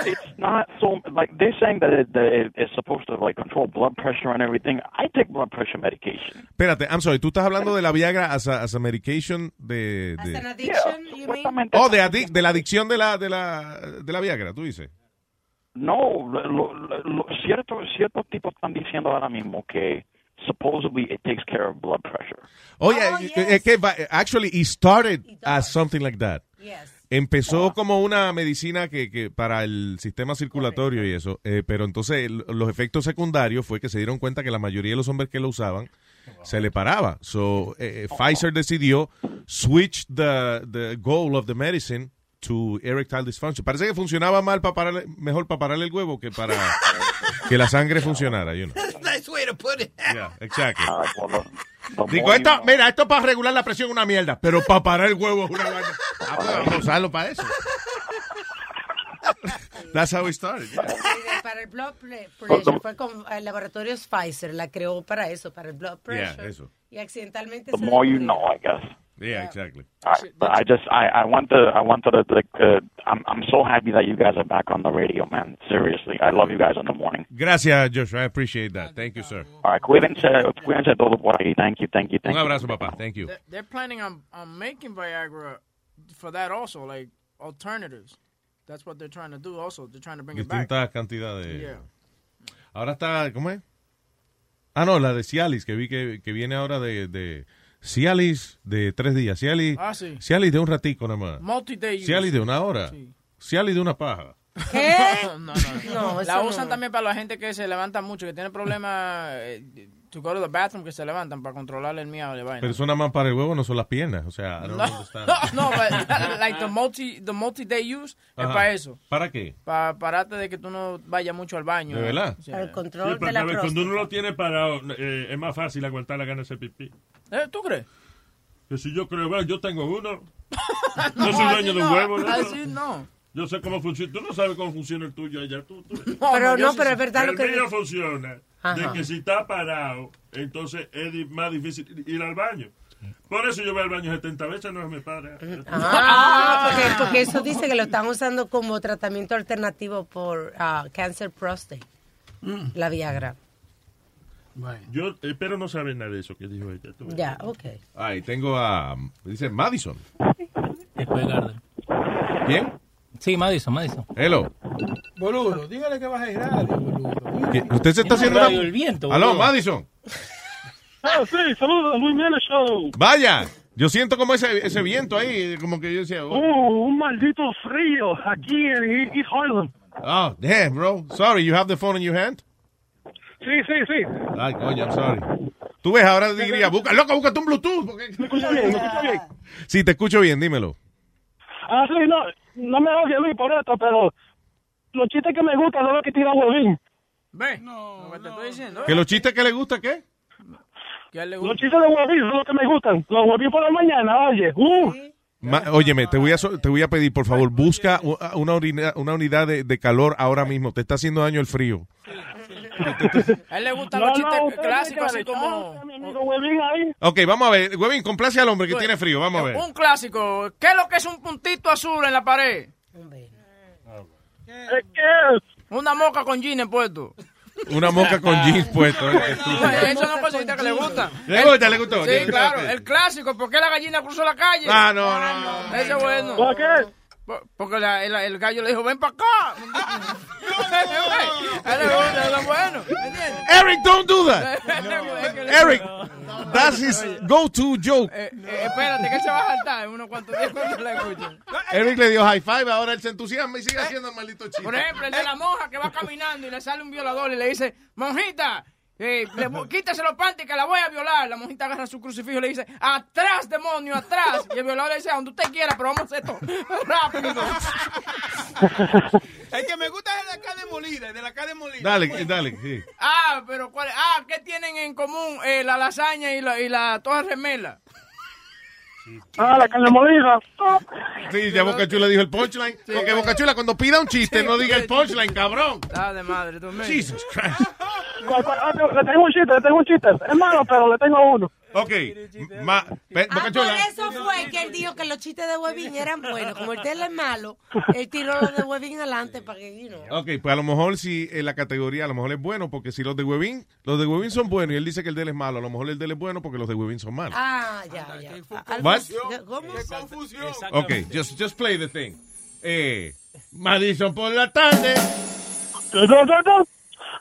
it's not so like they're saying that it, that it, it's supposed to like control blood pressure and everything. I take blood pressure medication. Espérate, I'm sorry. Tú estás hablando de la Viagra as a, as a medication de... de- An addiction, you mean? oh, de, adic- de la adicción de la, de, la, de la Viagra, tú dices. No, lo, lo, lo- cierto ciertos tipos están diciendo ahora mismo que supposedly it takes care of blood pressure. Oye, es que va- actually it started as something like that. Empezó como una medicina que, que para el sistema circulatorio y eso, eh, pero entonces el- los efectos secundarios fue que se dieron cuenta que la mayoría de los hombres que lo usaban se le paraba. So eh, eh, Pfizer decidió switch the, the goal of the medicine to erectile dysfunction. Parece que funcionaba mal para pararle, mejor para pararle el huevo que para <laughs> que la sangre funcionara, you know. nice way to put it. Yeah, exactly. Digo, esto, mira, esto para regular la presión es una mierda, pero para parar el huevo es una <laughs> vaina. Ah, pues vamos a usarlo para eso. <laughs> That's how we started. yeah. Para el blood pre- pressure fue con el laboratorio Pfizer, la creó para eso, para el blood pressure. Yeah, eso. Y accidentalmente The se more you know, I guess. Yeah, exactly. I, but I just I I want to I want to like uh, I'm I'm so happy that you guys are back on the radio, man. Seriously, I love you guys in the morning. Gracias, Joshua. I appreciate that. Thank you, sir. All right, cuídense, cuídense todos por ahí. Thank you, thank you, thank you. Un abrazo, papá. Thank you. They're, they're planning on, on making Viagra for that also, like alternatives. That's what they're trying to do also. They're trying to bring it back. Distintas cantidades. Yeah. Ahora está, ¿cómo es? Ah, no, la de Cialis, que vi que, que viene ahora de, de Cialis de tres días. Cialis, Ah, sí. Cialis de un ratico nada más. Multi-day. Cialis de una hora. Sí. Cialis de una paja. ¿Qué? <laughs> No, no, no. No, la usan no. también para la gente que se levanta mucho, que tiene problemas eh, to go to the bathroom, que se levantan para controlar el miau de vaina. Pero más para el huevo, no son las piernas. O sea, No, understand. <laughs> no, but, <laughs> like the multi the multi day use es Ajá. para eso. ¿Para qué? Para pararte de que tú no vayas mucho al baño. ¿De verdad? Sí. Para el control Sí, de la porque cuando uno lo tiene parado, eh, es más fácil aguantar la gana de hacer pipí. Eh, ¿Tú crees? Que si yo creo, bueno, yo tengo uno. <laughs> No soy dueño de un huevo, ¿no? Así no. Yo sé cómo funciona. Tú no sabes cómo funciona el tuyo allá. Tú, tú. Pero no, pero es verdad el lo que mío dice. funciona. Ajá. De que si está parado, entonces es más difícil ir al baño. Por eso yo voy al baño 70 veces, no me para. Ah, porque, <laughs> porque eso dice que lo están usando como tratamiento alternativo por ah, cáncer prostate, la Viagra. Yo espero no saber nada de eso que dijo ella. Ya, ok. Ay, tengo a. Dice Madison. Después de Gardner. Sí, Madison, Madison. Hello. Boludo, dígale que baje el radio, boludo. ¿Qué? ¿Usted se está haciendo Radio una... El Viento, Aló, boludo. Madison. Ah, sí, saludos, Luis Mena Show. Vaya. Yo siento como ese, ese viento ahí, como que yo decía... Oh, Uh, un maldito frío aquí en East Harlem. oh, damn, bro. Sorry, you have the phone in your hand? Sí, sí, sí. Ay, coño, I'm sorry. Tú ves, ahora diría, busca, loco, búscate un Bluetooth. porque- ¿Me escucha bien? ¿Me escucha bien? Sí, te escucho bien, dímelo. Ah, sí, no, no me oye Luis por esto, pero los chistes que me gustan son los que tira Huevín. Ve, lo que te estoy diciendo. ¿Que los chistes que le gusta qué? Él le Los gusta. chistes de Huevín son los que me gustan. Los Huevín por la mañana, oye. Uh. Ma- óyeme, te voy, a, so- te voy a pedir, por favor, busca una, orina- una unidad de, de calor ahora mismo. Te está haciendo daño el frío. A él le gustan No, los no, chistes clásicos, así como... Ok, vamos a ver. Huevín, complace al hombre que tiene frío. Vamos a ver. Un clásico. ¿Qué es lo que es un puntito azul en la pared? Una moca con jeans puesto. Una moca con jeans puesto. eh. <laughs> Eso no es cosita que le gusta. ¿Le gusta, le gustó? Sí, claro. El clásico. ¿Por qué la gallina cruzó la calle? Ah, no, no. Ese es bueno. ¿Por qué? Por- Porque la- el, el gallo le dijo, ven para acá. Él le gusta, eso es bueno. ¿Me entiendes? Eric, don't do that. <laughs> Es Eric, that's his go-to joke. Eh, eh, espérate, que él se va a saltar en unos cuantos días cuando la escuchen. Eric le dio high five, ahora él se entusiasma y sigue haciendo el maldito chiste. Por ejemplo, el de la monja que va caminando y le sale un violador y le dice, monjita, eh, le <laughs> quítese los panties que la voy a violar. La monjita agarra su crucifijo y le dice, atrás, demonio, atrás. Y el violador le dice, a donde usted quiera, pero vamos a hacer esto rápido. <laughs> El que me gusta es de la carne molida, de la carne molida. Dale, dale, sí. Ah, pero ¿cuál? Ah, ¿qué tienen en común eh, la lasaña y la, y la toda remela? Ah, la carne molida. Sí, ya Boca Chula dijo el punchline. Porque Boca Chula cuando pida un chiste no diga el punchline, cabrón. Ah, de madre, tú me. Jesus Christ. Ah, Le tengo un chiste, le tengo un chiste. Es malo, pero le tengo uno. Ok, ma, pe- Ah, por eso fue que él dijo que los chistes de Huevín eran buenos. Como el él es malo, él tiró los de Huevín adelante para que, you know. Ok, pues a lo mejor si en la categoría a lo mejor es bueno, porque si los de Webin, los de Webin son buenos y él dice que el de él es malo, a lo mejor el de él es bueno porque los de Webin son malos. Ah, ya, ya. Algo What? así. ¿Cómo? Ok, just, just play the thing. Eh, Madison por la tarde.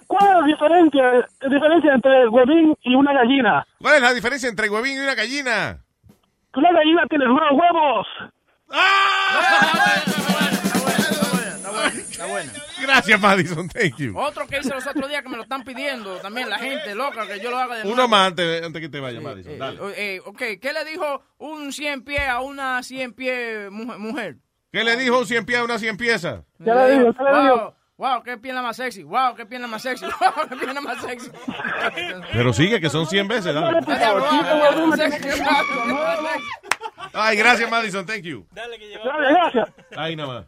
¿Cuál es la diferencia, la diferencia entre huevín y una gallina? ¿Cuál es la diferencia entre Webin y una gallina? Una gallina tiene unos huevos. Está buena. Gracias, Madison, thank you. Otro que hice los otros días que me lo están pidiendo también la gente loca que yo lo haga de Uno nuevo. más antes, antes que te vaya, Madison. Dale. Eh, ok, ¿qué le dijo un 100 pie a una 100 pie mujer? ¿Qué le dijo un cien pies a una cien piezas? ¿Qué le digo? ¿Qué le wow, digo? Wow, qué pierna más sexy. Wow, qué pierna más sexy. <laughs> Wow, qué pierna más sexy. Pero sigue, que son 100 veces, dale. Ay, gracias, Madison, thank you. Dale, gracias. Ahí nada más.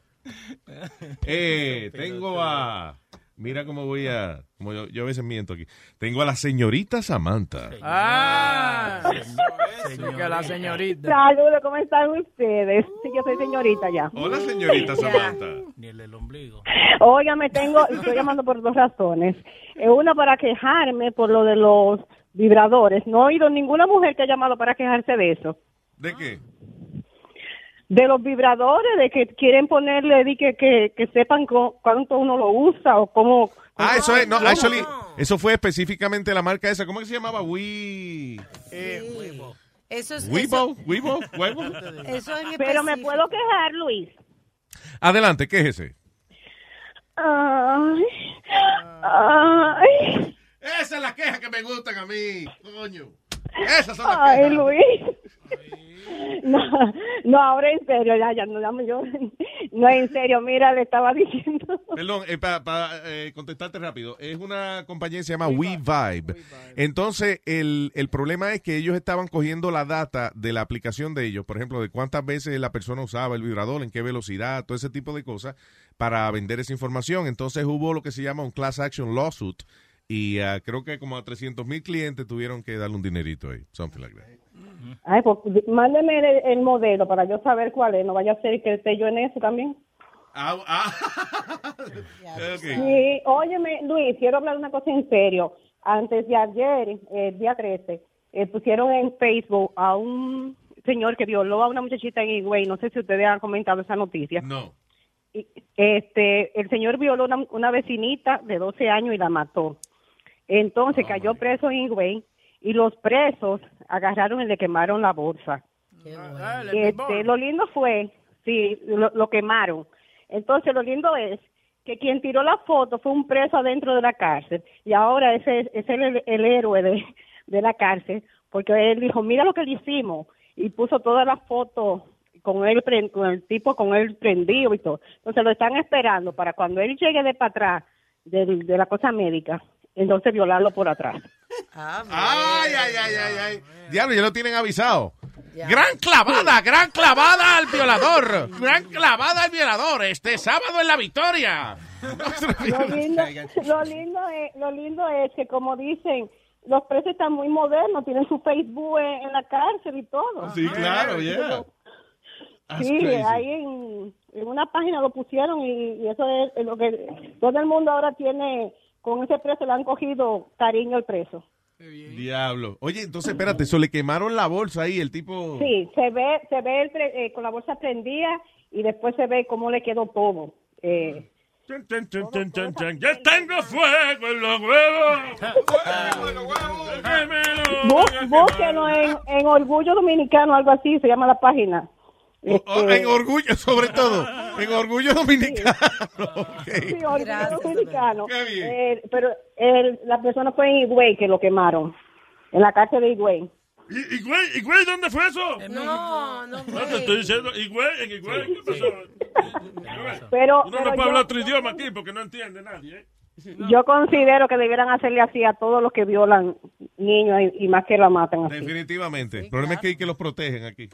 Eh, tengo a... Mira cómo voy a... Como yo, yo a veces miento aquí. Tengo a la señorita Samantha. Ah, la señorita. Saludos, ¿cómo están ustedes? Sí, yo soy señorita ya. Hola, señorita Samantha. Ni el del ombligo. Oiga, me tengo, estoy llamando por dos razones. Eh, Una para quejarme por lo de los vibradores. No he oído ninguna mujer que ha llamado para quejarse de eso. ¿De qué? De los vibradores, de que quieren ponerle, di que, que, que sepan cu- cuánto uno lo usa o cómo... Ah, eso es, no, actually, eso fue específicamente la marca esa. ¿Cómo que se llamaba? We... Eso es. Weibo, Weibo, Weibo. Eso en Pero me puedo quejar, Luis. Adelante, ¿qué es ese? Ay, ay, Esa es la queja que me gustan a mí, coño. Esas son las ay, quejas. Luis. No, no, ahora en serio, ya, ya, no, yo, <laughs> no, en serio, mira, le estaba diciendo. Perdón, para contestarte rápido, es una compañía que se llama WeVibe. Entonces, el, el problema es que ellos estaban cogiendo la data de la aplicación de ellos, por ejemplo, de cuántas veces la persona usaba el vibrador, en qué velocidad, todo ese tipo de cosas, para vender esa información. Entonces hubo lo que se llama un class action lawsuit y ah, creo que como a 300 mil clientes tuvieron que darle un dinerito ahí, something like that. Ay, pues mándeme el, el modelo para yo saber cuál es, no vaya a ser que esté yo en eso también. <laughs> Sí, óyeme, Luis, quiero hablar de una cosa en serio. Antes de ayer, el día 13, eh, pusieron en Facebook a un señor que violó a una muchachita en Higüey. No sé si ustedes han comentado esa noticia. No. Y, Este, el señor violó una, una vecinita de 12 años y la mató. Entonces cayó preso en Higüey y los presos agarraron y le quemaron la bolsa. Este, lo lindo fue, sí, lo, lo quemaron. Entonces, lo lindo es que quien tiró la foto fue un preso adentro de la cárcel y ahora ese es, es el, el héroe de, de la cárcel porque él dijo, mira lo que le hicimos y puso todas las fotos con él, con el tipo con él prendido y todo. Entonces, lo están esperando para cuando él llegue de para atrás de la cosa médica, entonces violarlo por atrás. Ay, ay, ay, ay, ay. Diablo, ya lo tienen avisado. Gran clavada, gran clavada al violador. Gran clavada al violador. Este sábado en la victoria. lo lindo, lo lindo es, lo lindo es que como dicen, los presos están muy modernos, tienen su Facebook en, en la cárcel y todo. Sí, claro, yeah. Sí, crazy. ahí en, en una página lo pusieron y, y eso es lo que todo el mundo ahora tiene, con ese preso le han cogido cariño al preso. Diablo. Oye, entonces espérate, eso le quemaron la bolsa ahí, el tipo. Sí, se ve, se ve el pre- eh, con la bolsa prendida y después se ve cómo le quedó todo. Eh, Chan, chan, chan, chan, chan, chan. ¡Ya tengo fuego en los huevos! <laughs> bú- búsquenlo en, en Orgullo Dominicano, algo así se llama la página. Oh, en orgullo, sobre todo. <laughs> En orgullo dominicano. Sí, <laughs> orgullo dominicano. Qué bien. Eh, pero el- la persona fue en Higüey que lo quemaron. En la cárcel de Higüey. ¿Y, y güey, y güey, dónde fue eso? No, no, No, te estoy diciendo, y güey, en ¿qué pasó? Pero- Uno pero no puede yo- hablar otro idioma aquí porque no entiende nadie, ¿eh? Yo considero que debieran hacerle así a todos los que violan niños y, y más que la matan así. Definitivamente. El problema es que hay que los protegen aquí.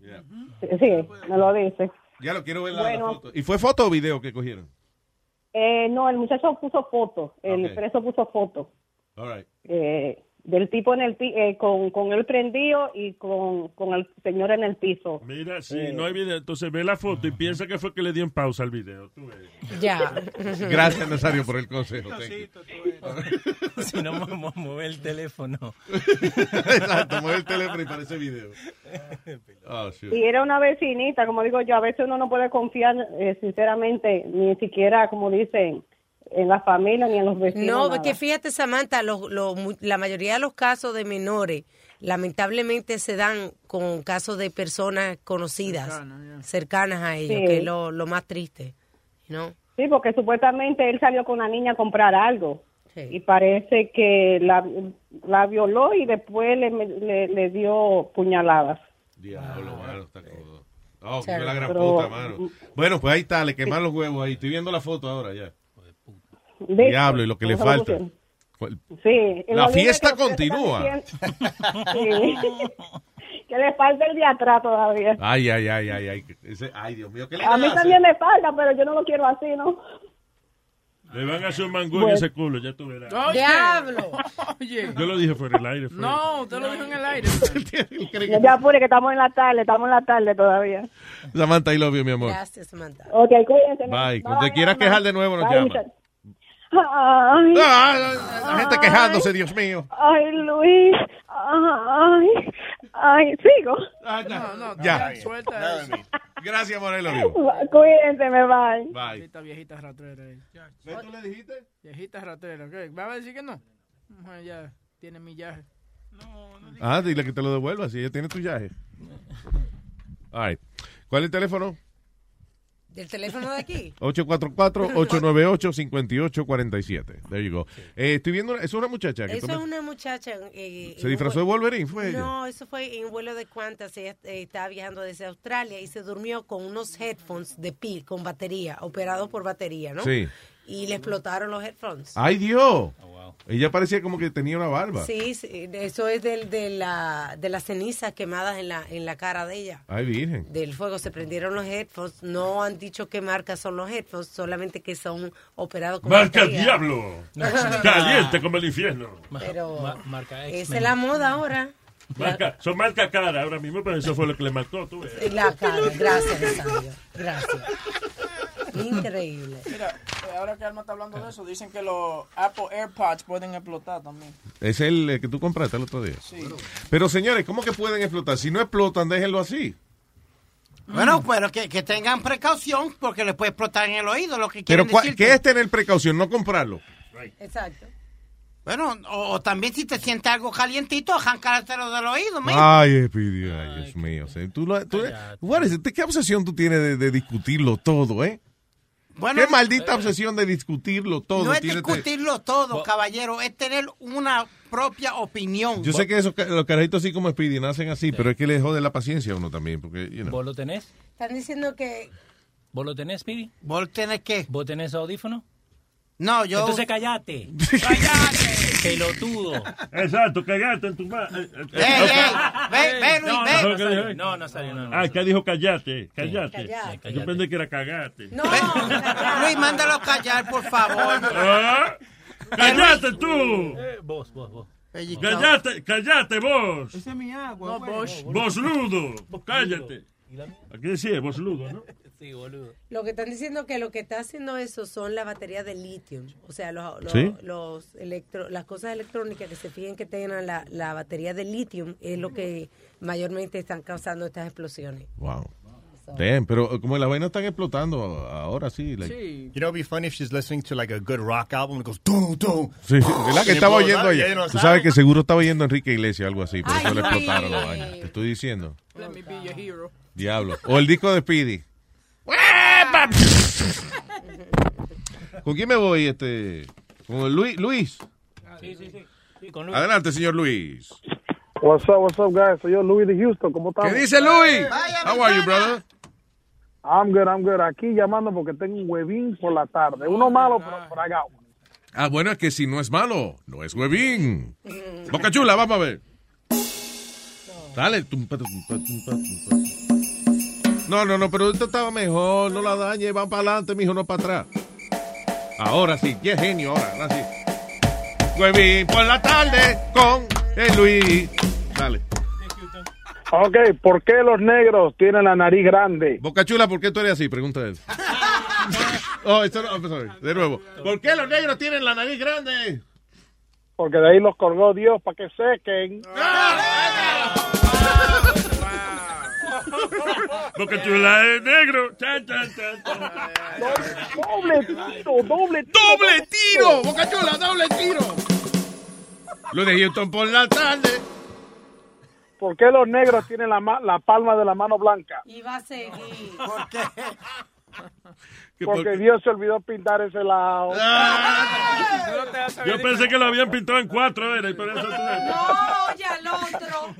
Sí, me lo dice. Ya lo quiero ver la, la Bueno. foto. ¿Y fue foto o video que cogieron? Eh, no, el muchacho puso foto, el Ok. preso puso foto All right. eh, del tipo en el pi- eh, con, con el prendido y con, con el señor en el piso. Mira, si Eh. no hay video, entonces ve la foto y piensa que fue que le dio en pausa al video. Tú ves. Ya. <laughs> Gracias, Nazario, por el consejo. Thank you. <laughs> si no, vamos a mover el teléfono. <laughs> Exacto, mueve el teléfono y para ese video. Oh, shoot. Y era una vecinita, como digo yo, a veces uno no puede confiar, eh, sinceramente, ni siquiera, como dicen, en la familia ni en los vecinos. No, nada. porque fíjate, Samantha, lo- lo la mayoría de los casos de menores, lamentablemente se dan con casos de personas conocidas, cercanas a ellos, Sí. que es lo, lo más triste, ¿no? Sí, porque supuestamente él salió con la niña a comprar algo. Y parece que la, la violó y después le, le, le dio puñaladas. Diablo, mano, está codo. Oh, qué Pero- la gran pero- puta, mano. Bueno, pues ahí está, le quemaron los huevos ahí. Estoy viendo la foto ahora ya. ¿Viste? Diablo, y lo que le ¿Cómo se lo falta. Sí. La fiesta que continúa. están diciendo- Sí. <laughs> que le falta el de atrás todavía. Ay, ay, ay, ay, ay. Ese- ay, Dios mío, ¿qué le A mí hacer? también me falta, pero yo no lo quiero así, ¿no? Le van a hacer un mangú en ese culo, ya tú verás. Oye. ¡Diablo! Oye. Yo lo dije fuera del aire. Fue. No, usted lo dijo en el aire. <laughs> Ya apure que estamos en la tarde, estamos en la tarde todavía. Samantha, I love you, mi amor. Gracias, Samantha. Ok, cuídense. Bye. Cuando te quieras quejar de nuevo, nos Bye, llama. muchachos. Ay, Ah, la gente quejándose, Dios mío. ay, Luis. Ay, ay, sigo. No, no, Ya. Suelta eso. Gracias, you. Cuídense, me bye. Bye. Esta viejita ratrera ahí. ¿Qué tú le dijiste? Viejita ratrera, ¿qué? ¿Va a decir que no? Bueno, ya tiene millaje. Ah, dile que te lo devuelva, si ella tiene tu yaje. All right. ¿Cuál es el teléfono? ¿Del teléfono de aquí? <laughs> 844-898-5847. There you go. Eh, estoy viendo, una- es una muchacha que Eso es una muchacha. eh, ¿Se disfrazó de Wolverine? ¿Fue ella? No, eso fue en un vuelo de Qantas. Ella eh, estaba viajando desde Australia y se durmió con unos headphones de pil, con batería, operados por batería, ¿no? Sí. Y le explotaron los headphones. ¡Ay, Dios! Ella parecía como que tenía una barba. Sí, sí, eso es del, de, la, de las cenizas quemadas en la, en la cara de ella. Ay, virgen. Del fuego se prendieron los headphones. No han dicho qué marca son los headphones, solamente que son operados con Marca batería. Diablo. Caliente como el infierno. Pero marca esa es la moda ahora. Marca, son marca cara ahora mismo, pero eso fue lo que le mató. Tú. La cara, gracias, Rosario. Gracias. Increíble. Mira, eh, ahora que Alma está hablando de eso, dicen que los Apple AirPods pueden explotar también. Es el que tú compraste el otro día. Sí. Pero señores, ¿cómo que pueden explotar? Si no explotan, déjenlo así. Bueno, pero que, que tengan precaución porque le puede explotar en el oído lo que Pero quieren ¿cuál- decir. ¿qué es tener precaución? No comprarlo. Exacto. Bueno, o, o también si te sientes algo calientito, arrancártelo del oído. Ay, Espidio, ay, Dios mío. o sea, tú lo- tú- what is it? ¿Qué obsesión tú tienes de, de discutirlo todo, eh? Bueno, ¿Qué maldita obsesión de discutirlo todo? no es discutirlo todo, caballero, es tener una propia opinión. Yo sé que esos, los carajitos así como Speedy nacen así, pero es que le jode la paciencia a uno también, porque, you know. ¿Vos lo tenés? Están diciendo que ¿Vos lo tenés, Speedy? ¿Vos tenés qué? ¿Vos tenés audífono? No, yo... Entonces callate. ¡Cállate! Pelotudo. Exacto, callate en tu madre. ¡Ey, ey! Ve, ve, Luis, No, ve. no, Nazario, no, Nazario, no, no. Ah, que dijo callate, callate. Callate. Yo pensé que era cagate. No, Luis, mándalo a callar, por favor. Ah, ¡Cállate tú! Eh, vos, vos, vos. ¡Cállate, cállate vos! Ese es mi agua. No, Bosch. ¡Vosludo! Cállate. Aquí decía vosludo, ¿no? Sí, boludo. lo que están diciendo que lo que está haciendo eso son las baterías de litio, o sea, los, los, ¿Sí? los electro, las cosas electrónicas que se fijen que tengan la, la batería de litio es lo que mayormente están causando estas explosiones. Wow. Damn, pero como las vainas están explotando ahora sí. Like, You know, it'd be funny if she's listening to like a good rock album and goes, dum, dum. Sí, ¿verdad que Y estaba oyendo no Tú sabe. sabes que seguro estaba oyendo Enrique Iglesias algo así, por eso le explotaron la vaina. Te estoy diciendo. Let me be your hero. Diablo. O el disco de Speedy. <laughs> ¿Con quién me voy? Este, con Luis. Luis. Sí, sí, sí. Sí, con Luis. Adelante, señor Luis. What's up, what's up, guys? Soy yo, Luis de Houston. ¿Cómo estamos? ¿Qué dice Luis? How are you, brother? I'm good, I'm good. Aquí llamando porque tengo un huevín por la tarde. Uno malo, pero, got one. Ah, bueno, es que si no es malo, no es huevín. Boca chula, vamos a ver. Dale. Tumpa, tumpa, tumpa, tumpa. No, no, no, pero esto estaba mejor. No la dañe, van para adelante, mijo, no para atrás. Ahora sí, qué genio, ahora, ahora sí. Huevín por la tarde con el Luis. Dale. Ok, ¿por qué los negros tienen la nariz grande? Boca chula, ¿por qué tú eres así? Pregunta él. <laughs> Oh, esto no, oh, sorry. De nuevo. ¿Por qué los negros tienen la nariz grande? Porque de ahí los colgó Dios para que sequen. Boca chula es negro. Chan, chan, chan, chan. Doble tiro, doble tiro. ¡Doble tiro! ¡Boca chula, doble tiro! Lo de Houston por la tarde. ¿Por qué los negros tienen la, ma- la palma de la mano blanca? Y va a seguir. ¿Por qué? Porque Dios se olvidó pintar ese lado. Yo pensé que lo habían pintado en cuatro, era, y por eso tú... No, ya el otro.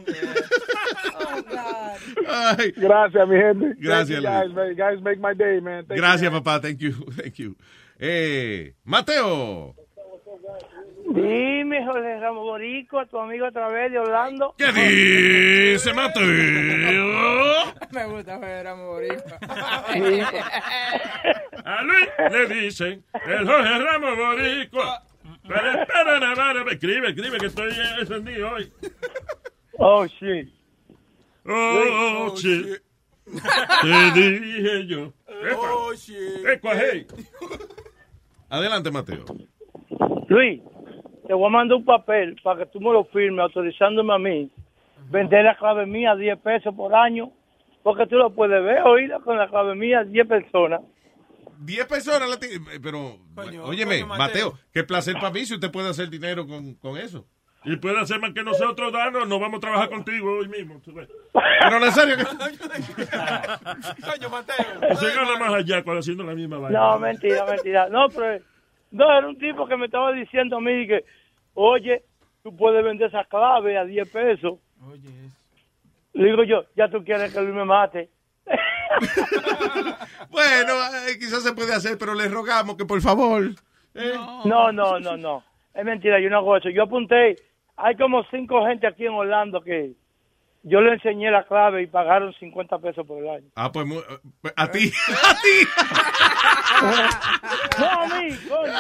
Oh, God. Gracias, mi gente. Gracias, guys, make my day, man. Thank you, Gracias, man. papá. Thank you. Thank you. Eh, Mateo. Dime, Jorge Ramos Borico, tu amigo otra vez de Orlando. ¿Qué dice Mateo? <laughs> Me gusta ver a morir. A Luis le dicen el Jorge Ramos Boricua. Pero espera, Navarro. Escribe, escribe que estoy encendido hoy. Oh, shit. Oh, shit. Te dije yo. Oh, shit. Epa, hey. <laughs> Adelante, Mateo. Luis, te voy a mandar un papel para que tú me lo firmes autorizándome a mí vender la clave mía a 10 pesos por año, porque tú lo puedes ver, oír con la clave mía a 10 personas. 10 personas, eh, pero, óyeme, coño, Mateo, qué placer para mí si usted puede hacer dinero con, con eso. Y puede hacer más que nosotros, Dano. Nos vamos a trabajar contigo hoy mismo. Pero en serio que... <laughs> Coño, Mateo. Se gana más allá cuando haciendo la misma vaina. No, mentira, mentira. No, pero no, era un tipo que me estaba diciendo a mí que, oye, tú puedes vender esa clave a 10 pesos. Le digo yo, ya tú quieres que Luis me mate. <laughs> Bueno, eh, quizás se puede hacer, pero le rogamos que por favor. eh. No, no, no, no. Es mentira, yo no hago eso. Yo apunté, hay como cinco gente aquí en Orlando que yo le enseñé la clave y pagaron 50 pesos por el año. Ah, pues eh, a ti, <laughs> a ti. No, a mí, coño.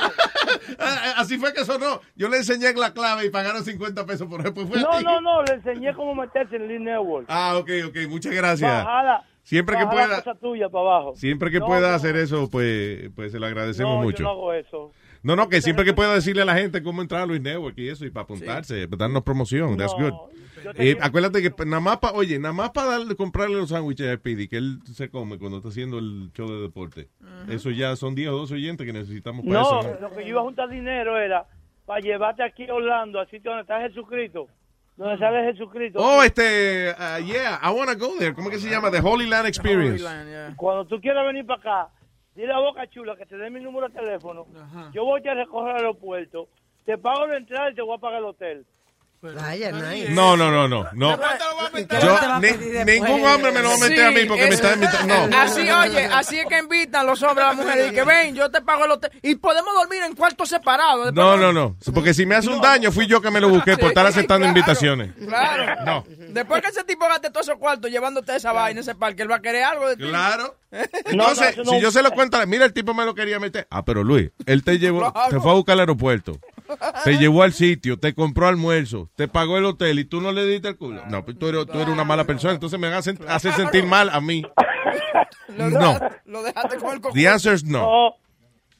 Ah, <laughs> Así fue que sonó. Yo le enseñé la clave y pagaron 50 pesos por eso. Pues fue a No, ti. no, no, le enseñé cómo meterse en el Lean Network. Ah, ok, ok. Muchas gracias. Bajala, Siempre que pueda, cosa tuya para abajo. siempre que No, pueda no, hacer eso, pues, pues se lo agradecemos no, mucho. yo no hago eso. No, no, que siempre que pueda decirle a la gente cómo entrar a Luis Network y eso, y para apuntarse, para darnos promoción. That's good. Eh, acuérdate que nada más para, oye, nada más para darle, comprarle los sándwiches a Speedy que él se come cuando está haciendo el show de deporte. Eso ya son 10 o 12 oyentes que necesitamos para No, eso. ¿no? lo que yo iba a juntar dinero era para llevarte aquí a Orlando, al sitio donde está Jesucristo. Donde sale Jesucristo. Oh, este, uh, yeah, I wanna go there. ¿Cómo que se llama? The Holy Land Experience. Cuando tú quieras venir para acá, dile a Boca Chula que te dé mi número de teléfono. Yo voy a recoger al aeropuerto, te pago la entrada y te voy a pagar el hotel. Vaya, nice. No, no, no, no, no. Yo, ni- ningún hombre me lo va a meter a mí porque me está invitando. No. Así, oye, así es que invitan los hombres a las mujeres y que ven, yo te pago el hotel. Y podemos dormir en cuartos separados. No, no, no. Porque si me hace un daño, fui yo que me lo busqué por estar aceptando invitaciones. Claro. No. Después que ese tipo gaste todos esos cuartos llevándote esa vaina, ese parque, él va a querer algo de ti. Claro. <laughs> No, Entonces, no, no- si yo se lo cuento, a- mira, el tipo me lo quería meter. Ah, pero Luis, él te llevó, Claro. <laughs> te fue a buscar al aeropuerto, te llevó al sitio, te compró almuerzo, te pagó el hotel y tú no le diste el culo. No, pues tú eres, tú eres una mala persona, entonces me hace hacer sentir mal a mí. <laughs> No. Lo dejaste con el The answer is no.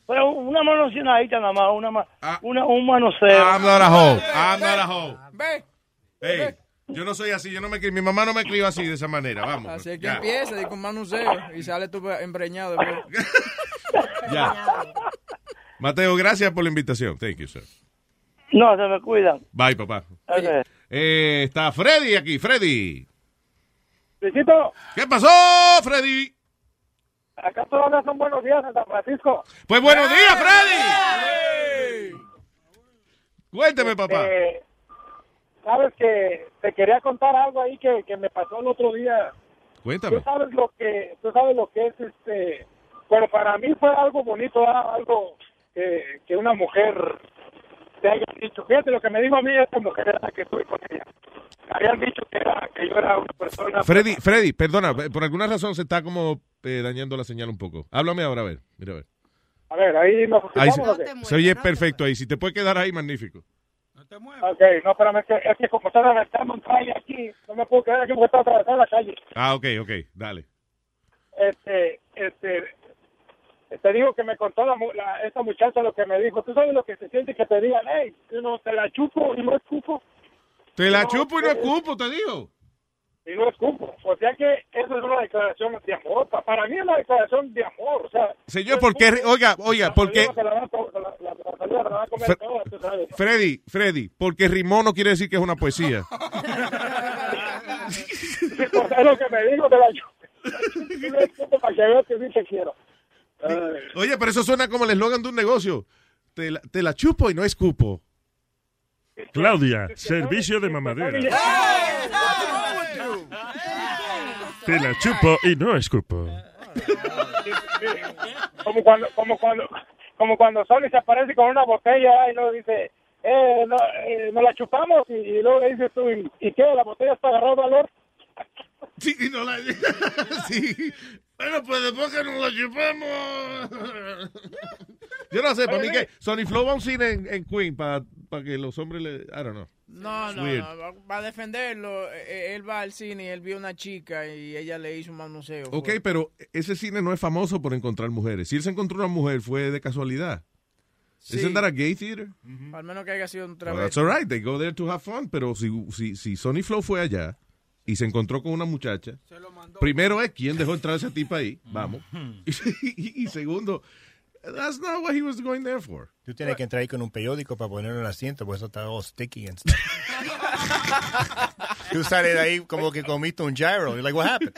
Pero una manoseadita nada más, una, ma- Ah. una, un manoseo. I'm not a hoe. I'm not a hoe. Ve. Hey, yo no soy así, yo no me mi mamá no me crió así de esa manera, vamos. Así es que ya. empieza di con manuseo y sale tú empreñado. después. <laughs> Ya. Mateo, gracias por la invitación. Thank you, sir. No, se me cuidan. Bye, papá. Eh, está Freddy aquí, Freddy. Luisito, ¿Qué pasó, Freddy? acá todavía son buenos días en San Francisco. Pues buenos días, Freddy. Cuénteme, papá. Eh, sabes que te quería contar algo ahí que, que me pasó el otro día. Cuéntame. Tú sabes lo que, tú sabes lo que es este. Bueno, para mí fue algo bonito, algo que, que una mujer te haya dicho. Fíjate lo que me dijo a mí esta mujer era que estoy con ella. Habían dicho que, era, que yo era una persona. Freddy, Freddy, perdona, por alguna razón se está como eh, dañando la señal un poco. Háblame ahora, a ver. Mira, a ver. A ver, ahí nos Ahí se, ¿o qué? se oye perfecto ahí. Si te puede quedar ahí, magnífico. Ok, no, espérame, es que, es que como está atravesando un calle aquí, no me puedo quedar aquí porque está atravesando la calle. Ah, ok, ok, dale. Este, este, te digo que me contó la, la- esta muchacha lo que me dijo. ¿Tú sabes lo que se siente que te digan, hey, know, te la chupo y no escupo? Te la No, chupo y no eh, escupo, te digo. Y no escupo. O sea que eso es una declaración de amor. Pa- Para mí es una declaración de amor. O sea, Señor, ¿por qué? Oiga, oiga, porque... tú sabes. Freddy, Freddy, porque rimó no quiere decir que es una poesía. <laughs> <laughs> Sí, es lo que me dijo de la chupo. <laughs> No para que veas que sí te quiero. Ay. Oye, pero eso suena como el eslogan de un negocio. Te la, te la chupo y no escupo. Claudia, servicio de mamadera. Te la chupo y no escupo. como cuando como cuando como cuando Sony se aparece con una botella y luego dice eh, no, eh, nos la chupamos y, y luego le dices tú ¿y, y qué? la botella está agarrada valor Sí, no la <laughs> sí. Bueno, pues después que nos la chupamos. Yo no sé, para mí que Sony Flow va a un cine en, en Queen para que los hombres le. I don't know. No, no, no, va- a defenderlo. Eh, Él va al cine y él vio una chica y ella le hizo un manoseo. Ok, pero ese cine no es famoso por encontrar mujeres. Si él se encontró una mujer fue de casualidad. Sí. That a gay theater? Al menos que haya sido un Well, travesti. that's all right. They go there to have fun. Pero si, si, si Sony Flow fue allá y se encontró con una muchacha, primero es quién dejó entrar a esa tipa ahí. Vamos. <laughs> y, y segundo, that's not what he was going there for. Tú tienes que entrar ahí con un periódico para ponerlo en el asiento, porque eso está all sticky and stuff. <laughs> Tú sales de ahí como que comiste un gyro. You're like, what happened?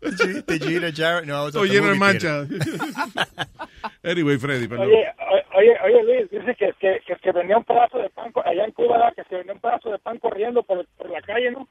did, you, did you eat a gyro? No, I was at the de movie mancha. <laughs> anyway, Freddy, perdón. oye, oye oye Luis dice que, que, que, que venía un pedazo de pan allá en Cuba que se venía un pedazo de pan corriendo por, por la calle no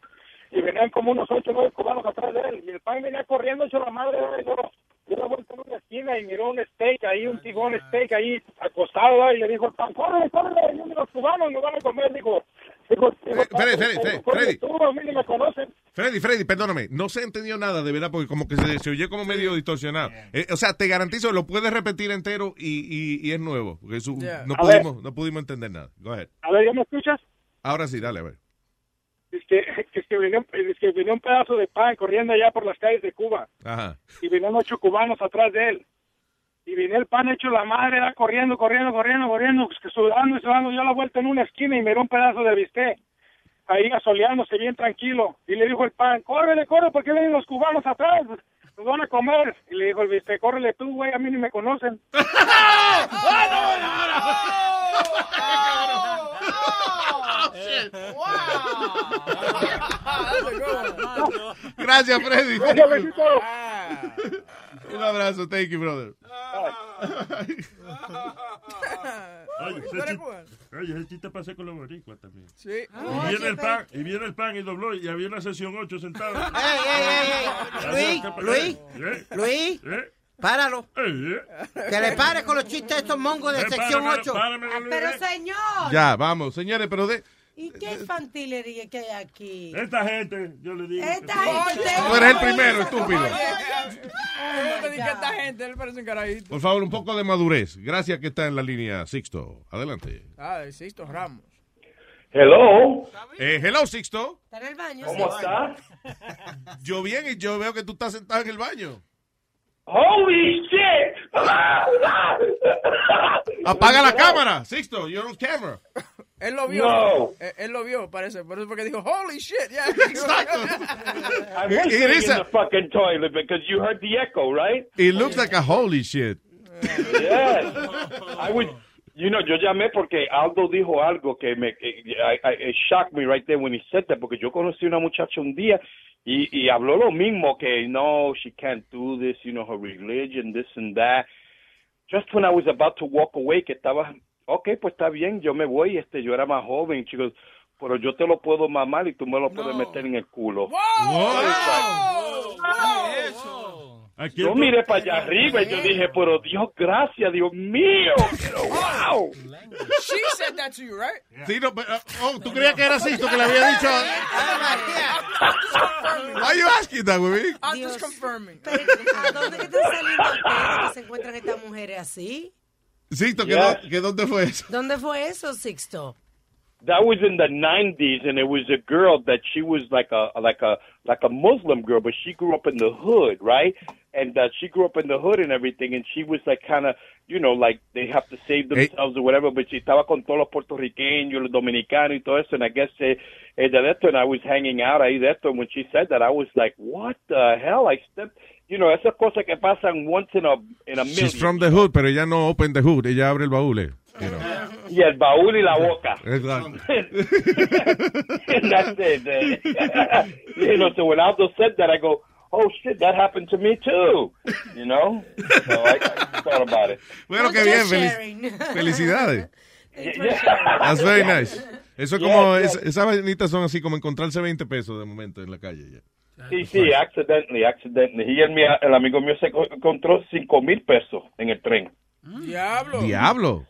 y venían como unos ocho o nueve cubanos atrás de él y el pan venía corriendo hecho la madre y luego dio la vuelta en una esquina y miró un steak ahí un tibón steak ahí acostado y le dijo el pan corre corre vienen los cubanos nos van a comer dijo Freddy, Freddy, Freddy, "Corre Freddy. Freddy, Freddy, perdóname, no se entendió nada de verdad porque como que se, se oyó como medio distorsionado. Eh, o sea, te garantizo, lo puedes repetir entero y, y, y es nuevo, porque Yeah. no, A ver. pudimos, no pudimos entender nada. Go ahead. a ver ¿ya me escuchas? Ahora sí, dale, a ver. Es que, es que, venía, que venía un pedazo de pan corriendo allá por las calles de Cuba Ajá. y venían ocho cubanos atrás de él. Y venía el pan hecho la madre, era corriendo, corriendo, corriendo, corriendo, pues, que sudando y sudando. Yo la vuelta en una esquina y miró un pedazo de bistec ahí asoleándose bien tranquilo. Y le dijo el pan, córrele, corre, porque vienen los cubanos atrás, nos van a comer. Y le dijo el bistec, córrele tú, güey, a mí ni me conocen. <laughs> Gracias, Freddy. Gracias, besito. Un abrazo, thank you, brother. Oye, ese chiste, oye, ese chiste pasé con los boricuas también. Sí. Y viene el pan, y viene el pan y dobló, y había una sesión 8 sentado. ey, ey, ey. ¿Qué pasó? Luis, ¿Eh? Luis, ¿Eh? Páralo. ¿Eh? Que le pare con los chistes de estos mongos de Eh, sección párame, 8. Pero señor, Ya, vamos, señores, pero de... ¿y qué infantilería que hay aquí? Esta gente, yo le digo. Esta gente. Tú eres el primero, estúpido. Yo te dije, esta gente, él parece un carajito. Por favor, un poco de madurez. Gracias que está en la línea, Sixto. Adelante. Ah, Sisto Ramos. Hello. Eh, hello, Sixto. ¿Está en el baño? ¿Cómo sí? está? Yo bien y yo veo que tú estás sentado en el baño. Holy shit! <laughs> Apaga la cámara, Sixto. You're on camera. <laughs> Él lo vio. No. Él, él lo vio, parece. Por eso fue que dijo, holy shit, yeah. I was it sitting in a- the fucking toilet because you heard the echo, right? It looks like a holy shit. Yes. <laughs> I was You know, yo llamé porque Aldo dijo algo que me it shocked me right there when he said that porque yo conocí una muchacha un día y, y habló lo mismo que no, she can't do this, you know, her religion, this and that. Just when I was about to walk away, que estaba, okay, pues está bien, yo me voy, este, yo era más joven, chicos, pero yo te lo puedo mamar y tú me lo puedes meter en el culo. Aquí Yo miré para allá arriba y yo dije, pero Dios, gracias, Dios mío, pero wow. She said that to you, right? Sí, no, pero, oh, ¿tú creías que era Sisto que le había dicho? Why you asking that, güey? I'm just confirming. ¿A dónde que están saliendo que se encuentran estas mujeres así? Sisto, ¿que, Yes. no- que ¿dónde fue eso? ¿Dónde fue eso, Sixto? That was in the 90s and it was a girl that she was like a like a like a Muslim girl but she grew up in the hood, right? And uh, she grew up in the hood and everything and she was like kind of, you know, like they have to save themselves or whatever, but she estaba con todos los puertorriqueños, los dominicanos y todo eso and I guess eh, ella de esto and I was hanging out ahí de esto and when she said that I was like, what the hell? I stepped, you know, esas cosas que pasan once in a in a million. She's from the hood, pero ella no open the hood, ella abre el baúl. eh. You know. Y el baúl y la boca. Exacto. <laughs> and that's it. uh, <laughs> you know, so when Aldo said that, I go, oh shit, that happened to me too. You know? So I, I thought about it. Bueno, qué bien, felic- felicidades. <laughs> That's very nice. Eso es como, Yeah, es- esas vainitas son así como encontrarse 20 pesos de momento en la calle. ya. Sí, sí, accidentally, accidentally. Y el, el amigo mío se co- encontró cinco mil pesos en el tren. Diablo. Diablo.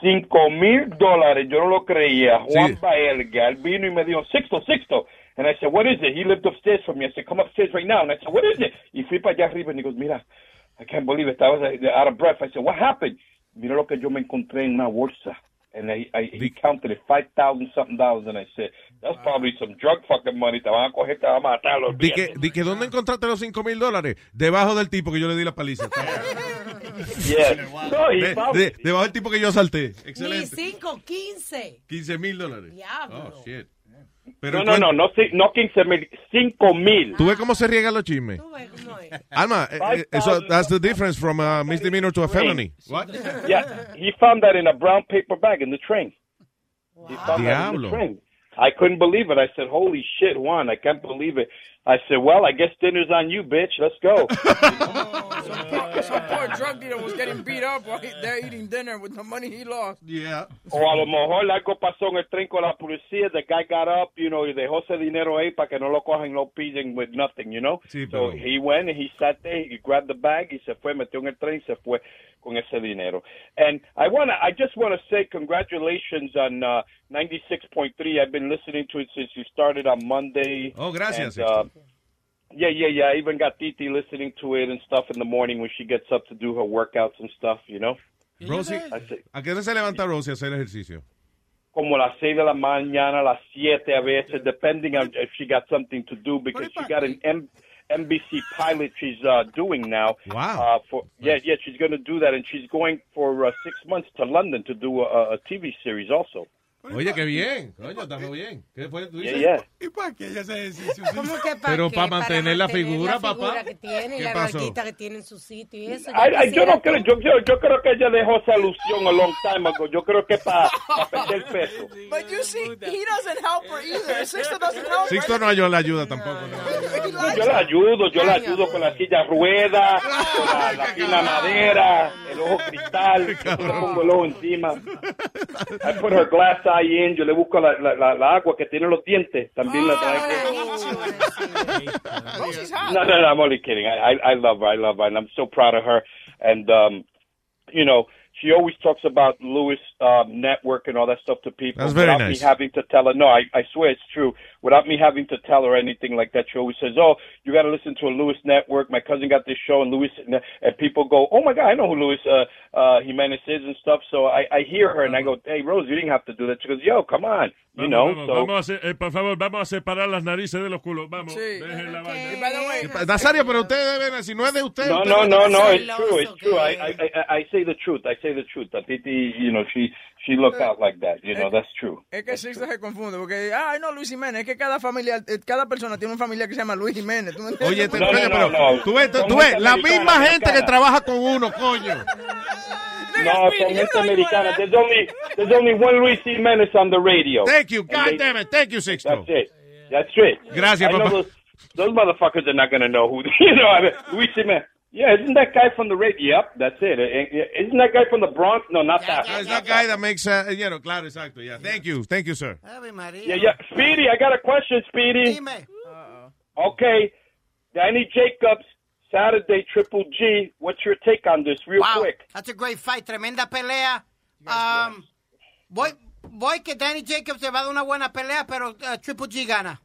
Cinco mil dólares, yo no lo creía. Juan Sí. Baelga, él vino y me dijo, Sixto, Sixto. And I said, what is it? He lived upstairs from me. I said, come upstairs right now. And I said, what is it? Y fui para allá arriba y he goes, mira, I can't believe it. I was out of breath. I said, what happened? Mira lo que yo me encontré en una bolsa. And I, I, he counted it, 5,000 something dollars. And I said, that's probably some drug fucking money. Te van a coger, te van a matar. los Di que, di que ¿dónde encontraste los 5 mil dólares? Debajo del tipo que yo le di la paliza. <laughs> Yeah. No, De- de- debajo del tipo que yo asalté. Ni Excelente. 5, 15. 15 mil dólares. Diablo. Oh, shit. no, no, no, no, sí, no 15 mil, 5 mil. ¿Tú ves cómo se riegan los chismes? Alma, eh, eh, eso, that's the difference from a misdemeanor to a felony. What? Yeah, he found that in a brown paper bag in the train. He found that in Diablo. the train. I couldn't believe it. I said, "Holy shit, Juan! I can't believe it." I said, "Well, I guess dinner's on you, bitch. Let's go." <laughs> <laughs> Some poor drug dealer was getting beat up while he, they're eating dinner with the money he lost. Yeah. o a lo mejor algo pasó en el tren con la policía. The guy got up, you know, y dejó ese dinero ahí para que no lo cojan, no pillen with nothing, you know. Sí, so he went and he sat there, he grabbed the bag, y se fue, metió en el tren, y se fue con ese dinero. And I wanna, I just wanna say congratulations on uh, 96.3. I've been listening to it since you started on Monday. Oh, gracias, And, uh, yeah, yeah, yeah. I even got Titi listening to it and stuff in the morning when she gets up to do her workouts and stuff, you know. Rosie, I say- ¿a qué hora se levanta Rosie a hacer ejercicio? como las seis de la mañana, las siete a veces, depending on if she got something to do because she got an M- NBC pilot she's uh, doing now. Wow. Uh, for yeah, yeah, she's going to do that, and she's going for uh, six months to London to do a, a TV series also. Oye, qué bien. Coño, está muy bien. ¿Qué fue? ¿Tú Yeah, dices? yeah. ¿Y para qué ella <laughs> que para Pero qué? para mantener la figura, la papá. figura que tiene, ¿Qué la pasó? que tiene en su sitio y eso. Ay, ay, yo no creo, yo, yo, yo creo que ella dejó esa ilusión a long time ago. Yo creo que para perder <laughs> peso. But you see, he doesn't help her either. Sixto doesn't help her. Sixto no yo la ayuda tampoco. no. Yo la ayudo, yo la ayudo con la silla rueda, con la, la fina madera, el ojo cristal, yo le pongo el ojo encima. I put her glass eye in, yo le busco la, la, la, la agua que tiene los dientes, también la traigo. No, no, no, I'm only kidding. I, I, I love her, I love her, and I'm so proud of her. And, um, you know, she always talks about Lewis um, Network and all that stuff to people That's very without nice. me having to tell her. No, I, I swear it's true. Without me having to tell her anything like that, she always says, "Oh, you got to listen to a Lewis Network." My cousin got this show, and Lewis, and people go, "Oh my God, I know who Lewis uh, uh, Jimenez is and stuff." So I, I hear her, and I go, "Hey, Rose, you didn't have to do that." She goes, "Yo, come on, you Vamos, know." vamos, so vamos a eh, por favor, vamos a separar las narices de los culos. Vamos, dejen la vaina. By the way, Nazario, pero ustedes deben, si no es de usted. No, usted no, no, no. It's true. It's true. I, I, I, I say the truth. I say the truth. Titi, you know, she, she look out like that. You know, that's true. Es que Sixto se confunde porque, ay, no, Luis Jiménez, es que cada familia, eh, cada persona tiene un familiar que se llama Luis Jiménez. ¿tú me? Oye, te- No, no, coño, no, pero no. tú ves, tú ves, la misma gente que trabaja con uno, coño. No, son gente americana. There's only there's only one Luis Jimenez on the radio. Thank you. God they- damn it. Thank you, Sixto. That's it. That's it. Gracias, I papá. Those, those motherfuckers are not going to know who, <laughs> you know, I mean, Luis Jimenez. Yeah, isn't that guy from the radio? Yep, that's it. Eh, Isn't that guy from the Bronx? No, not that. It's that guy that makes, uh, you know, claro, exacto. Yeah. Thank you. Thank you, sir. Yeah, yeah. Speedy, I got a question, Speedy. Okay, Danny Jacobs, Saturday, Triple G. What's your take on this, real Wow, quick? that's a great fight, tremenda pelea. Um, voy, voy que Danny Jacobs se va a dar una buena pelea, pero uh, Triple G gana.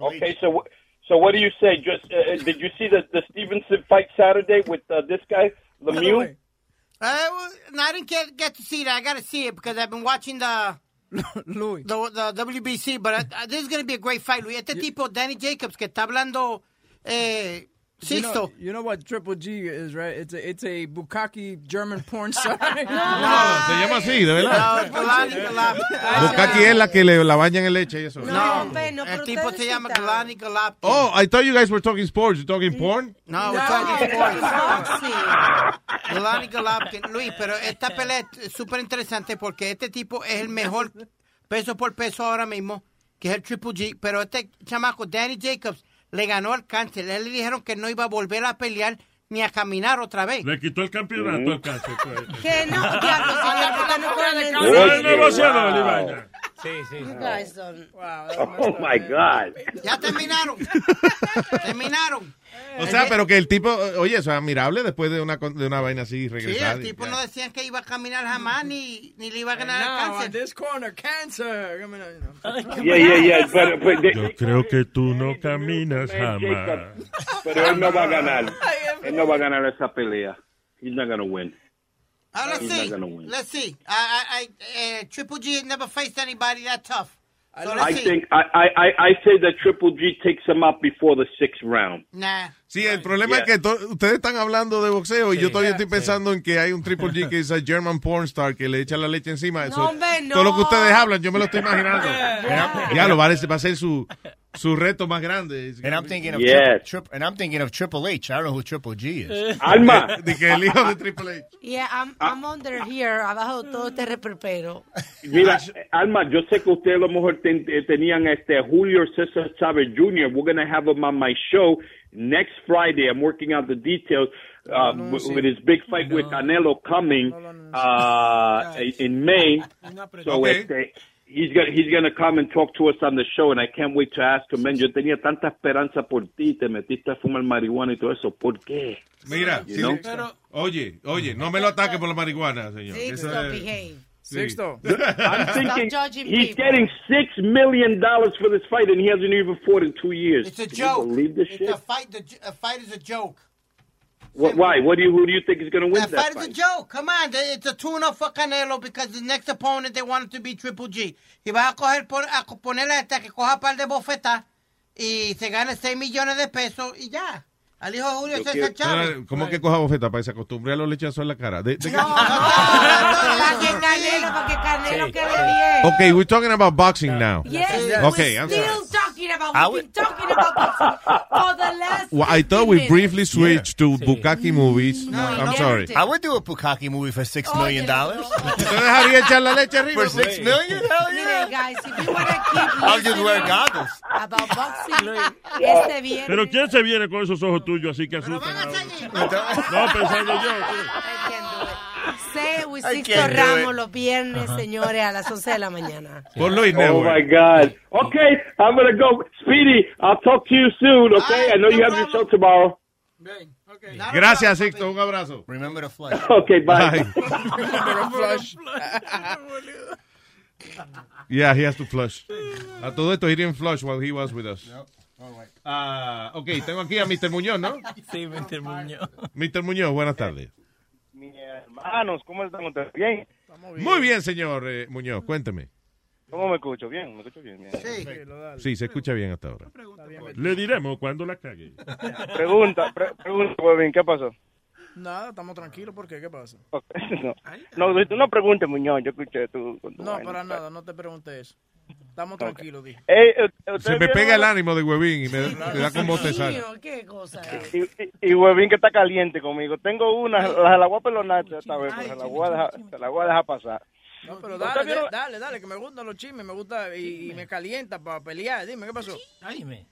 Okay, so wh- so what do you say? Just uh, uh, did you see the the Stevenson fight Saturday with uh, this guy Lemieux? Uh, well, no, I didn't get, get to see that. I got to see it because I've been watching the <laughs> Louis. the, the WBC. But uh, uh, this is going to be a great fight, Luis. Este tipo, Danny Jacobs, que está hablando eh, You know, Sixto. you know what Triple G is, right? It's a it's a Bukaki German porn star. <laughs> No, se llama así, de verdad. No, Galani Galap. Bukaki es la que le la bañan en leche y eso. No, el tipo se llama Galani Galap. Oh, I thought you guys were talking sports. You talking porn? No, we're talking sports. Galani Galapkin. Luis, pero esta pelea es súper interesante porque este tipo es el mejor peso por peso ahora mismo, que es el Triple G. Pero este chamaco, Danny Jacobs, le ganó al cáncer. Él le dijeron que no iba a volver a pelear ni a caminar otra vez. Le quitó el campeonato al cáncer. pues. Que no, diablo, usted no No y vaina. Sí, sí. You guys don't. Oh my God! Ya terminaron. <laughs> terminaron. O sea, pero que el tipo, oye, eso es admirable después de una, de una vaina así Sí, regresar. el tipo no decían que iba a caminar jamás ni, ni le iba a ganar at cáncer. this corner, cancer. Yeah, yeah, yeah. But, but they- Yo creo que tú no caminas jamás. pero él no va a ganar. <laughs> Él no va a ganar esa pelea. He's not gonna win. Uh, let's He's see. not gonna win. Let's see. I, I, uh, Triple G never faced anybody that tough. So I see. think I, I, I I say that Triple G takes him out before the sixth round. Nah. Sí, el problema es que ustedes están hablando de boxeo y yo todavía estoy pensando en que hay un Triple G <laughs> que es a German porn star que le echa la leche encima. Eso, hombre, no. Todo lo que ustedes hablan, yo me lo estoy imaginando. <laughs> Ya lo va a va a ser su, su reto más grande. And I'm thinking of Yes. Trip, Trip- and I'm thinking of Triple H. I don't know who Triple G is. <laughs> Alma. <laughs> De que el hijo de Triple H. Yeah, I'm, I'm under here, abajo de todo este reperpero. Mira, Alma, yo sé que ustedes a lo mejor ten- eh, tenían este Julio César Chávez Jr. We're going to have him on my show next Friday. I'm working out the details uh, with, with his big fight with Canelo coming uh, in May. So Okay. este, he's gonna he's going to come and talk to us on the show, and I can't wait to ask him. Man, yo tenía tanta esperanza por ti, te metiste a fumar marihuana y todo eso. ¿Por qué? Mira, You sí, know? oye, oye, no me lo ataque por la marihuana, señor. Sixto, Eso es- behave. sí. Sixto. <laughs> I'm thinking judging he's people. getting six million dollars for this fight, and he hasn't even fought in two years. It's a Can joke. You believe this It's shit? a fight. The a fight is a joke. What, why? What do you? Who do you think is going to win That that fight is a joke. Come on, it's a tune-up for Canelo because the next opponent they want it to be Triple G. Y vas a coger por, a ponerle a este que coja par de bofetas y se gane 6 millones de pesos y ya. Al hijo Julio Yo César Chávez. ¿Cómo que coja bofeta para que se acostumbre a los lechazos en la cara? De- de- Para que Canelo, para que Canelo quede bien. Okay, we're talking about boxing now. Yes, Okay, we're I'm still sorry. Talking about, I we've been talking about boxing for the last Well, I thought 15 we minutes. briefly switched to Bukaki movies. I'm sorry. I would do a Bukaki movie for six million dollars. <laughs> ¿Usted dejaría echar la leche arriba? For six million? Hell yeah. Mire, guys, if you want to keep <laughs> I'll just wear goggles. about boxing, este viernes... Pero ¿quién se viene con esos ojos tuyos así que asustan? No, pensando yo. Say with I Sixto can't do Ramos los viernes, señores, a las 11 de la mañana. Por Luis Oh my God. Okay, I'm gonna go. Speedy, I'll talk to you soon. Okay, I know you have your show tomorrow. Gracias, Sixto. Un abrazo. Remember to flush. <laughs> Okay, bye. <laughs> Yeah, he has to flush. A todo esto, he didn't flush while he was with us. Ah, ok, tengo aquí a Mr. Muñoz, ¿no? Sí, Mr. Muñoz. Mr. Muñoz, buenas tardes. Hermanos, ¿cómo están ustedes? ¿Bien? Muy bien, señor eh, Muñoz, cuénteme. ¿Cómo me escucho? ¿Bien? ¿Me escucho bien? bien. Sí, se escucha bien hasta ahora. Le diremos cuando la cague. Pregunta, pre- pregunta, Huevín, ¿qué pasó? Nada, estamos tranquilos. ¿Por qué? ¿Qué pasa? <laughs> No, no, tú no preguntes, Muñoz, yo escuché tú No, para nada, no te pregunté eso. Estamos tranquilos, dije. Eh, ustedes Se me pega el ánimo de huevín y me, me da como bostezar. ¿Qué cosa? Y, y, y Huevín que está caliente conmigo. Tengo una, la, la voy a pelonar esta vez, pero se la voy a dejar, se la voy a dejar pasar. No, pero ¿Ustedes dale, dale, dale, que me gustan los chismes, me gusta y, y me calienta para pelear. Dime, ¿qué pasó? Dime.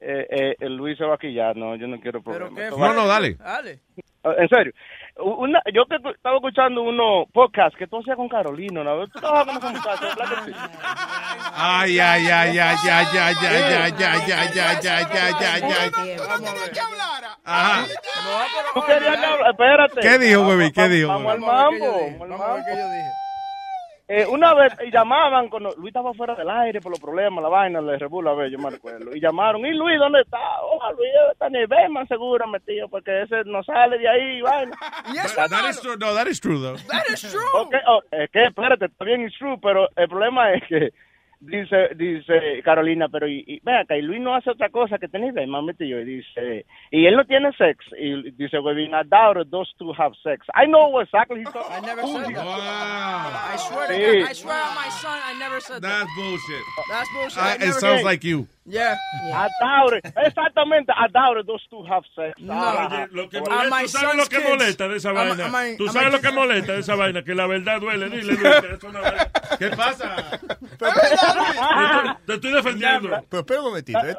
Eh, eh, el Luis se va a quillar, no, yo no quiero problemas. No, no, dale. Dale. En serio, una, yo que estaba escuchando unos podcasts que tú hacías con Carolina, una vez tú trabajabas con esa muchacha. Ay, ay, ay, ay, ay, ay, ay, ay, ay, ay, ay, ay, ay, ay, ay. Ajá. Tú querías que habla- espérate. ¿Qué dijo, yo dije. Eh, una vez y llamaban cuando Luis estaba fuera del aire por los problemas, la vaina, le rebula, a ver, yo me recuerdo. Y llamaron, ¿y Luis dónde está? Oh, Luis está en el Bema, seguro, metido, porque ese no sale de ahí, vaina. That is true. No, that is true, though. That is true. Ok, oh, es que, espérate, está bien, it's true, pero el problema es que dice dice Carolina, pero y, y, ven acá, y Luis no hace otra cosa que tener Bema, metido, y dice, y él no tiene sex, y dice, Webin, I doubt those two have sex. I know exactly I never who said he- that. I swear to. God, I swear on my son, I never said that. That's bullshit. That's bullshit. I it sounds did. like you. Yeah. I doubt it. Exactamente, I doubt it, those two have sex. Ah, Oye, lo que molesta, my ¿tú sabes son's lo que kids. molesta de esa my- vaina? a ¿Tú sabes lo que molesta de esa vaina? Que la verdad duele. Dile, no es- ¿Qué pasa? Te estoy defendiendo. Pero espera un momentito. eh.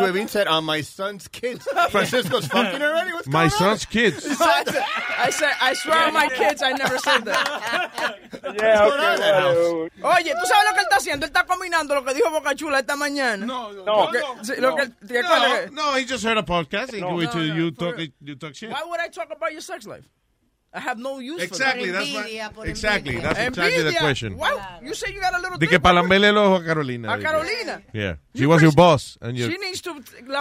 Webin said, on my son's kids. Francisco's fucking already? What's My son's kids. <laughs> I said, I swear on my kids, I never said that. <laughs> Yeah, house? Oye, ¿tú sabes lo que él está haciendo? Él está combinando lo que dijo Boca Chula esta mañana. No, no, sí, lo que, ¿te No, no, he just heard a podcast. and No, you, no, no, you, talk, real. you talk shit. Why would I talk about your sex life? I have no use Exactly, for that. that's what, exactly, that's exactly the question. Why? You say you got a little De que dick. para lamberle el ojo a Carolina. A Carolina. Yeah. She was your boss. And you She needs to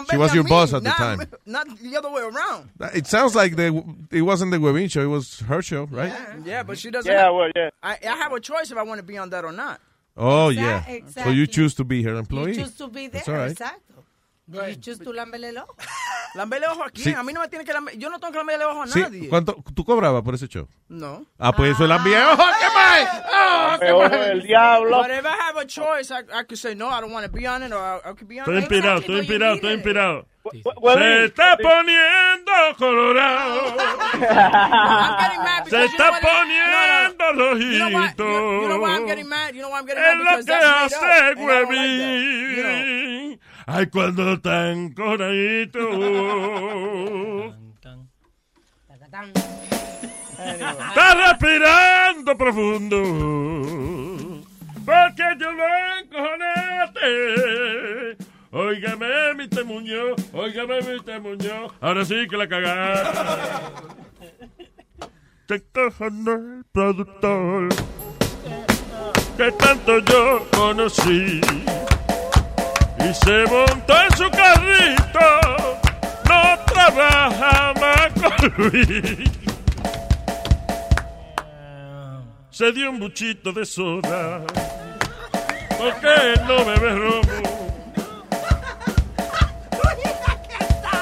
She was your mí, boss at the not- time. Not the other way around. It sounds like the it wasn't the Webin show. It was her show, right? Yeah, but she doesn't. Yeah, have, well, yeah. I, I have a choice if I want to be on that or not. Oh, Exact- yeah. exactly. So you choose to be her employee. You choose to be there, That's all right. el ojo. <laughs> Lamberle ojo a quién? Sí. A mí no me tiene que lamber. Yo no tengo que lamberle ojo a Sí, nadie. ¿cuánto tú cobrabas por ese show? No. Ah, pues eso es la envié. ¡Ojo, qué mal! ¡Oh, qué Ojo mal! del diablo. But if I have a choice, I, I could say no, I don't want to be on it, or I, I could be on Estoy it. inspirado, estoy inspirado, estoy inspirado. Se Webin, está poniendo colorado. <laughs> I'm getting mad Se because you know está poniendo rojito. you know why I'm getting mad? You know why I'm getting Es mad? lo Because que that's made hace up. that. Ay, cuando tan coradito. Está respirando profundo. Porque yo lo encojonaste. Óigame, mi temuño. Óigame, mi temuño. Ahora sí que la cagaste. Te encojona el productor. Que tanto yo conocí. Y se montó en su carrito. No trabaja más con Luis. Se dio un buchito de soda. Porque no bebe romo.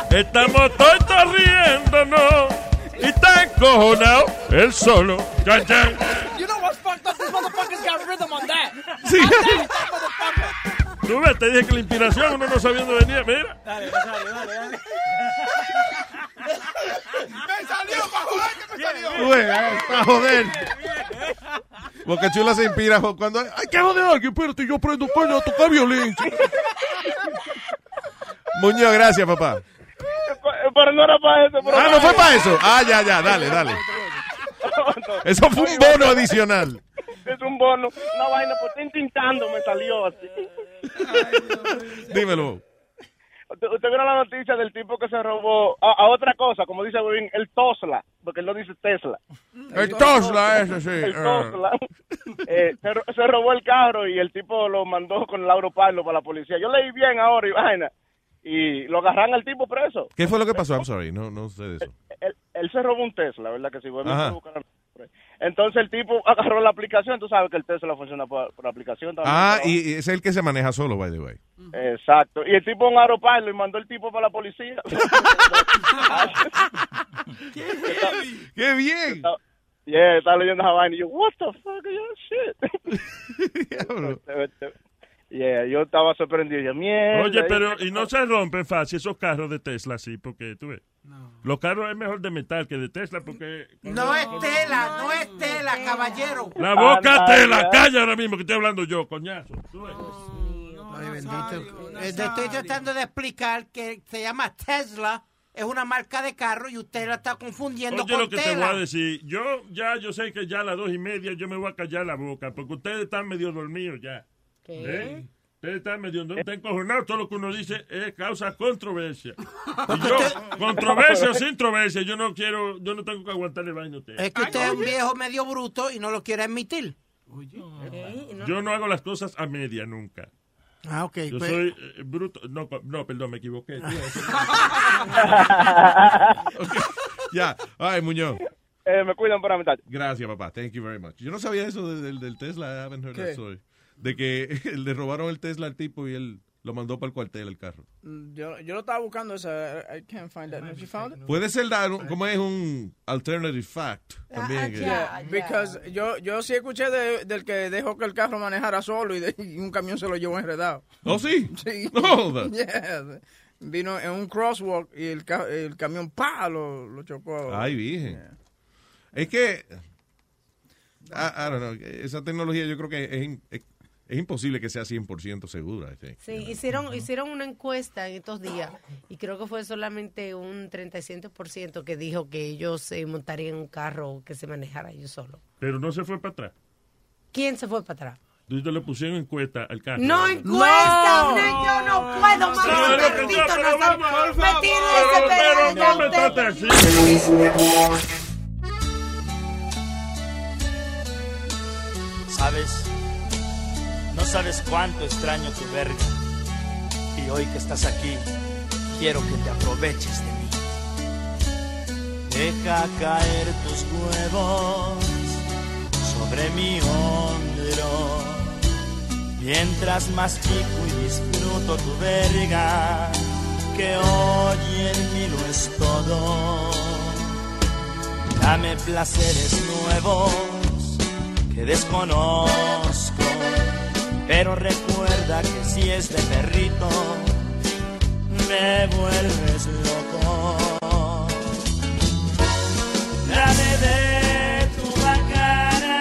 Estamos todos riéndonos. Y está encojonado él solo. Chan, chan. You know what's fucked up? This motherfucker's got rhythm on that. Sí. Te dije que la inspiración uno no sabiendo venir. Mira. Dale, dale, dale, dale. me salió para joder que me salió. Güey, para joder. Boca Chula se inspira cuando hay que joder. Espérate, yo prendo coño a tocar violín. Muñoz, gracias, papá. Pero no era para eso. pero- Ah, no fue para eso. Ah, ya, ya, dale, dale. Eso fue un bono adicional. Es un bono. Una vaina por tintando me salió así. <laughs> Dímelo. ¿Usted, vio la noticia del tipo que se robó a, a otra cosa, como dice Webin, el Tosla, porque él no dice Tesla. El Tosla ese, sí. El Ah. Tosla. Eh, se, ro- se robó el carro y el tipo lo mandó con el Auropalo para la policía. Yo leí bien ahora y vaina. Y lo agarran al tipo preso. ¿Qué fue lo que pasó? I'm sorry, no, no sé de eso. Él, él se robó un Tesla, ¿verdad? Que si Webin puede buscar. Entonces el tipo <laughs> agarró la aplicación. Tú sabes que el Tesla funciona por, por aplicación también. Ah, ¿no? y es el que se maneja solo, by the way. Exacto. Y el tipo un aeropalo y mandó el tipo para la policía. <laughs> <laughs> ¡Qué bien! Yeah, estaba leyendo esa vaina y yo, what the fuck that shit? Yeah, yo estaba sorprendido. Yo, mierda. Oye, pero y no se rompen fácil esos carros de Tesla, sí, porque tú ves. Los carros es mejor de metal que de Tesla, porque. No es tela, no es tela, caballero. La boca te la calla ahora mismo que estoy hablando yo, coñazo. Tú ves. Ay, bendito. Te estoy tratando de explicar que se llama Tesla, es una marca de carro y usted la está confundiendo Oye, con lo que te voy tela. a decir. Yo ya, yo sé que ya a las dos y media yo me voy a callar la boca, porque ustedes están medio dormidos ya. ¿Eh? Ustedes están medio no están encojonados. Todo lo que uno dice es causa controversia. <laughs> Y yo, controversia o sin controversia, yo no quiero, yo no tengo que aguantarle vaina a ustedes. Es que usted es un viejo medio bruto y no lo quiere admitir. Yo no hago las cosas a media nunca. Ah, ok. Yo pues- soy eh, bruto. No, no, perdón, me equivoqué. <laughs> <laughs> Ya, ay, Muñoz. Eh, me cuidan para mitad. Gracias, papá. Thank you very much. Yo no sabía eso de- del, del Tesla. I haven't heard ¿Qué? that story. De que <laughs> le robaron el Tesla al tipo y él lo mandó para el cuartel el carro. Mm, Yo, yo lo estaba buscando esa. I can't find that. Have you found it? Puede ser, dar un- como es un alternative fact. También. que- Yeah, because yo, yo sí escuché de- del que dejó que el carro manejara solo y, de- y un camión se lo llevó enredado. ¿Oh, sí? <laughs> Sí. No, <laughs> Yeah. Vino en un crosswalk y el, ca- el camión pa lo, lo chocó. Ay, virgen. Es que, I, I don't know, esa tecnología yo creo que es, es, es imposible que sea 100% segura. I think. Sí, hicieron, hicieron una encuesta en estos días y creo que fue solamente un 37% que dijo que ellos se montarían en un carro que se manejara ellos solos. Pero no se fue para atrás. ¿Quién se fue para atrás? Entonces le pusieron encuesta al carro. No encuesta, una- yo no puedo más. No, con no, no, pero no vamos, Me por tiene favor, pero ya no me trate así. Sabes, no sabes cuánto extraño tu verga. Y hoy que estás aquí, quiero que te aproveches de mí. Deja caer tus huevos sobre mi hombro. Mientras mastico y disfruto tu verga, que hoy en mí lo es todo. Dame placeres nuevos que desconozco, pero recuerda que si es de perrito, me vuelves loco. Dame de tu bacana,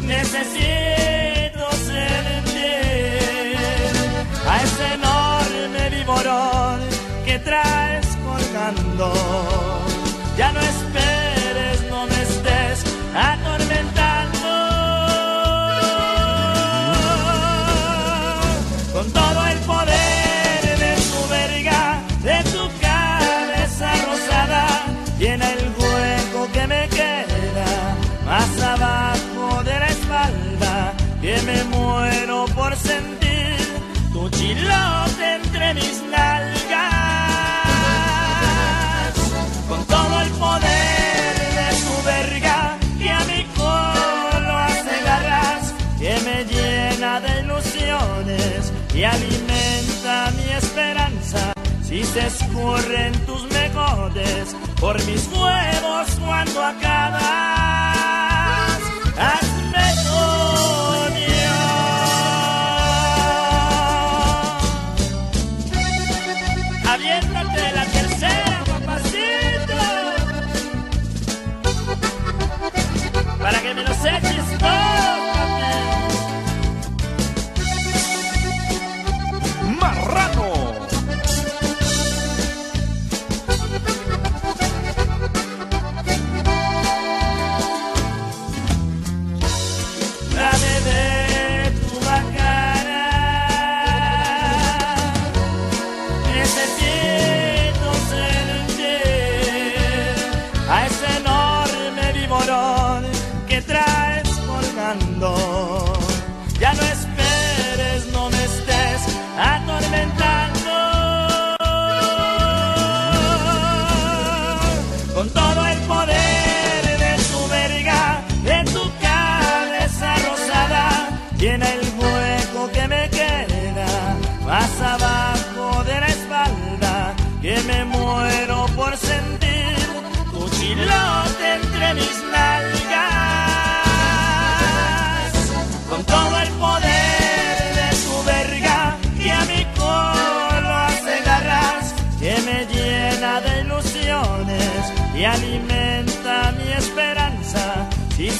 necesito sentir a ese enorme viborón que traes colgando. Si se escurren tus mejores por mis huevos cuando acabas,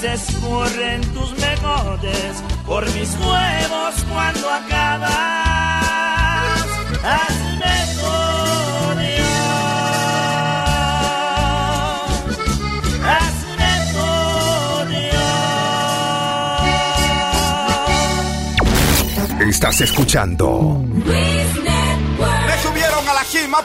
y se escurren tus mejores por mis huevos cuando acabas. Hazme. Estás escuchando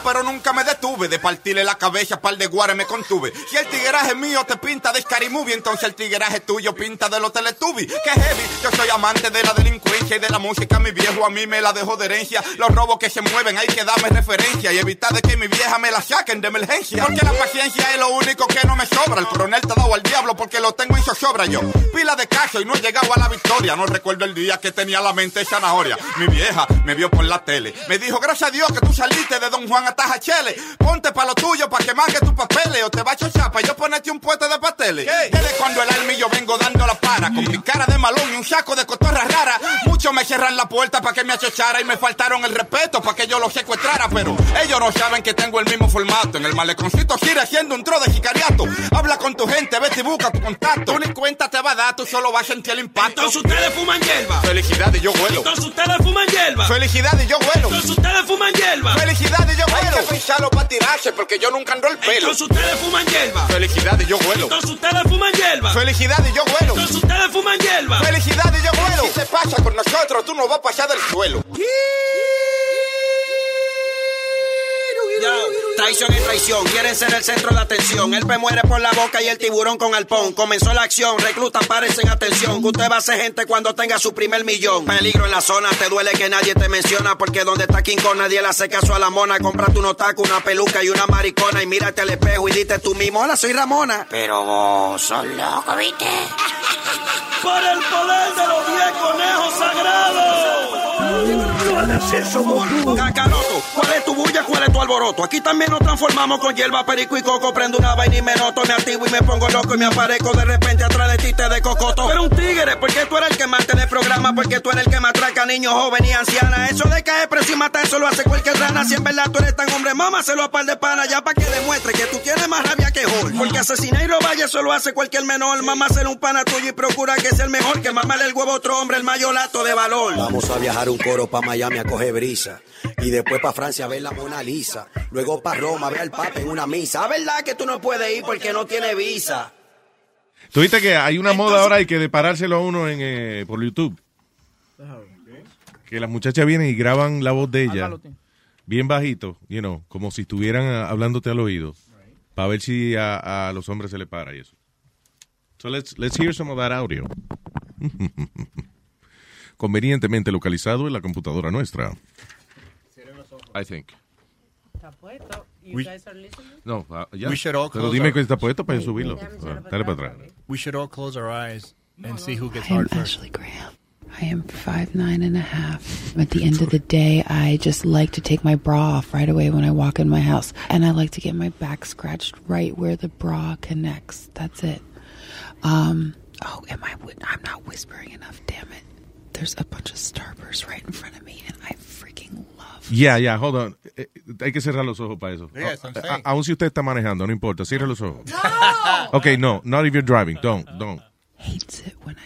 pero nunca me detuve. De partirle la cabeza, par de guares me contuve. Si el tigueraje mío te pinta de Scary entonces el tigueraje tuyo pinta de los Teletubbies. Que heavy, yo soy amante de la delincuencia y de la música. Mi viejo a mí me la dejó de herencia. Los robos que se mueven, hay que darme referencia y evitar de que mi vieja me la saquen de emergencia. Porque la paciencia es lo único que no me sobra. El coronel te ha dado al diablo porque lo tengo en zozobra yo. Pila de caso y no he llegado a la victoria. No recuerdo el día que tenía la mente zanahoria. Mi vieja me vio por la tele. Me dijo, gracias a Dios que tú saliste de Don Juan hasta Jachele. Ponte pa' lo tuyo pa' que mangue tus papeles. O te va a chochar pa' yo ponerte un puente de pasteles. Desde cuando el alma y yo vengo dando la para. Con mi cara de malón y un saco de cotorra rara. Muchos me cierran la puerta pa' que me achochara. Y me faltaron el respeto pa' que yo lo secuestrara. Pero ellos no saben que tengo el mismo formato. En el maleconcito sigue haciendo un tro de sicariato. Habla con tu gente, vete y busca tu contacto. Tú ni cuenta te va a dar, tú solo vas a sentir el impacto. Entonces ustedes fuman hierba. Felicidad y yo huelo. Entonces ustedes fuman hierba. Felicidad y yo huelo. Entonces ustedes fuman hierba. Felicidad y yo. Hay que pensarlo para tirarse porque yo nunca ando el pelo. Entonces ustedes fuman hierba. Felicidad y yo huelo. Entonces ustedes fuman hierba. Felicidad y yo huelo. Entonces ustedes fuman hierba. Felicidad y yo vuelo. Si te pasa con nosotros, tú no vas a pasar del suelo. Yo, traición y traición, quieren ser el centro de atención. El pe muere por la boca y el tiburón con alpón. Comenzó la acción, reclutan, parecen atención. Que usted va a ser gente cuando tenga su primer millón. Peligro en la zona, te duele que nadie te menciona. Porque donde está King Kong nadie le hace caso a la mona. Cómprate un otaku, una peluca y una maricona. Y mírate al espejo y dite tú mismo, hola, soy Ramona. Pero vos sos loco, ¿viste? Por el poder de los diez conejos sagrados. Cacaroto, ¿cuál es tu bulla? ¿Cuál es tu alboroto? Aquí también nos transformamos con hierba, perico y coco. Prendo una vaina y me noto, me activo y me pongo loco y me aparezco de repente atrás de ti te de cocoto. Pero un tigre, porque tú eres el que mantiene el programa, porque tú eres el que me atraca a niños, jóvenes y ancianas. Eso de caer precio y matar, eso lo hace cualquier rana. Si en verdad tú eres tan hombre, mamá, se lo a par de pana, ya para que demuestre que tú tienes más rabia que Hulk. Porque asesinar y robar, eso lo hace cualquier menor. Mamá, ser un pana tuyo y procura que sea el mejor, que mamarle el huevo a otro hombre, el mayolato de valor. Vamos a viajar un coro pa' Miami a coger brisa. Y después pa' Francia a ver la Mona Lisa. Luego pa' Roma a ver al Papa en una misa. ¿A verdad que tú no puedes ir porque no tienes visa? Tú viste que hay una moda ahora y que de parárselo a uno en, eh, por YouTube. Que las muchachas vienen y graban la voz de ella bien bajito, you know, como si estuvieran ah, hablándote al oído. Para ver si a, a los hombres se le para y eso. So let's, let's hear some of that audio. <laughs> Convenientemente localizado en la computadora nuestra. I think. Está puesto. You We- guys are listening? No, ah, ya. We should all Pero close dime our- que está puesto para yo subirlo. Dale para atrás. We should all close our eyes and see who gets I am hard first. Ashley Graham. I am five nine and a half. At the end of the day, I just like to take my bra off right away when I walk in my house. And I like to get my back scratched right where the bra connects. That's it. Um, oh, am I, whi- I'm not whispering enough, damn it. There's a bunch of Starburst right in front of me and I freaking love Yeah, yeah, hold on. Eh, hay que cerrar los ojos para eso. Yes, I'm A- saying. aún si usted está manejando, no importa, cierre los ojos. <laughs> Ok, no, not if you're driving, don't, don't.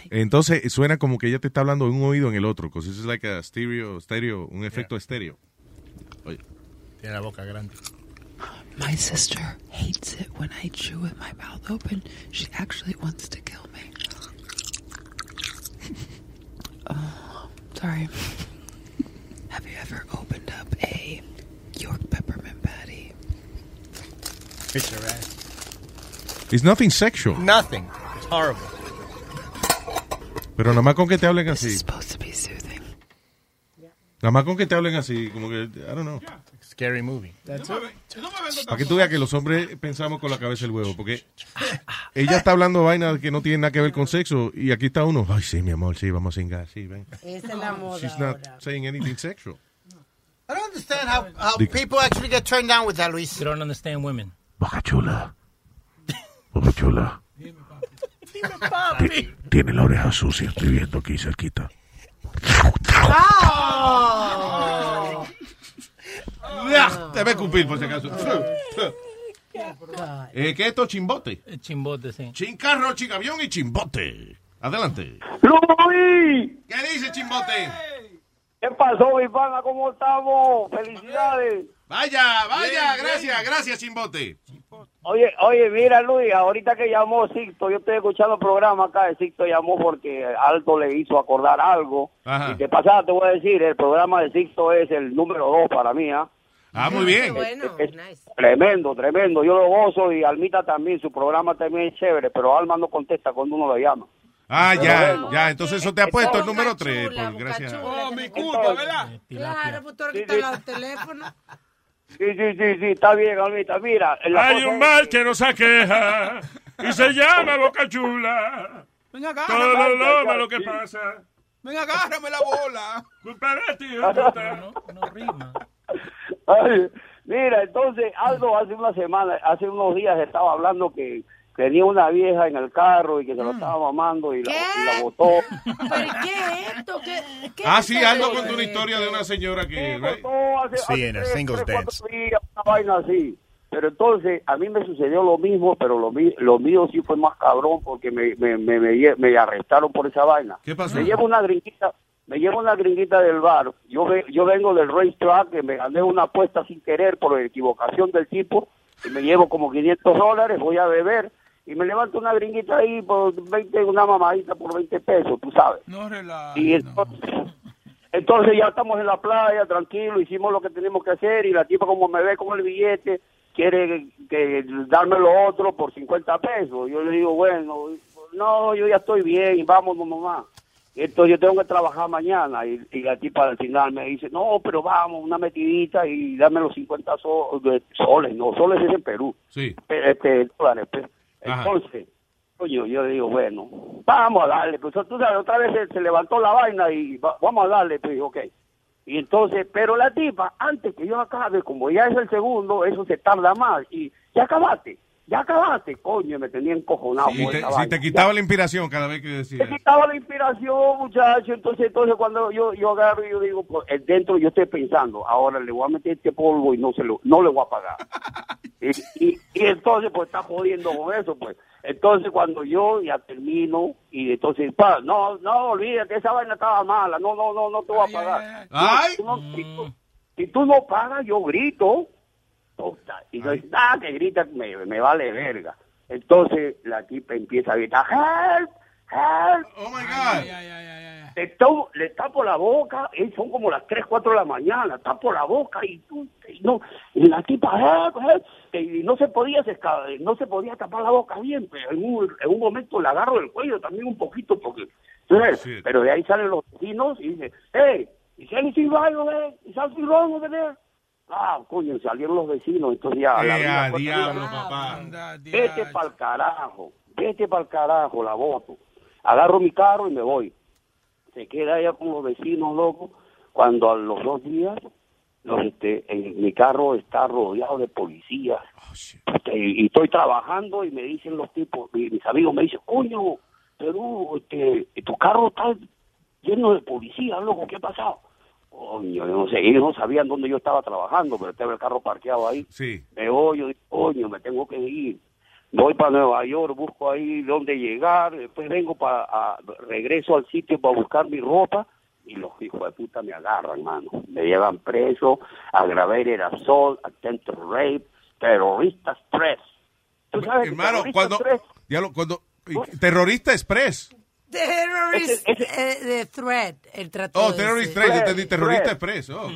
Entonces suena como que ella te está hablando en un oído en el otro, because this is like a stereo, stereo, un efecto estéreo. Oye. Tiene la boca grande. My sister hates it when I chew with my mouth open. She actually wants to kill me. Oh, <sighs> sorry. Have you ever opened up a York peppermint patty? It's your ass. It's nothing sexual. Nothing. It's horrible. Pero nada más con que te hablen así. supposed to be soothing. Nada más con que te hablen así, como que, I don't know. Scary movie. Para que tú veas que los hombres pensamos con la cabeza el huevo, porque ella está hablando vainas que no tienen nada que ver con sexo y aquí está uno, ay sí, mi amor, sí, vamos a cingar, sí, ven. Esa es la moda She's not ahora. saying anything sexual. I don't understand how, how people actually get turned down with that, Luis. You don't understand women. Boca chula. Boca chula. Ti- Tiene la oreja sucia, estoy viendo aquí cerquita. Ya, Te ve cupir por si acaso. Eh, ¿Qué es esto? Chimbote. Chimbote, sí. Chincarro, chicavión y chimbote. Adelante. ¡Luis! ¿Qué dice Chimbote? ¿Qué pasó, mi pana? ¿Cómo estamos? ¡Felicidades! Vaya, vaya, gracias, gracias, Chimbote. Oye, oye, mira, Luis, ahorita que llamó Sixto, yo estoy escuchando el programa acá de Sixto llamó porque Aldo le hizo acordar algo. Ajá. Y de pasada te voy a decir, el programa de Sixto es el número dos para mí, ¿ah? Ah, muy bien. Es Tremendo, tremendo. Yo lo gozo y Almita también, su programa también es chévere, pero Alma no contesta cuando uno lo llama. Ah, Pero ya, bueno. ya. Entonces eso te ha puesto el número 3. Gracias. Oh, mi culpa, ¿verdad? Claro, pues tú los teléfonos. Sí, sí, sí, sí, está bien, Almita. Mira, la Hay un es mal que nos aqueja y se llama Boca Chula. Ven acá. Todo lo que pasa. Ven, agárrame la bola. Culpa de ti, <laughs> puta. Ay, mira, entonces Aldo hace una semana, hace unos días estaba hablando que tenía una vieja en el carro y que se lo estaba mamando y la, y la botó. <laughs> ¿Pero qué es esto? ¿Qué, qué Ah, sí, algo con una historia de una señora que... right? botó hace- Sí, en el singles tres, dance. días, una vaina así. Pero entonces a mí me sucedió lo mismo, pero lo, mío sí fue más cabrón porque me, me, me, me, arrestaron por esa vaina. ¿Qué pasó? Me llevo una gringuita, me llevo una gringuita del bar. Yo yo vengo del racetrack que me gané una apuesta sin querer por equivocación del tipo y me llevo como 500 dólares, voy a beber y me levanto una gringuita ahí por 20, una mamadita por 20 pesos, tú sabes. No relaja. Y entonces, entonces ya estamos en la playa, tranquilo, hicimos lo que tenemos que hacer y la tipa como me ve con el billete quiere que darme lo otro por 50 pesos. Yo le digo, bueno, no, yo ya estoy bien, vámonos nomás. Entonces yo tengo que trabajar mañana y, y la tipa al final me dice, no, pero vamos, una metidita y dame los 50 so- de soles, no, soles es en Perú, Sí. Este, dólares. pe- Ajá. Entonces, coño, yo digo, bueno, vamos a darle. Pues tú sabes, otra vez se, se levantó la vaina y va- vamos a darle, pues ok. Y entonces, pero la tipa, antes que yo acabe, como ya es el segundo, eso se tarda más. Y ya acabaste, ya acabaste, coño, me tenía encojonado. Te- si te quitaba la inspiración cada vez que decía. Me quitaba la inspiración, muchacho. Entonces, entonces cuando yo, yo agarro y yo digo, pues, dentro yo estoy pensando, ahora le voy a meter este polvo y no se lo, no le voy a pagar. <laughs> y, y, y entonces, pues, está jodiendo con eso, pues. Entonces, cuando yo ya termino, y entonces, pa, no, no, olvídate, esa vaina estaba mala, no, no, no, no te voy a pagar. Ay. Tú no- si, tú, si tú no pagas, yo grito. Y yo, ah, que grita, me, me vale verga. Entonces, la tipa empieza a gritar, help, help. Oh my God. Le, to- le tapo la boca, y son como las 3, 4 de la mañana, tapo la boca y, tú- y no, y la tipa, help, help, y no se podía se no se podía tapar la boca bien, pero en un, en un momento le agarro el cuello también un poquito, porque, ¿tú sabes? pero de ahí salen los vecinos y dicen, hey, is anything wrong over there? Is something wrong over there? Ah, coño, salieron los vecinos, entonces ya... la Eh, vida a fue- diablo, papá. Vete pa'l carajo, vete pa'l carajo, la voto. Agarro mi carro y me voy. Se queda ella con los vecinos, loco. Cuando a los dos días, los, este, en mi carro está rodeado de policías. Este, y, y estoy trabajando y me dicen los tipos, y mis amigos me dicen, coño, pero este, tu carro está lleno de policías, loco, ¿qué ha pasado? Coño, yo no sé, ellos no sabían dónde yo estaba trabajando, pero estaba el carro parqueado ahí. Sí. Me voy, yo digo, coño, me tengo que ir. Voy para Nueva York, busco ahí dónde llegar, después vengo para, regreso al sitio para buscar mi ropa y los hijos de puta me agarran, mano. Me llevan preso, aggravated assault, attempted rape, terroristas tres. ¿Tú sabes que Hermano, cuando, diablo, cuando terrorista express. Terrorist eh, de threat, el trato Oh, de terrorist ese. threat, yo entendí terrorista express. Oh.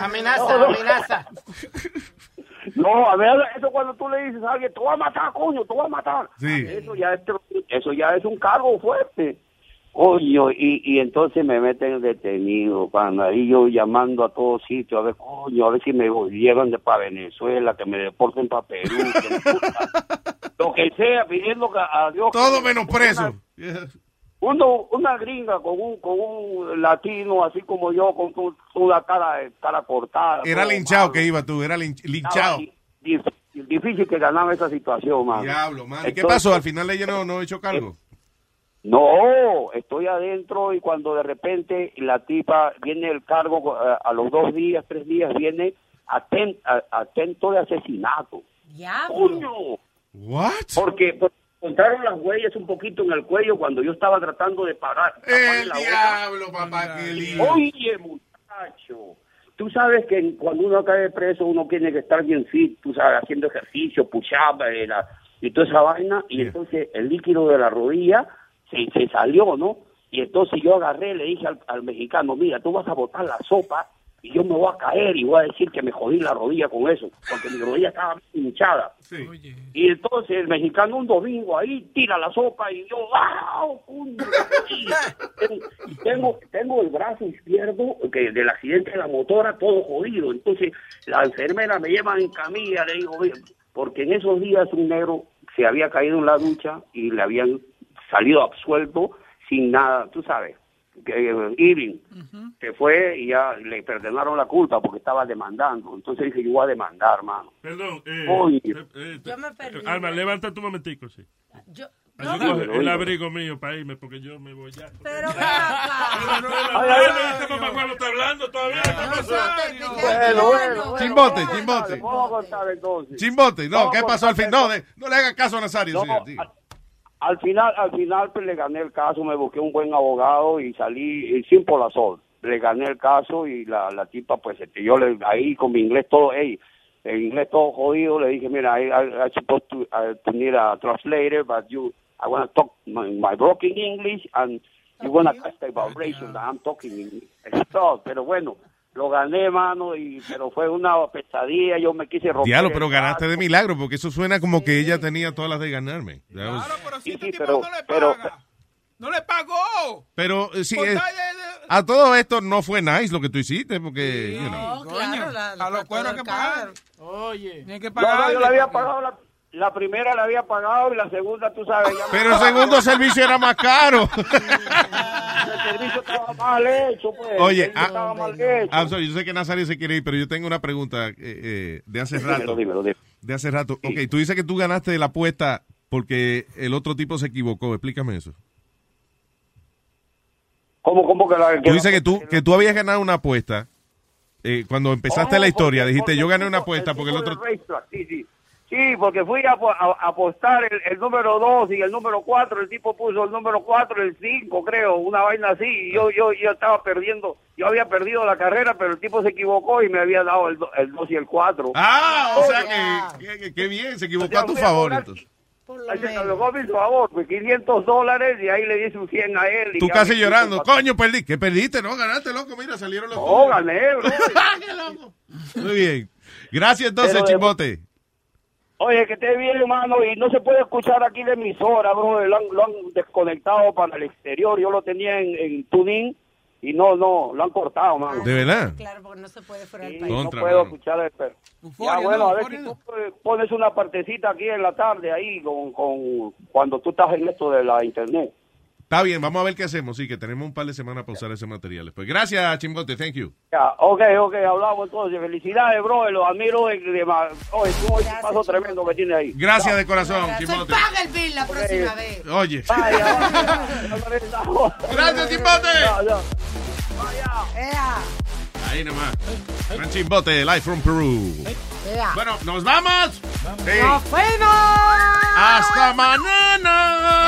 Amenaza, No, no. amenaza. <laughs> No, a ver, eso cuando tú le dices a alguien, te voy a matar, coño, te voy a matar. Sí. Eso ya es, eso ya es un cargo fuerte. Coño, y, y entonces me meten detenido, cuando ahí yo llamando a todos sitios, a ver, coño, a ver si me llevan de para Venezuela, que me deporten para Perú, que me- <laughs> lo que sea, pidiendo a Dios. Todo menos preso. Uno, una gringa con un, con un latino así como yo, con tu- una cara, cara cortada. Era linchado malo. que iba tú, era lin- linchado. Difícil que ganaba esa situación, mano. Diablo, man. ¿Y qué pasó? Al final ella no, no echó cargo. No, estoy adentro y cuando de repente la tipa viene el cargo eh, a los dos días, tres días, viene aten- a- atento de asesinato. ¡Coño! What? Porque, porque encontraron las huellas un poquito en el cuello cuando yo estaba tratando de parar. El diablo, papá. Oye, muchacho, tú sabes que cuando uno cae preso uno tiene que estar bien fit, tú sabes, haciendo ejercicio, push-up eh, y toda esa vaina, y entonces el líquido de la rodilla se, se salió, ¿no? Y entonces yo agarré, le dije al, al mexicano, mira, tú vas a botar la sopa y yo me voy a caer y voy a decir que me jodí la rodilla con eso, porque mi rodilla estaba hinchada. Y entonces el mexicano un domingo ahí tira la sopa y yo, ¡wow! Y <laughs> tengo, tengo, tengo el brazo izquierdo que del accidente de la motora todo jodido. Entonces la enfermera me lleva en camilla, le digo, porque en esos días un negro se había caído en la ducha y le habían salido absuelto sin nada, tú sabes. Que eh, Irving se fue y ya le perdonaron la culpa porque estaba demandando. Entonces dije, yo voy a demandar, hermano. Perdón. Eh, Oye. eh, eh, Yo me perdí. Alma, levanta tu momentico, sí. Yo, no, el abrigo mío para irme porque yo me voy ya. pero ven acá. <laughs> Este mamá cuando está hablando todavía. ¿qué pasó? Bueno, bueno. Chimbote, bueno, chimbote. Chimbote, no, ¿qué pasó al fin? No, de- no le haga caso a Nazario. Al, al final, al final pues, le gané el caso, me busqué un buen abogado y salí eh, sin por la sol. Le gané el caso y la, la tipa, pues, este, yo le, ahí con mi inglés todo, hey, el inglés todo jodido, le dije, mira, I, I, I supposed to, uh, to need a translator, but you, I want to talk my, my broken English and you want to the vibration that I'm talking in stuff. Pero bueno, lo gané, mano, y, pero fue una pesadilla, yo me quise romper. Diablo, pero ganaste de milagro porque eso suena como que ella tenía todas las de ganarme. That was- Sí, sí, pero, pero, ¡No le pagó! Pero eh, sí, de- a todo esto no fue nice lo que tú hiciste porque, you know. Coño, a los cueros que pagar. Oye. Tiene que No, pagar. no, yo le había pagado la, la primera la había pagado y la segunda, tú sabes. ya- Pero el segundo servicio era más caro. El servicio estaba mal hecho, pues. Oye, ah, estaba mal hecho. Sorry, yo sé que Nazario se quiere ir, pero yo tengo una pregunta eh, eh, de hace rato. dímelo, dímelo. De hace rato. Ok, tú dices que tú ganaste la apuesta porque el otro tipo se equivocó. Explícame eso. ¿Cómo, cómo que la Tú dices que tú, que tú habías ganado una apuesta eh, cuando empezaste Oh, la historia. dijiste, yo gané una apuesta porque el otro... Sí, sí. Sí, porque fui a, apo- a- a apostar el, el número 2 y el número 4, el tipo puso el número 4, el 5, creo, una vaina así, y yo, yo, yo estaba perdiendo, yo había perdido la carrera, pero el tipo se equivocó y me había dado el 2 y el 4. Ah, o sea que, que- que- que bien, se equivocó a tu favor entonces. Ahí se equivocó a mi favor, pues 500 dólares y ahí le di un 100 a él. y Tú casi llorando. Coño, perdí. ¿Qué perdiste? No, ganaste, loco. Mira, salieron los... No, gané, bro. <laughs> Muy bien. Gracias entonces, Pero de- Chimbote. Oye, que esté bien, hermano, y no se puede escuchar aquí la emisora, bro, lo han, lo han desconectado para el exterior, yo lo tenía en, en tuning y no, no, lo han cortado, mano. ¿De verdad? Claro, porque no se puede fuera del Sí, país. no puedo mano. escuchar el perro. Ya, bueno, no, a ver si tú pones una partecita aquí en la tarde, ahí, con, con cuando tú estás en esto de la internet. Está bien, vamos a ver qué hacemos. Sí, que tenemos un par de semanas para usar ese material. Pues gracias, Chimbote. Thank you. Ya, ok, ok, hablamos entonces. Felicidades, bro, los admiro Oye, tú un paso tremendo que tienes ahí. Gracias de corazón, Soy Chimbote. paga el bill la próxima vez. Oye. Vaya, Gracias, Chimbote. Ya, ya. Ea, Ahí nomás. Gran Chimbote, live from Perú. Bueno, ¿nos vamos? Sí. ¡Nos fuimos! ¡Hasta mañana!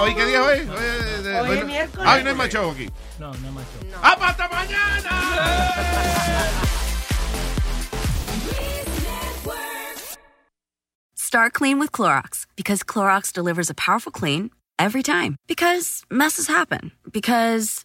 ¿Hoy qué día hoy? Hoy, es Hoy hoy es no- miércoles. Ah, hoy no hay más show aquí. No, no más. ¡Ah, hasta mañana! Start clean with Clorox because Clorox delivers a powerful clean every time. Because messes happen. Because.